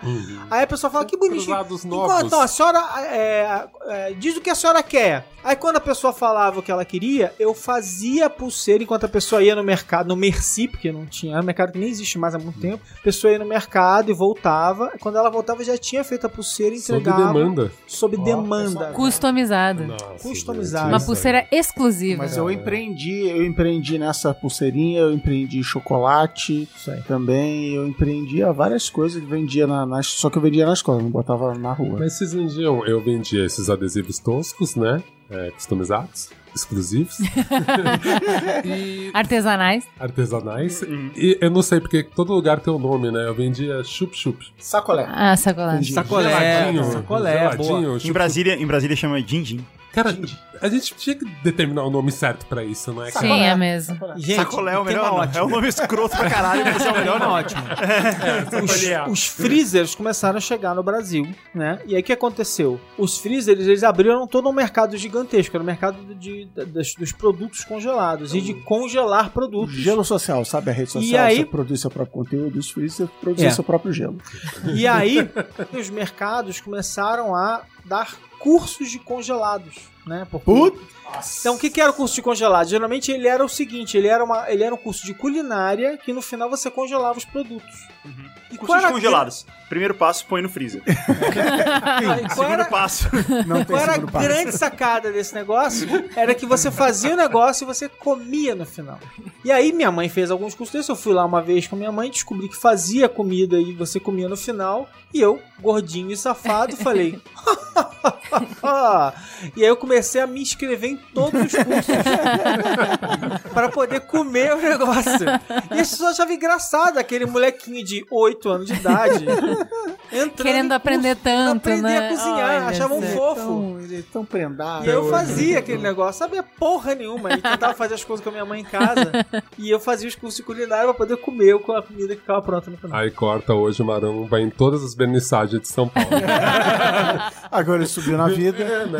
Speaker 3: Aí a pessoa fala, que bonitinho. Enquanto a senhora é, é, diz o que a senhora quer. Aí quando a pessoa falava o que ela queria, eu fazia a pulseira enquanto a pessoa ia no mercado, no Merci, porque não tinha, era um mercado que nem existe mais há muito tempo. A pessoa ia no mercado e voltava. Quando ela voltava, já tinha feito a pulseira e
Speaker 4: Sob
Speaker 3: entregava.
Speaker 4: demanda.
Speaker 3: Sob demanda.
Speaker 1: Customizada.
Speaker 4: Nossa,
Speaker 3: Customizado.
Speaker 4: gente,
Speaker 1: Uma pulseira exclusiva.
Speaker 2: Mas eu empreendi, eu empreendi nessa pulseirinha, eu empreendi em chocolate também, eu empreendia várias coisas que vendia na, na- só que eu vendia na escola, não botava na rua.
Speaker 4: Mas vocês vendiam, eu vendia esses adesivos toscos, né? É, customizados, exclusivos. [LAUGHS] e
Speaker 1: Artesanais.
Speaker 4: artesanais. E eu não sei, porque todo lugar tem um nome, né? Eu vendia chup-chup.
Speaker 2: Sacolé.
Speaker 1: Ah, sacolé.
Speaker 3: Sacolé,
Speaker 4: Geladinho,
Speaker 3: sacolé,
Speaker 4: geladinho,
Speaker 3: boa.
Speaker 5: Em
Speaker 4: chup-chup.
Speaker 5: Brasília, em Brasília chama din-din.
Speaker 4: Cara, a gente tinha que determinar o nome certo pra isso, não é? cara?
Speaker 1: Sim, é mesmo.
Speaker 3: Gente,
Speaker 5: Sacolé é o melhor nome. É um nome escroto pra caralho, mas é o [LAUGHS] melhor
Speaker 3: Tema
Speaker 5: nome.
Speaker 3: ótimo.
Speaker 4: Sacolé.
Speaker 3: Os, os freezers começaram a chegar no Brasil, né? E aí o que aconteceu? Os freezers, eles abriram todo um mercado gigantesco, era o mercado de, de- das- dos produtos congelados e de congelar produtos.
Speaker 2: Gelo social, sabe a rede social?
Speaker 3: E aí-
Speaker 2: Você produz seu próprio conteúdo, os freezer produzem
Speaker 3: É.
Speaker 2: seu próprio gelo.
Speaker 3: E aí os mercados começaram a dar cursos de congelados, né? Porque- Então, o que, que era o curso de congelado? Geralmente ele era o seguinte: ele era, uma, ele era um curso de culinária que no final você congelava os produtos. E qual
Speaker 5: Cursos
Speaker 3: era a
Speaker 5: congelados. Primeiro passo, põe no freezer. [LAUGHS]
Speaker 3: e
Speaker 5: Segundo
Speaker 3: era-
Speaker 5: passo. [LAUGHS]
Speaker 2: Não
Speaker 3: Qual era a grande sacada desse negócio? Era que você fazia o negócio e você comia no final. E aí minha mãe fez alguns cursos desses. Eu fui lá uma vez com minha mãe, descobri que fazia comida e você comia no final. E eu, gordinho e safado, falei. [LAUGHS] e aí eu comecei a me inscrever em todos os cursos [LAUGHS] para poder comer o negócio. E as pessoas achavam engraçado aquele molequinho de 8 anos de idade entrando
Speaker 1: Querendo aprender
Speaker 3: curso,
Speaker 1: tanto,
Speaker 3: aprender
Speaker 1: né?
Speaker 3: a cozinhar,
Speaker 1: Olha
Speaker 3: achavam
Speaker 1: só.
Speaker 3: fofo.
Speaker 2: Tão, ele é tão prendado.
Speaker 3: E eu fazia aquele negócio, sabia porra nenhuma. E tentava fazer as coisas com a minha mãe em casa. e eu fazia os cursos de culinária pra poder comer com a comida que ficava pronta no final.
Speaker 4: Aí corta hoje, o Marão vai em todas as vernissagens de São Paulo. [LAUGHS]
Speaker 2: Agora ele subiu na vida.
Speaker 4: é, né?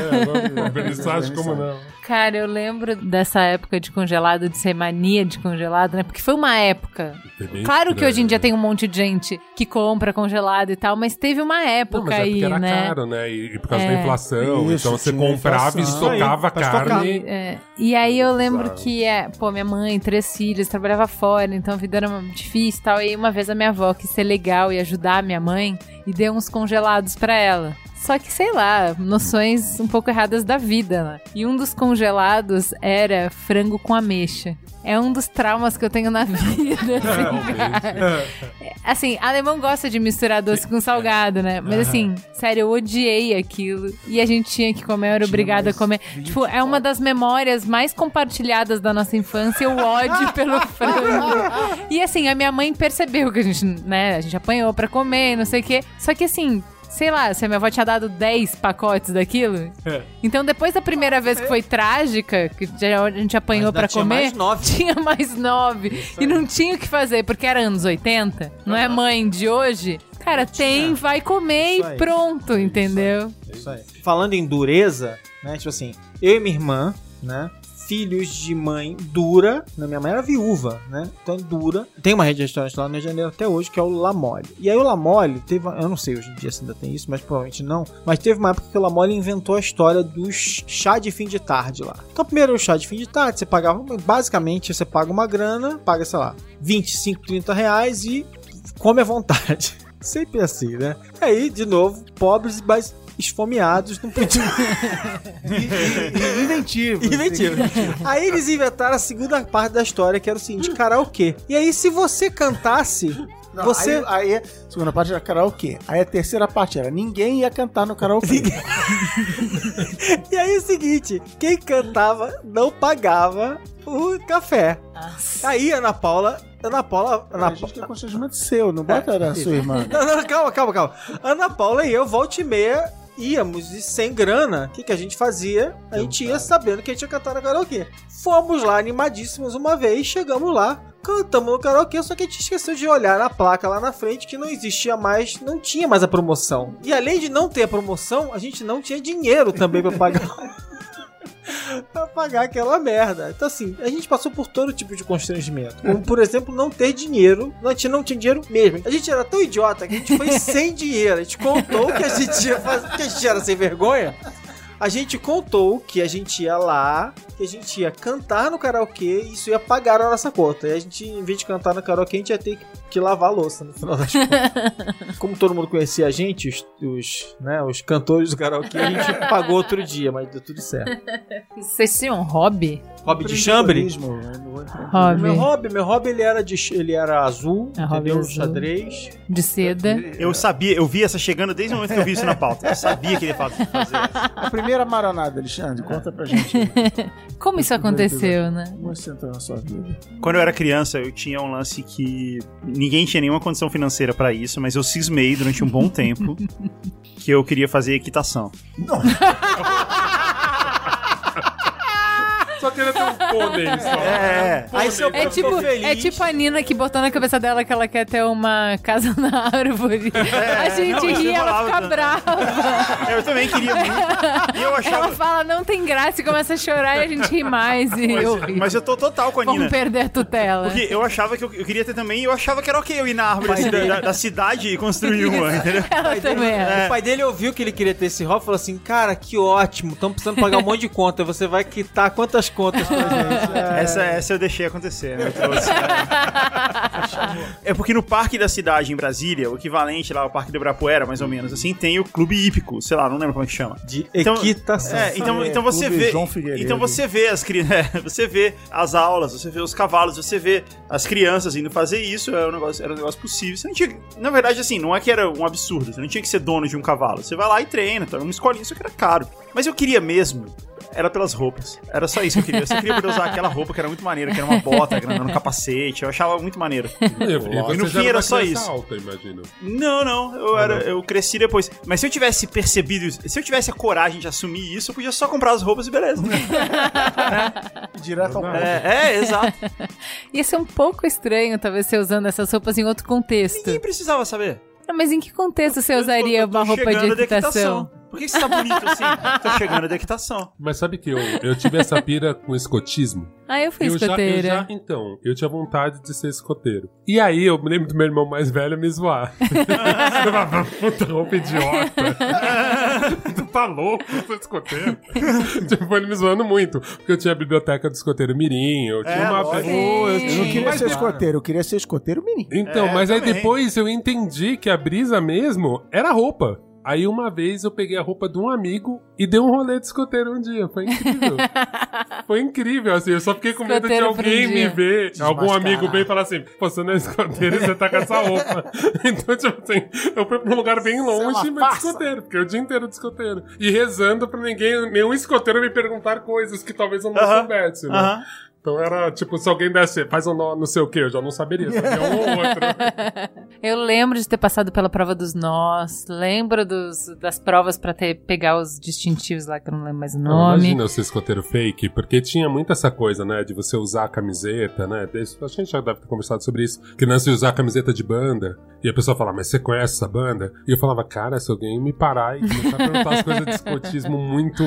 Speaker 4: Vernissagem, como não?
Speaker 1: Cara, eu lembro dessa época de congelado, de ser mania de congelado, né? Porque foi uma época.
Speaker 4: Bem
Speaker 1: Claro que hoje em
Speaker 4: estranho.
Speaker 1: dia tem um monte de gente que compra congelado e tal, mas teve uma época
Speaker 4: Não, mas é
Speaker 1: aí,
Speaker 4: porque era
Speaker 1: né?
Speaker 4: caro, né? E, e por causa
Speaker 1: É.
Speaker 4: da inflação.
Speaker 2: Isso,
Speaker 4: então você comprava e
Speaker 3: Isso aí,
Speaker 4: carne.
Speaker 1: É, e aí eu lembro
Speaker 4: Bizarro.
Speaker 1: que, é, pô, minha mãe, três filhos, trabalhava fora, então a vida era difícil e tal. E aí uma vez a minha avó quis ser legal e ajudar a minha mãe e deu uns congelados pra ela. Só que, sei lá, noções um pouco erradas da vida, né? E um dos congelados era frango com ameixa. É um dos traumas que eu tenho na [LAUGHS] vida, assim, cara. Assim, alemão gosta de misturar doce com salgado, né? Mas assim, sério, eu odiei aquilo. E a gente tinha que comer, eu era obrigada a comer.
Speaker 2: 20
Speaker 1: Tipo, é uma das memórias mais compartilhadas da nossa infância, o ódio [LAUGHS] pelo frango. E assim, a minha mãe percebeu que a gente, né, a gente apanhou pra comer, não sei o quê. Só que assim, sei lá, se a minha avó tinha dado 10 pacotes daquilo.
Speaker 3: É.
Speaker 1: Então, depois da primeira vez que foi trágica, que já a gente apanhou
Speaker 3: ainda
Speaker 1: pra
Speaker 3: tinha
Speaker 1: comer,
Speaker 3: mais nove. [LAUGHS]
Speaker 1: tinha mais nove. E não tinha o que fazer, porque era anos 80, não é mãe de hoje. Cara, tem, vai comer
Speaker 3: Isso
Speaker 1: e
Speaker 3: aí.
Speaker 1: pronto, entendeu?
Speaker 3: Isso aí. Falando em dureza, né? Tipo assim, eu e minha irmã, né? Filhos de mãe dura, né? Minha mãe era viúva, né? Então dura. Tem uma rede de restaurante lá no Rio de Janeiro até hoje, que é o La Mole. E aí o La Mole teve, eu não sei hoje em dia se ainda tem isso, mas provavelmente não. Mas teve uma época que o La Mole inventou a história dos chá de fim de tarde lá. Então primeiro o chá de fim de tarde, você pagava, basicamente você paga uma grana, paga, sei lá, 25, 30 reais e come à vontade. [LAUGHS] Sempre assim, né? Aí, de novo, pobres, mas esfomeados, não podiam. [LAUGHS]
Speaker 2: E- e- Inventivo.
Speaker 3: Inventivo. Aí eles inventaram a segunda parte da história, que era o seguinte: karaokê. E aí, se você cantasse,
Speaker 2: Não,
Speaker 3: você.
Speaker 2: Aí, aí, a segunda parte era karaokê. Aí a terceira parte era ninguém ia cantar no karaokê. [LAUGHS]
Speaker 3: E aí é o seguinte: quem cantava não pagava o café. Aí, Ana Paula. Ana Paula. Ana
Speaker 2: a
Speaker 3: Pa-
Speaker 2: gente quer constrangimento seu, não bota da sua irmã.
Speaker 3: Não, não, calma, calma, calma. Ana Paula e eu, volta e meia, íamos e sem grana. O que, que a gente fazia? A gente ia sabendo que a gente ia cantar no karaokê. Fomos lá animadíssimos uma vez, chegamos lá, cantamos no karaokê, só que a gente esqueceu de olhar na placa lá na frente que não existia mais, não tinha mais a promoção. E além de não ter a promoção, a gente não tinha dinheiro também pra pagar. [LAUGHS] pra pagar aquela merda. Então, assim, a gente passou por todo tipo de constrangimento. Como, por exemplo, não ter dinheiro. A gente não tinha dinheiro mesmo. A gente era tão idiota que a gente foi [LAUGHS] sem dinheiro. A gente contou que a gente ia fazer, que a gente era sem vergonha. A gente contou que a gente ia lá, que a gente ia cantar no karaokê e isso ia pagar a nossa conta. E a gente, em vez de cantar no karaokê, a gente ia ter que, que lavar a louça no final das contas. [LAUGHS] Como todo mundo conhecia a gente, os, os, né, os cantores do karaokê, a gente pagou outro dia, mas deu tudo certo.
Speaker 1: Vocês tinham um hobby?
Speaker 3: Hobby de chambre?
Speaker 1: Hobby.
Speaker 3: Meu hobby, meu hobby ele era de ele era azul,
Speaker 1: É,
Speaker 3: entendeu?
Speaker 1: azul.
Speaker 3: Xadrez.
Speaker 1: De seda?
Speaker 5: Eu sabia, eu vi essa chegando desde o momento que eu vi isso na pauta. Eu sabia que ele ia fa- fazer essa.
Speaker 2: A primeira maronada, Alexandre, conta pra gente. [LAUGHS]
Speaker 1: Como isso aconteceu, né?
Speaker 2: Como você entrou na sua vida?
Speaker 5: Quando eu era criança, eu tinha um lance que ninguém tinha nenhuma condição financeira pra isso, mas eu cismei durante um bom tempo [LAUGHS] que eu queria fazer equitação. [LAUGHS]
Speaker 4: Só queria ter um pônei só.
Speaker 5: É.
Speaker 3: Aí seu
Speaker 1: É tipo,
Speaker 3: feliz.
Speaker 1: é tipo a Nina que botou na cabeça dela que ela quer ter uma casa na árvore. [LAUGHS] a gente
Speaker 5: não,
Speaker 1: ri e ela fica brava.
Speaker 5: Eu também queria muito. E eu
Speaker 1: Ela
Speaker 5: achava.
Speaker 1: fala, não tem graça e começa a chorar e a gente ri mais. E eu ri.
Speaker 5: Mas, mas eu tô total com a
Speaker 1: Vamos
Speaker 5: Nina.
Speaker 1: perder a tutela.
Speaker 5: Porque eu achava que eu, eu queria ter também, e eu achava que era ok eu ir na árvore assim, da, da- da cidade e construir uma, entendeu? [LAUGHS]
Speaker 1: Ela também é.
Speaker 3: O pai dele ouviu que ele queria ter esse hobby e falou assim: Cara, que ótimo, estamos precisando pagar um monte de conta. Você vai quitar quantas contas pra gente? É. [LAUGHS]
Speaker 5: Essa, essa eu deixei acontecer, né? É. [LAUGHS] é porque no parque da cidade em Brasília, o equivalente lá ao Parque do Ibirapuera, mais ou menos, assim, tem o clube hípico, sei lá, não lembro como é que chama.
Speaker 3: De
Speaker 5: Então-
Speaker 3: equitação.
Speaker 5: É, então,
Speaker 2: É,
Speaker 5: então você
Speaker 2: Clube
Speaker 5: vê.
Speaker 2: João Figueiredo.
Speaker 5: Então você vê as crianças. [LAUGHS] Você vê as aulas, você vê os cavalos, você vê as crianças indo fazer isso, era um negócio, era um negócio possível. Você não tinha. Na verdade, assim, não é que era um absurdo, você não tinha que ser dono de um cavalo. Você vai lá e treina, tá? Uma escolinha, isso que era caro. Mas eu queria mesmo. Era pelas roupas. Era só isso que eu queria. Eu só queria poder usar aquela roupa que era muito maneira, que era uma bota grandona, um capacete. Eu achava muito maneiro.
Speaker 4: E, e
Speaker 5: no fim
Speaker 4: era
Speaker 5: era só isso.
Speaker 4: alta, imagino.
Speaker 5: Não, não, eu, era, eu cresci depois. Mas se eu tivesse percebido isso, se eu tivesse a coragem de assumir isso, eu podia só comprar as roupas e beleza. [LAUGHS]
Speaker 2: Direto ao ponto.
Speaker 5: É, [LAUGHS] é, exato.
Speaker 1: Ia ser um pouco estranho, talvez, você usando essas roupas em outro contexto.
Speaker 5: Ninguém precisava saber.
Speaker 1: Não, mas em que contexto você
Speaker 5: Eu tô-
Speaker 1: usaria
Speaker 5: eu tô
Speaker 1: uma roupa de equitação?
Speaker 5: Por que você tá bonito assim? Tá chegando a dequitação.
Speaker 4: Mas sabe que eu, eu tive essa pira com escotismo?
Speaker 1: Ah, eu fui
Speaker 4: eu já, eu
Speaker 1: escoteira.
Speaker 4: já, então, eu tinha vontade de ser escoteiro. E aí eu me lembro do meu irmão mais velho me zoar. [LAUGHS] eu falava, puta roupa idiota. [LAUGHS] tu tá louco, eu sou escoteiro. [LAUGHS] tipo, ele me zoando muito. Porque eu tinha a biblioteca do escoteiro Mirim, eu tinha
Speaker 5: É,
Speaker 4: uma.
Speaker 5: lógico.
Speaker 4: Eu
Speaker 2: não queria
Speaker 4: Mas
Speaker 2: ser escoteiro, eu queria ser escoteiro menino.
Speaker 4: Então,
Speaker 5: É,
Speaker 4: mas aí
Speaker 5: também.
Speaker 4: depois eu entendi que a brisa mesmo era roupa. Aí uma vez eu peguei a roupa de um amigo e dei um rolê de escoteiro um dia. Foi incrível. [LAUGHS] Foi incrível, assim. Eu só fiquei com medo de
Speaker 1: Escoteiro um
Speaker 4: alguém me ver, algum amigo ver e falar assim: Pô, você não é escoteiro e você tá com essa [LAUGHS] roupa. então, tipo assim, eu fui pra um lugar bem longe,
Speaker 2: uma
Speaker 4: mas de
Speaker 2: farsa.
Speaker 4: escoteiro. Fiquei o dia inteiro de escoteiro. E rezando pra ninguém, nenhum escoteiro me perguntar coisas que talvez eu não
Speaker 5: Aham.
Speaker 4: soubesse, né?
Speaker 5: Aham.
Speaker 4: Então era tipo, se alguém desse, faz um nó, não sei o que, eu já não saberia, sabia um ou outro. [LAUGHS]
Speaker 1: Eu lembro de ter passado pela prova dos nós, lembro dos, das provas pra ter, pegar os distintivos lá, que eu não lembro mais o nome.
Speaker 4: imagina eu ser escoteiro fake, porque tinha muito essa coisa, né, de você usar a camiseta, né, desde, acho que a gente já deve ter conversado sobre isso, que não se usar a camiseta de banda, e a pessoa fala, mas você conhece essa banda? E eu falava, cara, se alguém me parar e começar a perguntar as coisas de escotismo muito,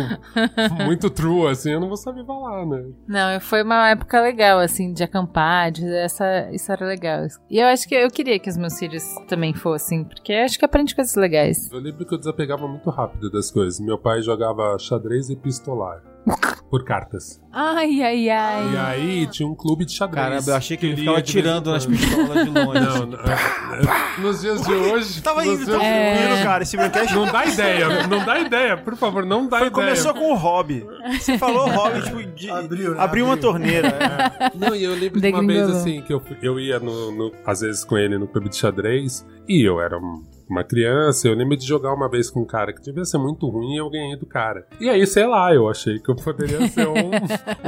Speaker 4: muito true, assim, eu não vou saber falar, né.
Speaker 1: Não, foi uma época legal, assim, de acampar, de essa, isso era legal. E eu acho que eu queria que os meus filhos também fossem, porque acho que aprende coisas legais.
Speaker 4: Eu lembro que eu desapegava muito rápido das coisas. Meu pai jogava xadrez e pistolar. Por cartas.
Speaker 1: Ai, ai, ai.
Speaker 4: E aí tinha um clube de xadrez.
Speaker 3: Caramba, eu achei que ele ficava atirando nas pistolas de longe.
Speaker 4: Não, não, é, nos dias de hoje.
Speaker 5: Tava indo tão
Speaker 4: de-
Speaker 5: tranquilo, cara. Esse Braincast
Speaker 4: Não dá ideia, não dá ideia, por favor, não dá
Speaker 5: foi,
Speaker 4: ideia.
Speaker 5: começou com o hobby. Você falou hobby, tipo, de
Speaker 2: Abriu, né?
Speaker 5: abrir uma
Speaker 2: Abriu.
Speaker 5: torneira. é.
Speaker 4: Não, e eu lembro de uma vez assim, que eu, eu ia no, no- às vezes com ele no clube de xadrez, e eu era um- uma criança, eu lembro de jogar uma vez com um cara que devia ser muito ruim e eu ganhei do cara. E aí, sei lá, eu achei que eu poderia ser um,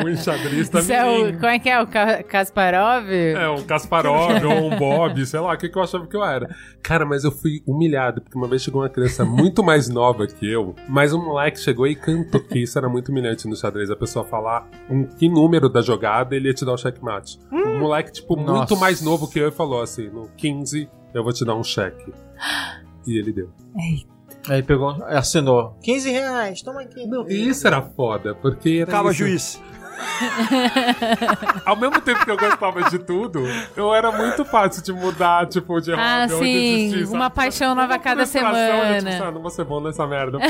Speaker 4: um [LAUGHS] enxadrista
Speaker 1: Isso é o, como é que é? O Ka- Kasparov?
Speaker 4: É, um Kasparov ou um Bob, sei lá, o que, que eu achava que eu era. Cara, mas eu fui humilhado, porque uma vez chegou uma criança muito mais nova que eu, mas um moleque chegou e cantou, que isso era muito humilhante no xadrez, a pessoa falar um, que número da jogada ele ia te dar o checkmate. Um moleque, tipo, muito
Speaker 3: Nossa.
Speaker 4: mais novo que eu e falou assim, no 15 eu vou te dar um cheque. E ele deu.
Speaker 3: Aí pegou, assinou. 15 reais, toma aqui.
Speaker 4: Não, e isso era foda, porque era
Speaker 5: Acaba
Speaker 4: isso.
Speaker 5: juiz. [LAUGHS]
Speaker 4: Ao mesmo tempo que eu gostava de tudo, eu era muito fácil de mudar, tipo, de
Speaker 1: Ah,
Speaker 4: hobby
Speaker 1: sim,
Speaker 4: desistir,
Speaker 1: uma paixão nova a cada
Speaker 4: frustração, eu, tipo,
Speaker 1: semana.
Speaker 4: ah, não vou ser bom nessa merda. [LAUGHS]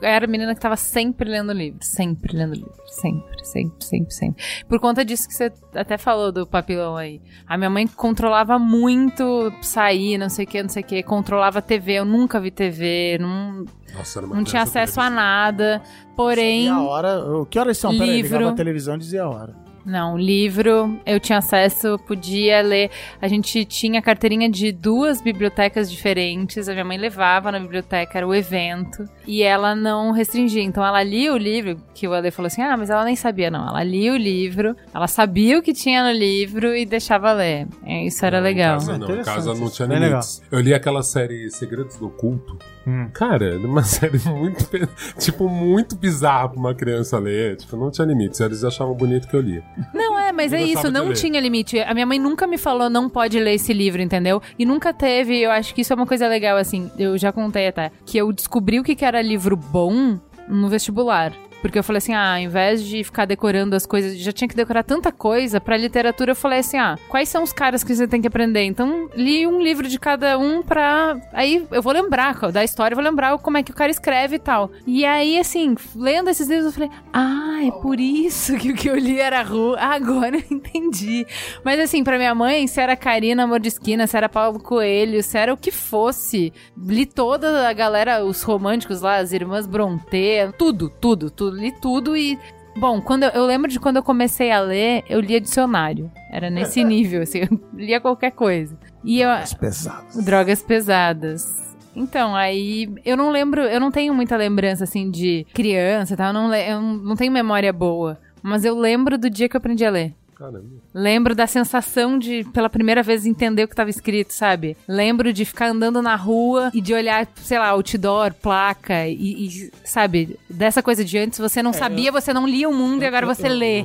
Speaker 1: Eu era menina que tava sempre lendo livro. Sempre lendo livro. Sempre, sempre, sempre, sempre. Por conta disso que você até falou do papilão aí. A minha mãe controlava muito sair, não sei o que, não sei o que. Controlava TV. Eu nunca vi TV. Não,
Speaker 4: Nossa, era uma
Speaker 1: não tinha acesso a nada. Porém.
Speaker 2: E a hora. o- Que horas são? Peraí,
Speaker 1: Livro.
Speaker 2: ligava a televisão e dizia a hora.
Speaker 1: Não, livro, eu tinha acesso, podia ler. A gente tinha carteirinha de duas bibliotecas diferentes. A minha mãe levava na biblioteca, era o evento. E ela não restringia. Então ela lia o livro, que o Ale falou assim: ah, mas ela nem sabia, não. Ela lia o livro, ela sabia o que tinha no livro e deixava ler. É, Isso era
Speaker 4: Não,
Speaker 1: legal.
Speaker 4: Em casa, não, em casa não tinha limites. Eu li aquela série Segredos do Culto.
Speaker 3: Hum.
Speaker 4: Cara, era uma [LAUGHS] série muito, tipo, muito bizarra pra uma criança ler. Tipo, não tinha limites. Eles achavam bonito que eu lia.
Speaker 1: Não, é, mas
Speaker 4: Eu
Speaker 1: é isso, não
Speaker 4: ler.
Speaker 1: tinha limite. A minha mãe nunca me falou, não pode ler esse livro, entendeu? E nunca teve, eu acho que isso é uma coisa legal, assim, eu já contei até, que eu descobri o que que era livro bom no vestibular. Porque eu falei assim, ah, ao invés de ficar decorando as coisas, já tinha que decorar tanta coisa, pra literatura eu falei assim, ah, quais são os caras que você tem que aprender? Então, li um livro de cada um pra... Aí eu vou lembrar da história, eu vou lembrar como é que o cara escreve e tal. E aí, assim, lendo esses livros, eu falei, ah, é por isso que o que eu li era ruim. Agora eu entendi. Mas assim, pra minha mãe, se era Karina Amor de Esquina, se era Paulo Coelho, se era o que fosse, li toda a galera, os românticos lá, as irmãs Brontë, tudo, tudo, tudo, li tudo e. Bom, quando eu, eu lembro de quando eu comecei a ler, eu lia dicionário. Era nesse [LAUGHS] nível, assim, eu lia qualquer coisa. E eu,
Speaker 2: As pesadas.
Speaker 1: Drogas pesadas. Então, aí eu não lembro, eu não tenho muita lembrança assim de criança, tá? Eu não, eu não tenho memória boa. Mas eu lembro do dia que eu aprendi a ler.
Speaker 4: Caramba.
Speaker 1: Lembro da sensação de, pela primeira vez, entender o que estava escrito, sabe? Lembro de ficar andando na rua e de olhar, sei lá, outdoor, placa e, e, sabe? Dessa coisa de antes você não sabia, você não lia o mundo e agora você lê.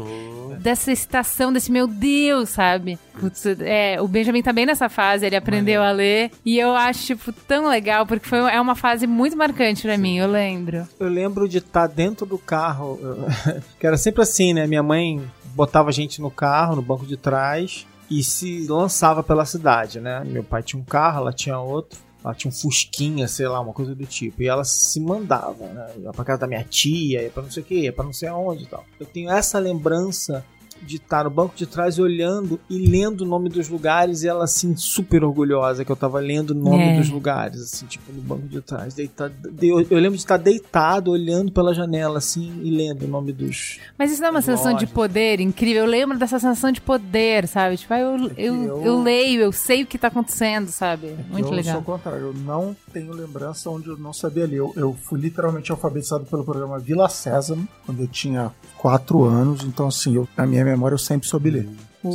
Speaker 1: dessa estação, desse meu Deus, sabe? Putz, é, o Benjamin tá bem nessa fase, ele aprendeu a ler. E eu acho, tipo, tão legal, porque foi, é uma fase muito marcante pra mim, eu lembro.
Speaker 3: Eu lembro de estar dentro do carro, eu- [LAUGHS] que era sempre assim, né? Minha mãe botava a gente no carro, no banco de trás, e se lançava pela cidade, né? Meu pai tinha um carro, ela tinha outro. Ela tinha um fusquinha, sei lá, uma coisa do tipo. E ela se mandava, né? Ia pra casa da minha tia, ia pra não sei o que, ia pra não sei aonde e tal. Eu tenho essa lembrança de estar no banco de trás olhando e lendo o nome dos lugares e ela assim super orgulhosa que eu tava lendo o nome
Speaker 1: É.
Speaker 3: dos lugares assim tipo no banco de trás deitado eu, eu lembro de estar deitado olhando pela janela assim e lendo o nome dos
Speaker 1: Mas isso não é uma sensação de
Speaker 3: Lógico.
Speaker 1: poder incrível. Eu lembro dessa sensação de poder, sabe? Tipo, ah, eu, eu,
Speaker 2: eu-
Speaker 1: eu leio, eu sei o que tá acontecendo, sabe? Muito
Speaker 2: eu
Speaker 1: legal.
Speaker 2: sou o contrário, eu não tenho lembrança onde eu não sabia ler. Eu, eu fui literalmente alfabetizado pelo programa Vila Sésamo, quando eu tinha quatro anos, então assim, eu, na minha memória eu sempre soube ler. Eu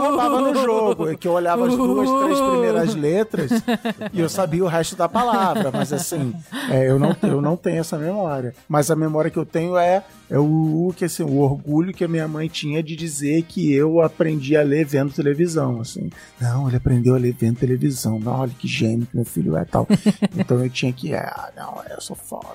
Speaker 2: roubava no jogo, é que eu olhava as duas, três primeiras letras e eu sabia o resto da palavra, mas assim, é, eu, não, eu não tenho essa memória. Mas a memória que eu tenho é, é o, que, assim, o orgulho que a minha mãe tinha de dizer que eu aprendi a ler vendo televisão, assim. Não, ele aprendeu a ler vendo televisão. Não, olha que gênio que meu filho é tal. [LAUGHS] Então eu tinha que, ah, não, eu sou foda.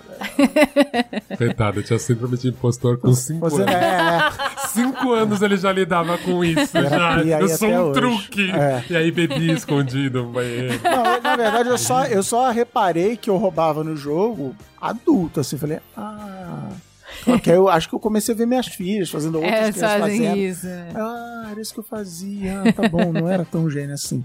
Speaker 2: [LAUGHS]
Speaker 4: Coitado, tinha síndrome de impostor com 5
Speaker 2: Você
Speaker 4: anos.
Speaker 2: é. [LAUGHS]
Speaker 4: Cinco anos ele já lidava com isso. Já.
Speaker 2: Terapia
Speaker 4: Eu sou um
Speaker 2: hoje.
Speaker 4: truque.
Speaker 2: É.
Speaker 4: E aí bebia escondido no banheiro.
Speaker 2: Não, na verdade, eu só, eu só reparei que eu roubava no jogo adulto, assim, falei, ah. Porque eu acho que eu comecei a ver minhas filhas fazendo outras
Speaker 1: É,
Speaker 2: crianças
Speaker 1: fazem
Speaker 2: fazendo.
Speaker 1: isso. né?
Speaker 2: Ah, era isso que eu fazia. Ah, tá bom, não era tão gênio assim.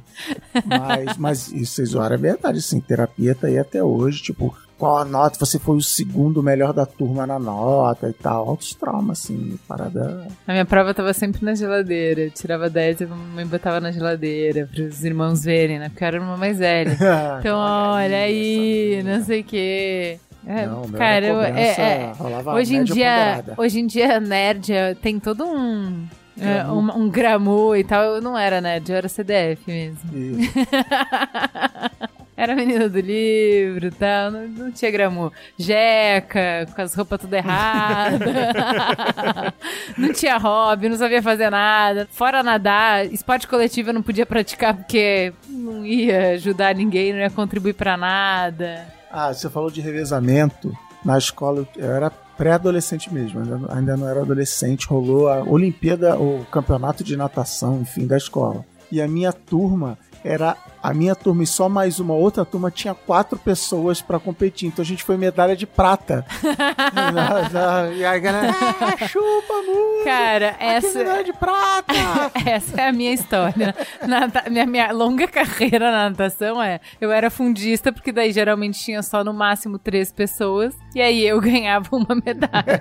Speaker 2: Mas, mas isso, vocês zoaram, é verdade, assim, terapia tá aí até hoje, tipo, qual a nota? Você foi o segundo melhor da turma na nota e tal. Altos traumas, assim, parada.
Speaker 1: A minha prova tava sempre na geladeira. Eu tirava 10 e a mamãe botava na geladeira pros irmãos verem, né? Porque eu era uma mais velha. [LAUGHS] Então, olha aí, não sei o quê. É,
Speaker 2: Não, meu
Speaker 1: cara, eu, é, é, hoje em dia,
Speaker 2: ponderada.
Speaker 1: hoje em dia nerd é, tem todo um é, um, um glamour e tal. Eu não era nerd, eu era CDF mesmo. [LAUGHS] Era menina do livro e tal, não, não tinha glamour. Jeca, com as roupas tudo erradas. [LAUGHS] não tinha hobby, não sabia fazer nada. Fora nadar, esporte coletivo eu não podia praticar porque não ia ajudar ninguém, não ia contribuir pra nada.
Speaker 2: Ah, você falou de revezamento. Na escola eu era pré-adolescente mesmo, ainda, não- era adolescente. Rolou a Olimpíada, o campeonato de natação, enfim, da escola. E a minha turma era. A minha turma e só mais uma outra turma tinha quatro pessoas pra competir. Então a gente foi medalha de prata. [LAUGHS] E a galera, ah, chupa, muito!
Speaker 1: Cara,
Speaker 2: Aqui
Speaker 1: essa.
Speaker 2: medalha de prata! [LAUGHS]
Speaker 1: Essa é a minha história. Nata- minha, minha longa carreira na natação é: eu era fundista, porque daí geralmente tinha só no máximo três pessoas, e aí eu [LAUGHS] ganhava uma medalha.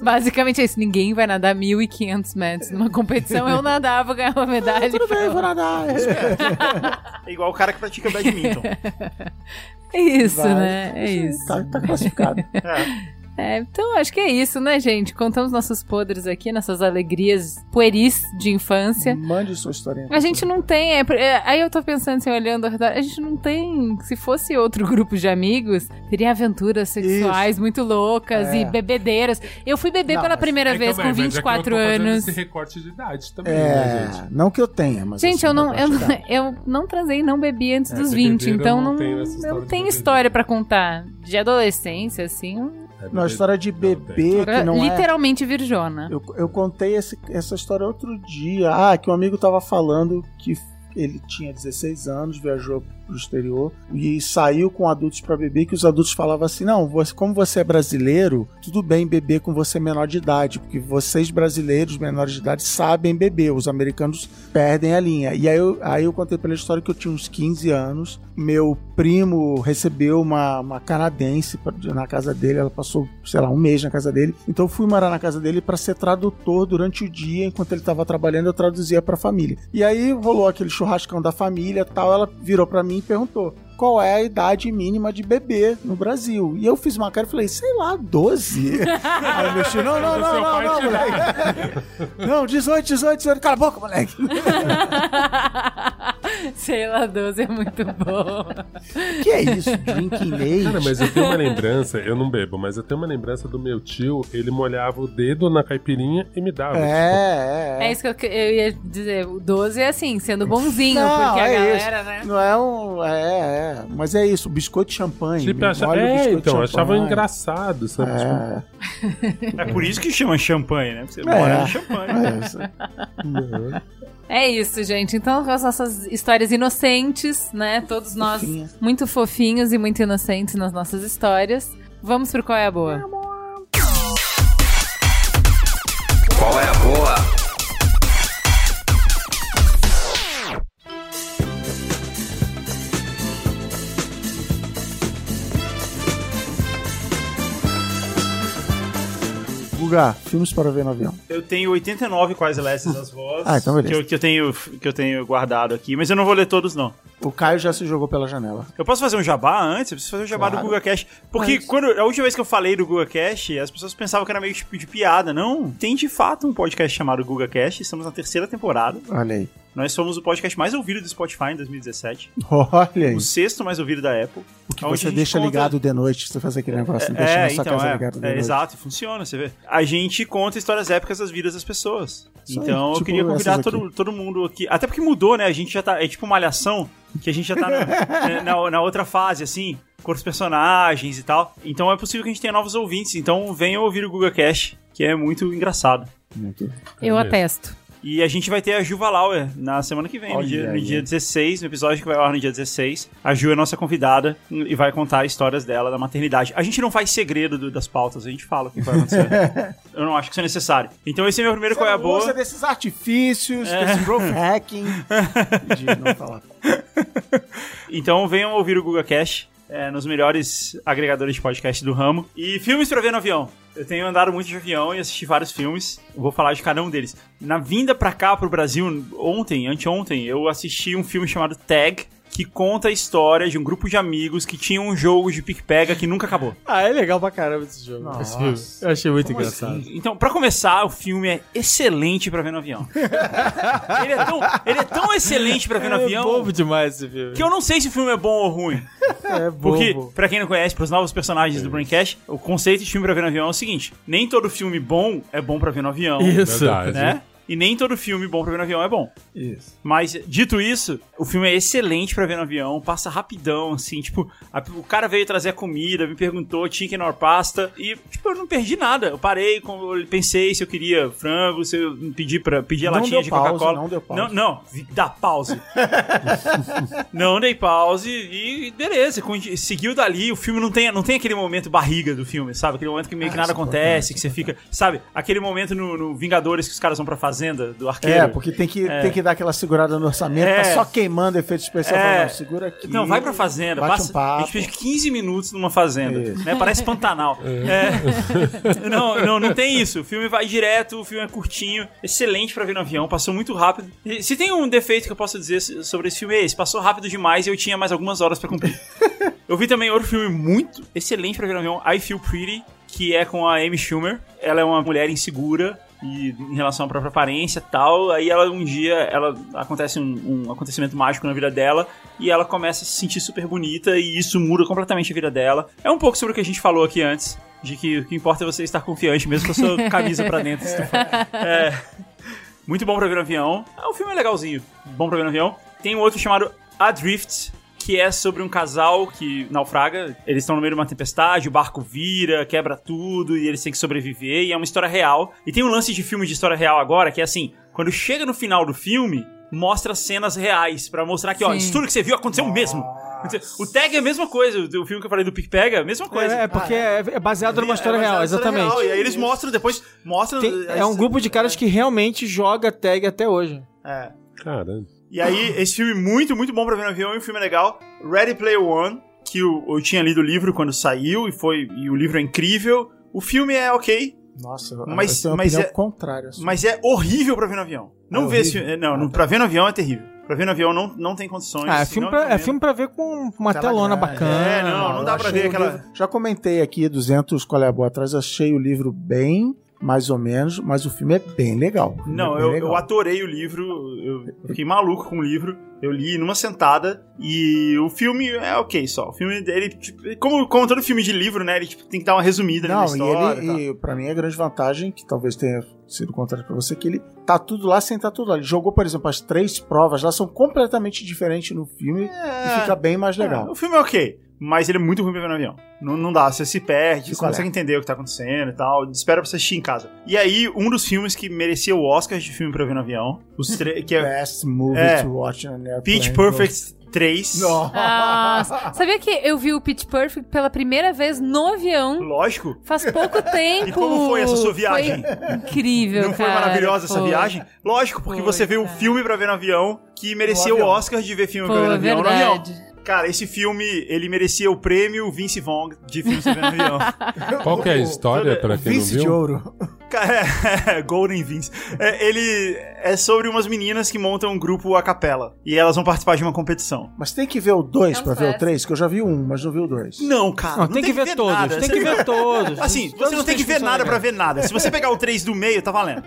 Speaker 1: Basicamente é isso: ninguém vai nadar 1.500 metros numa competição. Eu nadava, ganhava uma medalha.
Speaker 2: Tudo bem, vou nadar.
Speaker 5: Igual o cara que pratica badminton. [LAUGHS]
Speaker 1: É isso,
Speaker 2: Vai.
Speaker 1: né? É isso.
Speaker 2: Tá, tá classificado. [LAUGHS]
Speaker 5: É.
Speaker 1: É, então acho que é isso, né, gente? Contamos nossos podres aqui, nossas alegrias pueris de infância.
Speaker 2: Mande sua historinha.
Speaker 1: A gente não tem. é, é, aí eu tô pensando assim, olhando ao redor, a gente não tem. Se fosse outro [LAUGHS] grupo de amigos, teria aventuras sexuais muito loucas
Speaker 2: É.
Speaker 1: e bebedeiras. Eu fui beber
Speaker 2: Não,
Speaker 1: pela
Speaker 2: mas-
Speaker 1: primeira
Speaker 4: É,
Speaker 1: vez
Speaker 4: também,
Speaker 1: com
Speaker 4: mas é que eu tô
Speaker 1: 24 anos.
Speaker 4: Esse recorte de idade também, né,
Speaker 2: É,
Speaker 4: gente?
Speaker 2: não que eu tenha, mas.
Speaker 1: Gente,
Speaker 2: assim,
Speaker 1: eu não, eu,
Speaker 2: quantidade.
Speaker 1: eu não [LAUGHS] transei, não bebi antes
Speaker 4: É,
Speaker 1: dos
Speaker 4: de
Speaker 1: 20,
Speaker 4: bebedeira
Speaker 1: então
Speaker 4: eu não
Speaker 1: não,
Speaker 4: tenho essa história
Speaker 1: eu não
Speaker 4: bebedeira.
Speaker 1: história pra contar. De adolescência, assim,
Speaker 4: É,
Speaker 2: Não, a história de bebê que não é.
Speaker 1: literalmente virjona.
Speaker 2: Eu, eu contei esse- essa história outro dia. Ah, que um amigo tava falando que ele tinha 16 anos, viajou pro exterior e saiu com adultos pra beber, que os adultos falavam assim: não, você, como você é brasileiro, tudo bem beber com você menor de idade, porque vocês brasileiros menores de idade sabem beber, os americanos perdem a linha. E aí eu, aí eu contei pela história que eu tinha uns 15 anos, meu primo recebeu uma, uma canadense na casa dele, ela passou, sei lá, um mês na casa dele, então eu fui morar na casa dele pra ser tradutor durante o dia, enquanto ele tava trabalhando, eu traduzia pra família. E aí rolou aquele churrascão da família tal, ela virou pra mim e perguntou: qual é a idade mínima de bebê no Brasil? E eu fiz uma cara e falei, sei lá, 12. [LAUGHS] Aí eu mexi, não, não, não, não, não, moleque. [LAUGHS] Não, 18, 18, 18, cala a boca, moleque. [LAUGHS] [LAUGHS]
Speaker 1: Sei lá, 12 é muito bom.
Speaker 2: que é isso? Drinking Age?
Speaker 4: Cara, mas eu tenho uma lembrança, eu não bebo, mas eu tenho uma lembrança do meu tio, ele molhava o dedo na caipirinha e me dava.
Speaker 2: É, é.
Speaker 1: É isso que eu, eu ia dizer. O 12 é assim, sendo bonzinho,
Speaker 2: Não,
Speaker 1: porque a
Speaker 2: é
Speaker 1: galera,
Speaker 2: isso.
Speaker 1: né?
Speaker 2: Não é um. É, é. Mas é isso, biscoito de champanhe.
Speaker 4: Tipo, eu achava,
Speaker 2: Molha o
Speaker 4: é,
Speaker 2: biscoito
Speaker 4: então, achava engraçado, sabe? Tipo,
Speaker 2: É,
Speaker 5: É por isso que chama champanhe, né? Porque você
Speaker 2: É.
Speaker 5: mora no champanhe.
Speaker 2: é.
Speaker 1: É isso, gente. Então, com as nossas histórias inocentes, né? Todos nós
Speaker 2: Fofinhas.
Speaker 1: muito fofinhos e muito inocentes nas nossas histórias. Vamos pro Qual é a Boa?
Speaker 6: Qual
Speaker 2: Guga, filmes para ver no avião.
Speaker 5: Eu tenho 89 quase lesses das vozes.
Speaker 2: Ah, então beleza.
Speaker 5: Que eu, que, eu tenho, que eu tenho guardado aqui, mas eu não vou ler todos, não.
Speaker 2: O Caio já se jogou pela janela.
Speaker 5: Eu posso fazer um jabá antes? Eu preciso fazer um jabá
Speaker 2: Claro.
Speaker 5: do Google Cash. Porque
Speaker 2: Mas-
Speaker 5: quando, a última vez que eu falei do Google Cash, as pessoas pensavam que era meio tipo de piada. Não, tem de fato um podcast chamado Google Cash. Estamos na terceira temporada.
Speaker 2: Olha aí.
Speaker 5: Nós somos o podcast mais ouvido do Spotify em 2017.
Speaker 2: Olha aí.
Speaker 5: O sexto mais ouvido da Apple.
Speaker 2: O que você deixa
Speaker 5: conta-
Speaker 2: ligado de noite, você faz aquele negócio, deixa
Speaker 5: É,
Speaker 2: na sua
Speaker 5: então,
Speaker 2: casa
Speaker 5: é,
Speaker 2: ligado de
Speaker 5: é,
Speaker 2: noite.
Speaker 5: exato, funciona, você vê. A gente conta histórias épicas das vidas das pessoas.
Speaker 2: Isso aí,
Speaker 5: então eu
Speaker 2: tipo
Speaker 5: queria convidar todo, todo mundo aqui. Até porque mudou, né? A gente já tá. É tipo uma alhação que a gente já tá na, né, na, na outra fase, assim, com os personagens e tal. Então é possível que a gente tenha novos ouvintes. Então venham ouvir o Guga Cash, que é muito engraçado.
Speaker 2: Muito.
Speaker 1: Eu atesto.
Speaker 5: E a gente vai ter a Juva Lauer na semana que vem, no dia, no dia 16, no episódio que vai ao no dia 16. A Ju é nossa convidada e vai contar histórias dela da maternidade. A gente não faz segredo do- das pautas, a gente fala o que vai acontecer. [LAUGHS] Eu não acho que isso é necessário. Então esse é meu primeiro qual é a boa.
Speaker 2: Usa desses artifícios, desse growth [LAUGHS] hacking de não falar. [LAUGHS]
Speaker 5: Então venham ouvir o Guga Cash. é, nos melhores agregadores de podcast do ramo. E filmes pra ver no avião. Eu tenho andado muito de avião e assisti vários filmes. Vou falar de cada um deles. Na vinda pra cá, pro Brasil, ontem, anteontem, eu assisti um filme chamado Tag, que conta a história de um grupo de amigos que tinham um jogo de pique-pega que nunca acabou.
Speaker 3: Ah, é legal pra caramba esse jogo.
Speaker 2: Nossa.
Speaker 3: Eu achei muito engraçado.
Speaker 5: Então, pra começar, o filme é excelente pra ver no avião. [LAUGHS] ele, é tão, ele é tão excelente pra ver no
Speaker 3: É
Speaker 5: avião
Speaker 3: bobo demais esse filme.
Speaker 5: que eu não sei se o filme é bom ou ruim.
Speaker 3: É bobo.
Speaker 5: Porque, pra quem não conhece, pros novos personagens do Braincast, o conceito de filme pra ver no avião é o seguinte: nem todo filme bom é bom pra ver no avião.
Speaker 3: Isso.
Speaker 4: Verdade.
Speaker 5: E nem todo filme bom pra ver no avião é bom.
Speaker 2: Isso.
Speaker 5: Mas, dito isso, o filme é excelente pra ver no avião, passa rapidão, assim, tipo, a- o cara veio trazer a comida, me perguntou, tinha que ir na pasta, e, tipo, eu não perdi nada. Eu parei, com- eu pensei se eu queria frango, se eu pedi pra pedir a
Speaker 2: Não
Speaker 5: latinha de Coca-Cola.
Speaker 2: não deu pause.
Speaker 5: Não, não, dá pause. [LAUGHS] não dei pause e beleza, seguiu dali. O filme não tem, não tem aquele momento barriga do filme, sabe? Aquele momento que meio que
Speaker 2: Ah,
Speaker 5: nada
Speaker 2: é
Speaker 5: acontece, que você fica, sabe? Aquele momento no, no Vingadores que os caras vão pra fazenda do arqueiro.
Speaker 2: É, porque tem que, tem que dar aquela segurada no orçamento,
Speaker 5: É.
Speaker 2: tá só queimando efeito especial.
Speaker 5: É.
Speaker 2: Não, segura aqui.
Speaker 5: Não, vai pra fazenda.
Speaker 2: Bate
Speaker 5: Passa,
Speaker 2: um papo.
Speaker 5: a gente fez 15 minutos numa fazenda. Né? Parece Pantanal. [LAUGHS] É. não, não, não tem isso. O filme vai direto, o filme é curtinho, excelente pra ver no avião, passou muito rápido. E se tem um defeito que eu posso dizer sobre esse filme é esse, passou rápido demais e eu tinha mais algumas horas pra cumprir. [LAUGHS] eu vi também outro filme muito excelente pra ver no avião, I Feel Pretty, que é com a Amy Schumer. Ela é uma mulher insegura e em relação à própria aparência e tal. Aí ela um dia ela acontece um, um acontecimento mágico na vida dela e ela começa a se sentir super bonita e isso muda completamente a vida dela. É um pouco sobre o que a gente falou aqui antes, de que o que importa é você estar confiante, mesmo com a sua [LAUGHS] camisa pra dentro. [LAUGHS] É. Muito bom pra ver no avião. Ah, o filme é legalzinho. Bom pra ver no avião. Tem um outro chamado Adrift, que é sobre um casal que naufraga. Eles estão no meio de uma tempestade, o barco vira, quebra tudo e eles têm que sobreviver. E é uma história real. E tem um lance de filme de história real agora, que é assim: quando chega no final do filme, mostra cenas reais pra mostrar que, ó,
Speaker 1: Sim.
Speaker 5: isso tudo que você viu aconteceu mesmo. O tag é a mesma coisa, o filme que eu falei do Pick Pega é a mesma coisa.
Speaker 3: É, é porque é, é baseado numa história
Speaker 5: É
Speaker 3: real,
Speaker 5: baseado na história
Speaker 3: exatamente.
Speaker 5: real. E aí eles mostram depois. Mostram.
Speaker 3: Tem- é um grupo de caras que realmente joga tag até hoje.
Speaker 5: É.
Speaker 4: Caramba.
Speaker 5: E aí, esse filme muito, muito bom pra ver no avião e um filme legal. Ready Player One, que eu, eu tinha lido o livro quando saiu e foi e o livro é incrível. O filme é ok,
Speaker 2: Nossa,
Speaker 5: Mas- mas é-
Speaker 2: contrária. assim.
Speaker 5: mas é horrível pra ver no avião. Não
Speaker 2: É
Speaker 5: vê esse filme. Não, não, pra ver no avião é terrível. Pra ver no avião não, não tem condições.
Speaker 3: Ah, é filme,
Speaker 5: não
Speaker 3: pra, é filme pra ver com uma
Speaker 2: Tela
Speaker 3: telona
Speaker 2: grande.
Speaker 3: bacana.
Speaker 5: É, não, não dá pra ver aquela-
Speaker 2: livro- Já comentei aqui 200 qual é a boa atrás, achei o livro bem mais ou menos, mas o filme é bem legal. Filme
Speaker 5: Não,
Speaker 2: é bem
Speaker 5: eu,
Speaker 2: legal.
Speaker 5: eu adorei o livro, eu fiquei maluco com o livro. Eu li numa sentada e o filme é ok só. O filme dele, tipo, como, como todo filme de livro, né? Ele tipo, tem que dar uma resumida na
Speaker 2: Não, e
Speaker 5: história. e
Speaker 2: ele, e pra mim a grande vantagem, que talvez tenha sido o contrário pra você, que ele tá tudo lá sem tá tudo lá. Ele jogou, por exemplo, as três provas lá, são completamente diferentes no filme e fica bem mais
Speaker 5: É,
Speaker 2: legal.
Speaker 5: o filme é ok, mas ele é muito ruim pra ver no avião. Não, não dá, você se perde, você não consegue entender o que tá acontecendo e tal. Espera pra você assistir em casa. E aí, um dos filmes que merecia o Oscar de filme pra ver no avião, os tre- que é
Speaker 2: Best movie
Speaker 5: É.
Speaker 2: to watch on an airplane.
Speaker 5: Pitch Perfect 3.
Speaker 1: Nossa. [LAUGHS] Sabia que eu vi o Pitch Perfect pela primeira vez no avião?
Speaker 5: Lógico.
Speaker 1: Faz pouco [LAUGHS] tempo.
Speaker 5: E como foi essa sua viagem?
Speaker 1: Foi incrível,
Speaker 5: Não foi
Speaker 1: cara.
Speaker 5: maravilhosa essa
Speaker 1: Foi.
Speaker 5: viagem? Lógico, porque
Speaker 1: Foi,
Speaker 5: você vê o
Speaker 1: cara.
Speaker 5: filme pra ver no avião que merecia o
Speaker 2: avião.
Speaker 5: Oscar de ver filme
Speaker 1: Pô,
Speaker 5: pra ver no avião no avião. Cara, esse filme, ele merecia o prêmio Vince Vaughn de filme ver no avião. [LAUGHS]
Speaker 4: Qual que é a história, pra quem não
Speaker 2: Vice de
Speaker 4: viu?
Speaker 2: ouro.
Speaker 5: Cara, é, Golden Vince. É, ele é sobre umas meninas que montam um grupo a capela. E elas vão participar de uma competição.
Speaker 2: Mas tem que ver o 2
Speaker 1: É um
Speaker 2: pra ver o
Speaker 1: sucesso.
Speaker 2: 3, que eu já vi 1, mas não vi o 2.
Speaker 5: Não, cara.
Speaker 3: Não, tem, que ver, todos.
Speaker 5: nada.
Speaker 3: Tem que ver todos.
Speaker 5: Assim,
Speaker 3: Todos
Speaker 5: você não tem que ver nada pra ver nada. Se você pegar o 3 do meio, tá valendo.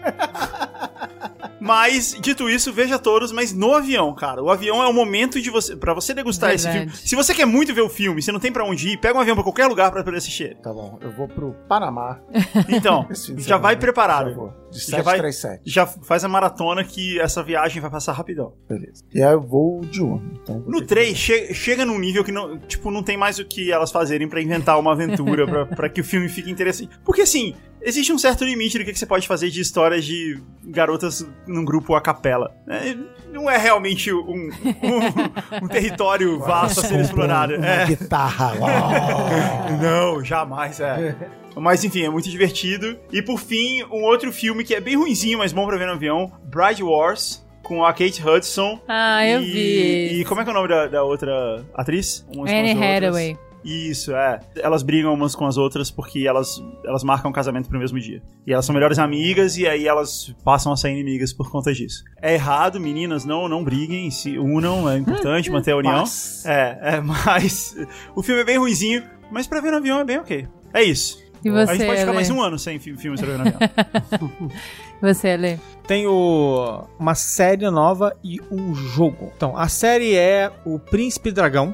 Speaker 5: Mas, dito isso, veja todos, mas no avião, cara. O avião é o momento de você para você degustar esse
Speaker 1: Verdade.
Speaker 5: Filme. Se você quer muito ver o filme, você não tem pra onde ir, pega um avião pra qualquer lugar pra poder assistir.
Speaker 2: Tá bom, eu vou pro Panamá. [LAUGHS]
Speaker 5: Então,
Speaker 2: de
Speaker 5: já
Speaker 2: semana.
Speaker 5: vai
Speaker 2: Já
Speaker 5: preparado.
Speaker 2: vou. De
Speaker 5: Já vai-
Speaker 2: 737.
Speaker 5: Já faz a maratona que essa viagem vai passar rapidão.
Speaker 2: Beleza. E aí eu vou diurno. Então vou
Speaker 5: No
Speaker 2: ter que-
Speaker 5: 3, che chega num nível que não, tipo, não tem mais o que elas fazerem pra inventar uma aventura, [LAUGHS] pra, pra que o filme fique interessante. Porque assim, existe um certo limite do que, você pode fazer de histórias de garotas num grupo a capela. É, não é realmente um, um- um território vasto a ser explorado.
Speaker 2: Uma
Speaker 5: É.
Speaker 2: guitarra. [LAUGHS]
Speaker 5: Não, jamais, é. Mas enfim, é muito divertido. E por fim, um outro filme que é bem ruinzinho, mas bom pra ver no avião, Bride Wars, com a Kate Hudson.
Speaker 1: Ah, eu
Speaker 5: e,
Speaker 1: vi.
Speaker 5: E como é que é o nome da, da outra atriz?
Speaker 1: Anne
Speaker 5: outras. Isso, é. Elas brigam umas com as outras porque elas, elas marcam casamento pro mesmo dia. E elas são melhores amigas e aí elas passam a ser inimigas por conta disso. É errado, meninas, não, não briguem, se unam, é importante [LAUGHS] manter a união.
Speaker 2: Mas-
Speaker 5: É, é, mas [LAUGHS] o filme é bem ruizinho, mas pra ver no avião é bem ok. É isso.
Speaker 1: E você,
Speaker 5: a gente pode ficar
Speaker 1: Ale?
Speaker 5: mais um ano sem fi- filmes pra ver no avião. [LAUGHS]
Speaker 1: Você, Ale?
Speaker 3: Tenho uma série nova e um jogo. Então, a série é O Príncipe Dragão.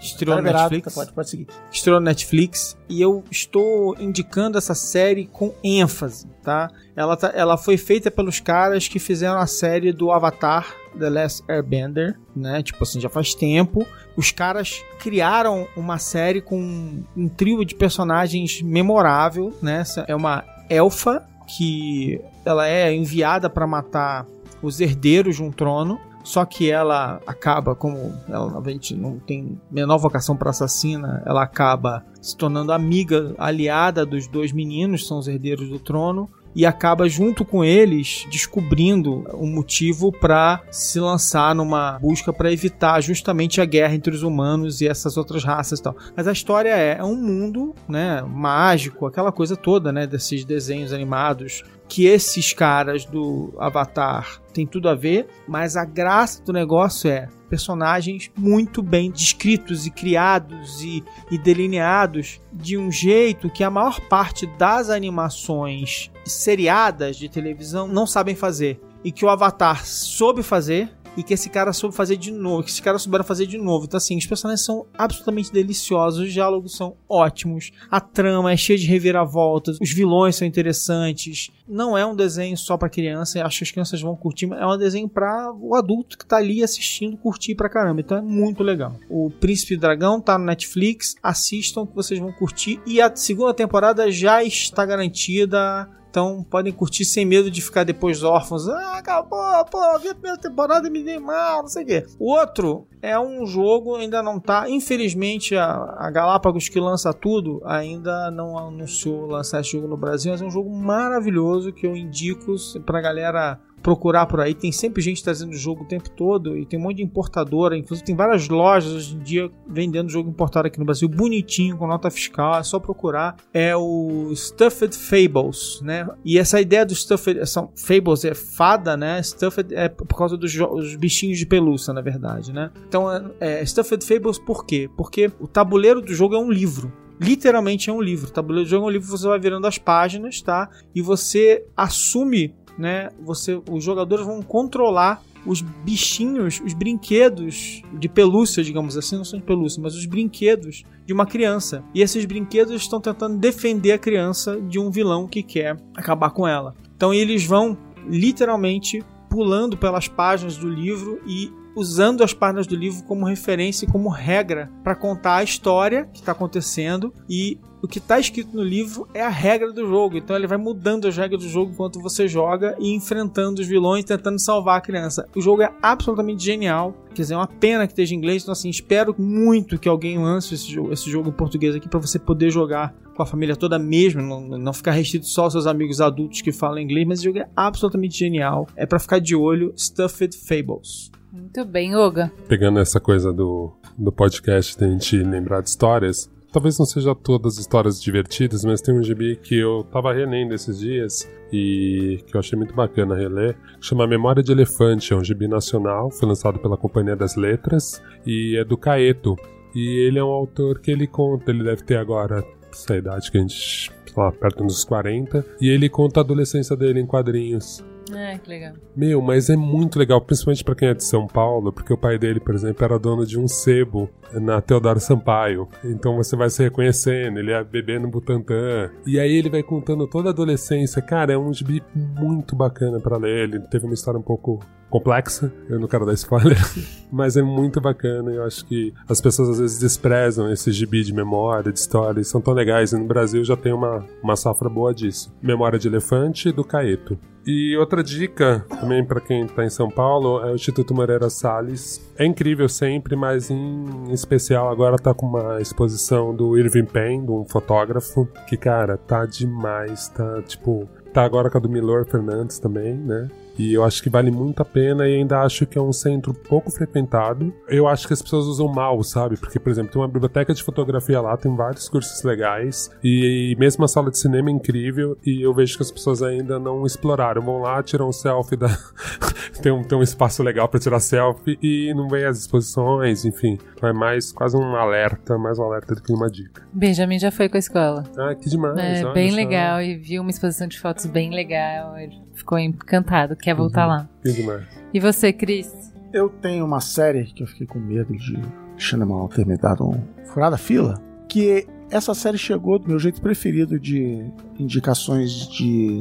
Speaker 3: Estreou
Speaker 2: Tá
Speaker 3: no
Speaker 2: liberado,
Speaker 3: Netflix.
Speaker 2: tá, pode, pode seguir.
Speaker 3: estreou no Netflix e eu estou indicando essa série com ênfase, tá? Ela, tá, ela foi feita pelos caras que fizeram a série do Avatar The Last Airbender, né? Tipo assim, já faz tempo. Os caras criaram uma série com um trio de personagens memorável, né? É uma elfa que ela é enviada para matar os herdeiros de um trono. Só que ela acaba, como ela obviamente não tem menor vocação para assassina, ela acaba se tornando amiga, aliada dos dois meninos, são os herdeiros do trono, e acaba junto com eles descobrindo um motivo para se lançar numa busca para evitar justamente a guerra entre os humanos e essas outras raças e tal. Mas a história é, é um mundo, né, mágico, aquela coisa toda, né, desses desenhos animados que esses caras do Avatar têm tudo a ver, mas a graça do negócio é personagens muito bem descritos e criados e, e delineados de um jeito que a maior parte das animações seriadas de televisão não sabem fazer. E que o Avatar soube fazer e que esse cara soube fazer de novo, que esse cara souberam fazer de novo. Então, assim, os personagens são absolutamente deliciosos, os diálogos são ótimos, a trama é cheia de reviravoltas, os vilões são interessantes. Não é um desenho só pra criança, acho que as crianças vão curtir, mas é um desenho pra o adulto que tá ali assistindo curtir pra caramba. Então é muito legal. O Príncipe Dragão tá no Netflix, assistam que vocês vão curtir. E a segunda temporada já está garantida. Então podem curtir sem medo de ficar depois órfãos. Ah, acabou, pô, vi a primeira temporada e me dei mal, não sei o quê. O outro é um jogo, ainda não tá. Infelizmente, a, a Galápagos que lança tudo ainda não anunciou lançar esse jogo no Brasil, mas é um jogo maravilhoso que eu indico pra galera procurar por aí. Tem sempre gente trazendo jogo o tempo todo e tem um monte de importadora. Inclusive, tem várias lojas hoje em dia vendendo jogo importado aqui no Brasil, bonitinho, com nota fiscal. É só procurar. É o Stuffed Fables, né? E essa ideia do Stuffed. São, Fables é fada, né? Stuffed é por causa dos bichinhos de pelúcia, na verdade, né? Então, é, é Stuffed Fables por quê? Porque o tabuleiro do jogo é um livro. literalmente é um livro. O tabuleiro de jogo é um livro, você vai virando as páginas, tá? E você assume, né? Você, os jogadores vão controlar os bichinhos, os brinquedos de pelúcia, digamos assim, não são de pelúcia, mas os brinquedos de uma criança. E esses brinquedos estão tentando defender a criança de um vilão que quer acabar com ela. Então eles vão literalmente pulando pelas páginas do livro e usando as páginas do livro como referência e como regra para contar a história que está acontecendo e o que está escrito no livro é a regra do jogo. Então ele vai mudando as regras do jogo enquanto você joga e enfrentando os vilões, tentando salvar a criança. O jogo é absolutamente genial. Quer dizer, é uma pena que esteja em inglês. Então, assim, espero muito que alguém lance esse jogo, esse jogo em português aqui para você poder jogar com a família toda mesmo, não, não ficar restrito só aos seus amigos adultos que falam inglês. Mas esse jogo é absolutamente genial. É para ficar de olho. Stuffed Fables.
Speaker 1: Muito bem, Olga.
Speaker 4: Pegando essa coisa do, do podcast, da gente lembrar de histórias, talvez não seja todas histórias divertidas, mas tem um gibi que eu tava relendo esses dias e que eu achei muito bacana reler, chama Memória de Elefante, é um gibi nacional, foi lançado pela Companhia das Letras e é do Caeto. E ele é um autor que ele conta, ele deve ter agora essa idade que a gente, sei lá, perto dos 40, e ele conta a adolescência dele em quadrinhos.
Speaker 1: Ah, que legal.
Speaker 4: Meu, mas é muito legal, principalmente pra quem é de São Paulo, porque o pai dele, por exemplo, era dono de um sebo na Teodoro Sampaio. Então você vai se reconhecendo, ele é bebê no Butantã. E aí ele vai contando toda a adolescência. Cara, é um gibi muito bacana pra ler. Ele teve uma história um pouco complexa, eu não quero dar spoiler, [LAUGHS] mas é muito bacana. Eu acho que as pessoas às vezes desprezam esse gibi de memória, de história, e são tão legais. E no Brasil já tem uma, uma safra boa disso. Memória de Elefante do Caeto. E outra dica, também para quem tá em São Paulo, é o Instituto Moreira Salles. É incrível sempre, mas em especial agora tá com uma exposição do Irving Penn, de um fotógrafo, que, cara, tá demais, tá, tipo... Tá agora com a do Milor Fernandes também, né? E eu acho que vale muito a pena e ainda acho que é um centro pouco frequentado. Eu acho que as pessoas usam mal, sabe? Porque, por exemplo, tem uma biblioteca de fotografia lá, tem vários cursos legais e mesmo a sala de cinema é incrível e eu vejo que as pessoas ainda não exploraram. Vão lá, tiram um selfie da... [LAUGHS] tem, um, tem um espaço legal para tirar selfie e não vem as exposições, enfim. É mais quase um alerta, mais um alerta do que uma dica.
Speaker 1: Benjamin já foi com a escola.
Speaker 4: Ah, que demais.
Speaker 1: É
Speaker 4: olha
Speaker 1: bem
Speaker 4: só.
Speaker 1: legal e viu uma exposição de fotos bem legal. Ele ficou encantado, quer voltar lá.
Speaker 4: Que demais.
Speaker 1: E você, Cris?
Speaker 2: Eu tenho uma série que eu fiquei com medo de Xanamal ter me dado um furada fila, que essa série chegou do meu jeito preferido de indicações de,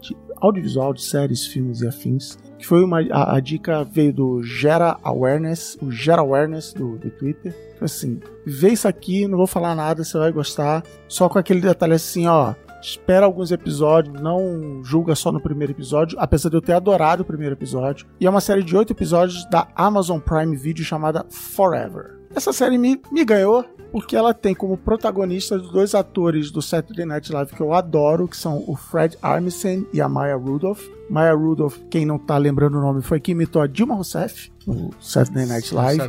Speaker 2: de audiovisual, de séries, filmes e afins. Que foi uma. A, a dica veio do Gera Awareness, o Gera Awareness do, do Twitter. Assim: vê isso aqui, não vou falar nada, você vai gostar. Só com aquele detalhe assim, ó. Espera alguns episódios, não julga só no primeiro episódio, apesar de eu ter adorado o primeiro episódio. E é uma série de oito episódios da Amazon Prime Video chamada Forever. Essa série me, me ganhou porque ela tem como protagonistas dois atores do Saturday Night Live que eu adoro, que são o Fred Armisen e a Maya Rudolph. Maya Rudolph, quem não tá lembrando o nome, foi quem imitou a Dilma Rousseff no Saturday Night Live.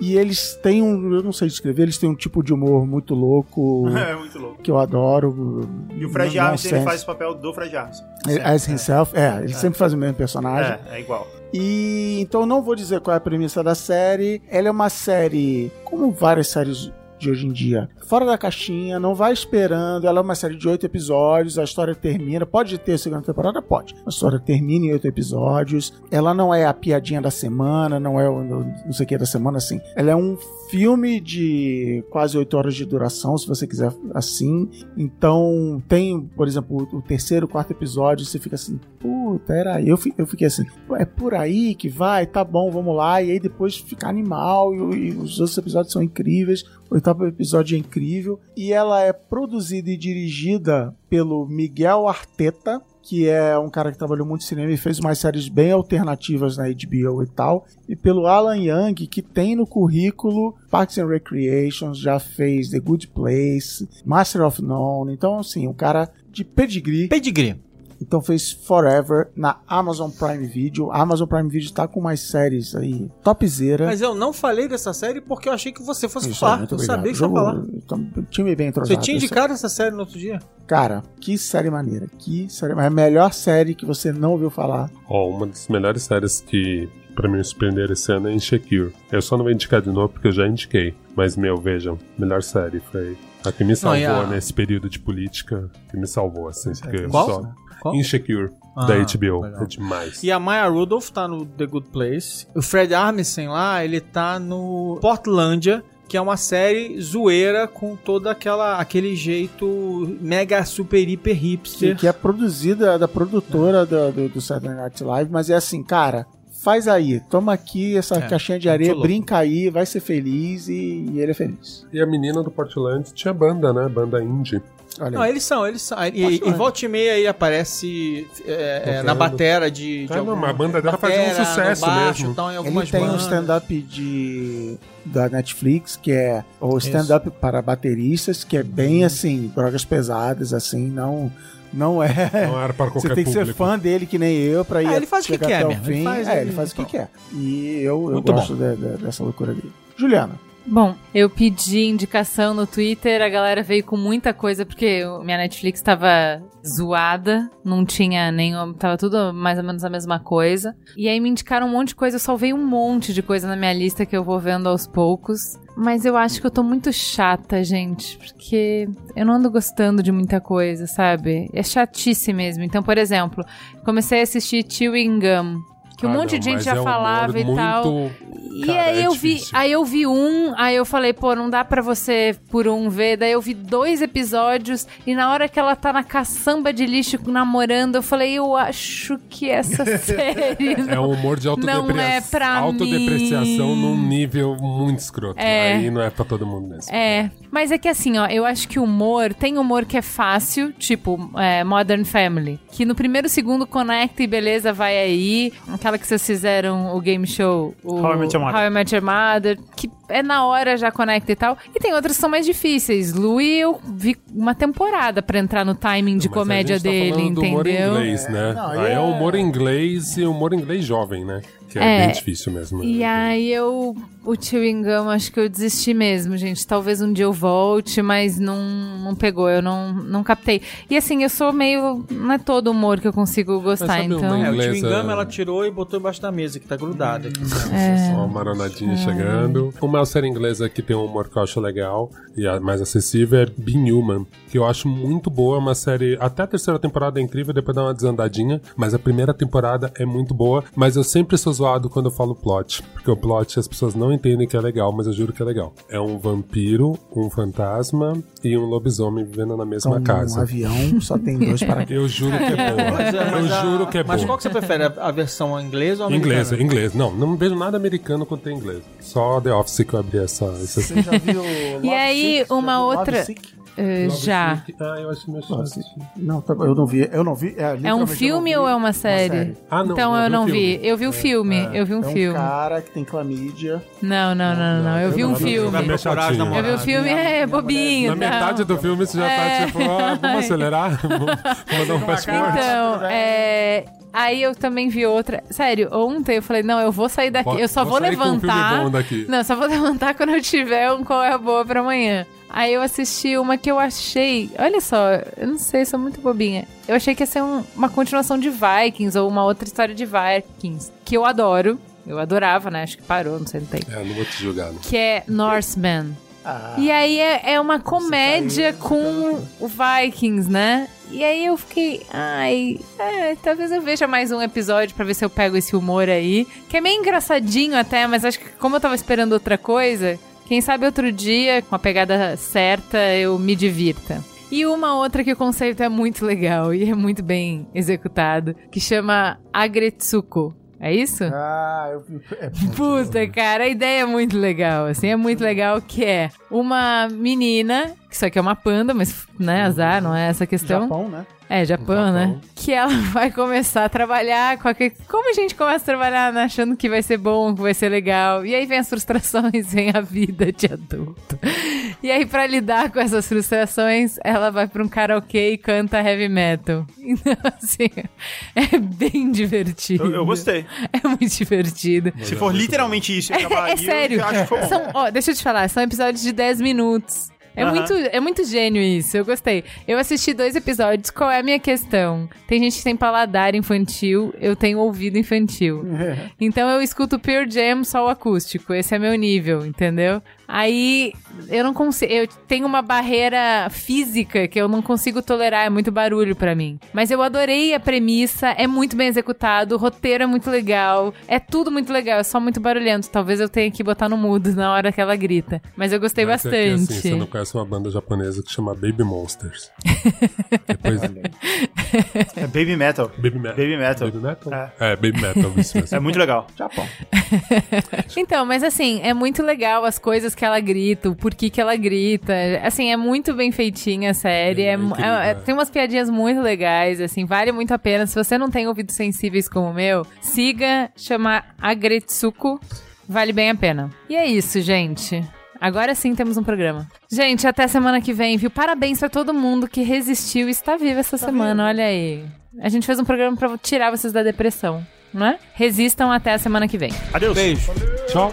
Speaker 2: E eles têm um, eu não sei descrever, eles têm um tipo de humor muito louco, [LAUGHS]
Speaker 5: É muito louco.
Speaker 2: que eu adoro.
Speaker 5: E o Fred
Speaker 2: Não-
Speaker 5: Armisen, ele faz o papel do Fred Armisen.
Speaker 2: As himself, é, ele sempre faz o mesmo personagem.
Speaker 5: É, é igual.
Speaker 2: E então eu não vou dizer qual é a premissa da série. Ela é uma série, como várias séries de hoje em dia, fora da caixinha, não vai esperando. Ela é uma série de oito episódios, a história termina. Pode ter segunda temporada? Pode. A história termina em oito episódios. Ela não é a piadinha da semana, não é o não sei o que da semana, assim. Ela é um filme de quase oito horas de duração, se você quiser assim. Então, tem, por exemplo, o terceiro, quarto episódio, você fica assim, puta, era aí. Eu, eu fiquei assim, "Pô, é por aí que vai, tá bom, vamos lá. E aí depois fica animal, e, e os outros episódios são incríveis. Oitavo episódio é incrível. E ela é produzida e dirigida pelo Miguel Arteta, que é um cara que trabalhou muito em cinema e fez umas séries bem alternativas na HBO e tal. E pelo Alan Young, que tem no currículo Parks and Recreations, já fez The Good Place, Master of None. Então, assim, um cara de pedigree.
Speaker 3: Pedigree.
Speaker 2: Então fez Forever na Amazon Prime Video. A Amazon Prime Video tá com umas séries aí topzera.
Speaker 3: Mas eu não falei dessa série porque eu achei que você fosse
Speaker 2: Isso
Speaker 3: falar. Eu sabia que você ia falar.
Speaker 2: então, time bem
Speaker 3: Você
Speaker 2: entrosado.
Speaker 3: tinha
Speaker 2: Eu sei.
Speaker 3: indicado essa série no outro dia?
Speaker 2: Cara, que série maneira. Que série. É a melhor série que você não ouviu falar.
Speaker 4: Ó, uma das melhores séries que pra mim me surpreender esse ano é Insecure. Eu só não vou indicar de novo porque eu já indiquei. Mas, meu, vejam, melhor série. Foi A que me salvou
Speaker 3: e a-
Speaker 4: nesse período de política, que me salvou, assim, porque eu
Speaker 3: Qual?
Speaker 4: só...
Speaker 3: Qual?
Speaker 4: Insecure,
Speaker 3: Ah,
Speaker 4: da HBO.
Speaker 3: legal.
Speaker 4: É demais.
Speaker 3: E a Maya Rudolph tá no The Good Place. O Fred Armisen lá, ele tá no Portlandia, que é uma série zoeira com todo aquela, aquele jeito mega super hiper
Speaker 2: Que,
Speaker 3: hipster.
Speaker 2: que é produzida da produtora do, do, do Saturday Night Live, mas é assim, cara, faz aí, toma aqui essa
Speaker 3: É,
Speaker 2: caixinha de areia, brinca aí, vai ser feliz e, e ele é feliz.
Speaker 4: E a menina do Portland tinha banda, né? Banda indie.
Speaker 2: Olha
Speaker 3: Não, eles são, eles são. E, e volta e meia aí aparece é, é, na batera de. de
Speaker 4: Ah,
Speaker 3: alguma-
Speaker 4: mas a banda dela faz um
Speaker 3: batera, no
Speaker 4: sucesso
Speaker 3: baixo,
Speaker 4: mesmo.
Speaker 3: Tal, em
Speaker 2: Ele tem um
Speaker 3: bandas.
Speaker 2: stand-up de da Netflix, que é o stand-up para bateristas, que é bem assim, drogas pesadas, assim, não, não é.
Speaker 4: Não era para [LAUGHS]
Speaker 2: Você
Speaker 4: qualquer
Speaker 2: tem que ser
Speaker 4: público.
Speaker 2: fã dele que nem eu pra ir
Speaker 3: Ah, ele faz o que quer
Speaker 2: até o
Speaker 3: ele
Speaker 2: fim.
Speaker 3: faz
Speaker 2: é,
Speaker 3: ele-
Speaker 2: ele faz o que
Speaker 3: então.
Speaker 2: quer. E eu, eu
Speaker 3: Muito
Speaker 2: gosto de- de- dessa loucura dele. Juliana.
Speaker 1: Bom, eu pedi indicação no Twitter, a galera veio com muita coisa, porque minha Netflix tava zoada, não tinha nenhum. Tava tudo mais ou menos a mesma coisa. E aí me indicaram um monte de coisa, eu salvei um monte de coisa na minha lista que eu vou vendo aos poucos. Mas eu acho que eu tô muito chata, gente, porque eu não ando gostando de muita coisa, sabe? É chatice mesmo. Então, por exemplo, comecei a assistir Chewing Gum. Que um
Speaker 4: Ah,
Speaker 1: monte
Speaker 4: não,
Speaker 1: de gente já
Speaker 4: é
Speaker 1: falava e tal.
Speaker 4: muito-
Speaker 1: E
Speaker 4: Cara,
Speaker 1: aí
Speaker 4: é
Speaker 1: eu vi,
Speaker 4: difícil.
Speaker 1: aí eu vi um, aí eu falei, pô, não dá pra você por um ver. Daí eu vi dois episódios e na hora que ela tá na caçamba de lixo namorando, eu falei, eu acho que essa [LAUGHS] série
Speaker 4: É um humor de autodeprecia-
Speaker 1: Não é pra
Speaker 4: autodepreciação
Speaker 1: mim.
Speaker 4: num nível muito escroto.
Speaker 1: É.
Speaker 4: Aí não é pra todo mundo mesmo.
Speaker 1: É, mas é que assim, ó, eu acho que o humor, tem humor que é fácil, tipo é, Modern Family, que no primeiro segundo conecta e beleza, vai aí. Aquela que vocês fizeram o game show, o
Speaker 5: How I Met Your Mother.
Speaker 1: How I Met Your Mother, que é na hora já conecta e tal. E tem outras que são mais difíceis. Louie, eu vi uma temporada pra entrar no timing de
Speaker 4: Mas a
Speaker 1: comédia
Speaker 4: gente tá
Speaker 1: dele,
Speaker 4: falando do humor
Speaker 1: entendeu?
Speaker 4: inglês, né?
Speaker 2: não,
Speaker 4: Aí é
Speaker 2: é-
Speaker 4: humor inglês e humor inglês jovem, né? Que é,
Speaker 1: É.
Speaker 4: bem difícil mesmo.
Speaker 1: E aí eu. O Chewing Gum, acho que eu desisti mesmo, gente. Talvez um dia eu volte, mas não, não pegou, eu não, não captei. E assim, eu sou meio. Não é todo humor que eu consigo gostar, então.
Speaker 3: É, o
Speaker 4: Inglesa-
Speaker 3: chewing gum ela tirou e botou embaixo da mesa, que tá grudada aqui.
Speaker 1: É.
Speaker 4: Uma maronadinha chegando. Uma série inglesa que tem um humor que eu acho legal e a mais acessível é Being Human, que eu acho muito boa. É uma série. Até a terceira temporada é incrível, depois dá uma desandadinha. Mas a primeira temporada é muito boa. Mas eu sempre sou zoado quando eu falo plot. Porque o plot as pessoas não entendem que é legal, mas eu juro que é legal. É um vampiro, um fantasma e um lobisomem vivendo na mesma
Speaker 2: Então, um
Speaker 4: casa.
Speaker 2: avião só tem dois para
Speaker 4: Eu juro que é boa. [LAUGHS]
Speaker 3: Mas, é, mas
Speaker 4: eu
Speaker 3: a-
Speaker 4: juro que é
Speaker 3: Mas
Speaker 4: boa.
Speaker 3: qual que você prefere? A, versão inglesa ou americana?
Speaker 4: inglês. Não, não vejo nada americano quanto tem inglês. Só The Office que eu abri essa. essa...
Speaker 2: Você já viu
Speaker 1: E aí, uma outra- Eh, já.
Speaker 4: Ah, eu acho meio
Speaker 2: Love
Speaker 4: chato.
Speaker 2: Sick? Não, tá- eu não vi. Eu não vi. É,
Speaker 1: É um filme
Speaker 2: não
Speaker 1: ou é uma série?
Speaker 4: Ah, não,
Speaker 1: então
Speaker 4: eu
Speaker 1: não vi. Eu vi o filme. Eu vi um
Speaker 2: é um
Speaker 1: filme.
Speaker 2: cara que tem clamídia.
Speaker 1: Não, não, não, não. Eu vi um
Speaker 2: não
Speaker 1: filme. Eu vi o filme, é bobinho.
Speaker 4: Na
Speaker 1: não.
Speaker 4: metade do filme você já
Speaker 1: É.
Speaker 4: tá tipo, ah, vamos [LAUGHS] acelerar? [LAUGHS] vamos dar um fast forward?
Speaker 1: Então, é. Aí eu também vi outra. Sério, ontem eu falei, não, eu vou sair daqui. Eu só
Speaker 4: vou
Speaker 1: vou,
Speaker 4: sair com um filme
Speaker 1: levantar.
Speaker 4: bom daqui.
Speaker 1: Não, só vou [LAUGHS] levantar quando eu tiver um qual é a boa pra amanhã. Aí eu assisti uma que eu achei. Olha só, eu não sei, sou muito bobinha. Eu achei que ia ser um- uma continuação de Vikings ou uma outra história de Vikings. Que eu adoro. Eu adorava, né? Acho que parou, não sei, não tem.
Speaker 4: É, não vou te julgar. Não.
Speaker 1: Que é Norseman.
Speaker 2: Ah,
Speaker 1: E aí é, é uma comédia
Speaker 2: caiu,
Speaker 1: com o Vikings, né? E aí eu fiquei, ai, é, talvez eu veja mais um episódio pra ver se eu pego esse humor aí, que é meio engraçadinho até, mas acho que como eu tava esperando outra coisa, quem sabe outro dia, com a pegada certa, eu me divirta. E uma outra que o conceito é muito legal e é muito bem executado, que chama Agretsuko. É isso?
Speaker 2: Ah, eu. É, [LAUGHS]
Speaker 1: Puta, cara, a ideia é muito legal, assim, é muito legal que é uma menina, que isso aqui é uma panda, mas, né, azar, não é essa questão.
Speaker 2: Japão, né?
Speaker 1: É, Japão,
Speaker 4: Japão.
Speaker 1: né? Que ela [LAUGHS] vai começar a trabalhar com aquele... Como a gente começa a trabalhar né, achando que vai ser bom, que vai ser legal. E aí vem as frustrações, [LAUGHS] vem a vida de adulto. E aí, pra lidar com essas frustrações, ela vai pra um karaokê e canta heavy metal. [LAUGHS] Então, assim, é bem divertido.
Speaker 5: Eu, eu gostei.
Speaker 1: É muito divertido.
Speaker 5: Se for literalmente isso, eu
Speaker 1: É, é sério.
Speaker 5: eu acho que foi bom.
Speaker 1: São, ó, deixa eu te falar, são episódios de 10 minutos. É,
Speaker 5: Aham.
Speaker 1: muito, é muito gênio isso, eu gostei. Eu assisti dois episódios, qual é a minha questão? Tem gente que tem paladar infantil, eu tenho ouvido infantil. [LAUGHS] Então eu escuto Pure Jam só o acústico, esse é meu nível, entendeu? Aí eu não consigo. Eu tenho uma barreira física que eu não consigo tolerar, é muito barulho pra mim. Mas eu adorei a premissa, é muito bem executado, o roteiro é muito legal, é tudo muito legal, é só muito barulhento. Talvez eu tenha que botar no mudo na hora que ela grita. Mas eu gostei
Speaker 4: Mas é que,
Speaker 1: bastante.
Speaker 4: assim, você não conhece uma banda japonesa que chama Baby Monsters. Depois,
Speaker 5: É Baby Metal.
Speaker 4: Baby Metal.
Speaker 5: Baby Metal.
Speaker 4: Baby Metal?
Speaker 5: É.
Speaker 4: É, Baby Metal, isso mesmo.
Speaker 5: É muito legal.
Speaker 2: Japão. [LAUGHS]
Speaker 1: Então, mas assim, é muito legal as coisas que ela grita, o porquê que ela grita. Assim, é muito bem feitinha a série.
Speaker 4: É
Speaker 1: é é- é-
Speaker 4: é.
Speaker 1: tem umas piadinhas muito legais, assim, vale muito a pena. Se você não tem ouvidos sensíveis como o meu, siga, chama Agretsuko, vale bem a pena. E é isso, gente. Agora sim temos um programa. Gente, até semana que vem, viu? Parabéns pra todo mundo que resistiu e está vivo essa semana, olha aí. A gente fez um programa pra tirar vocês da depressão, não é? Resistam até a semana que vem.
Speaker 5: Adeus.
Speaker 3: Beijo.
Speaker 4: Tchau.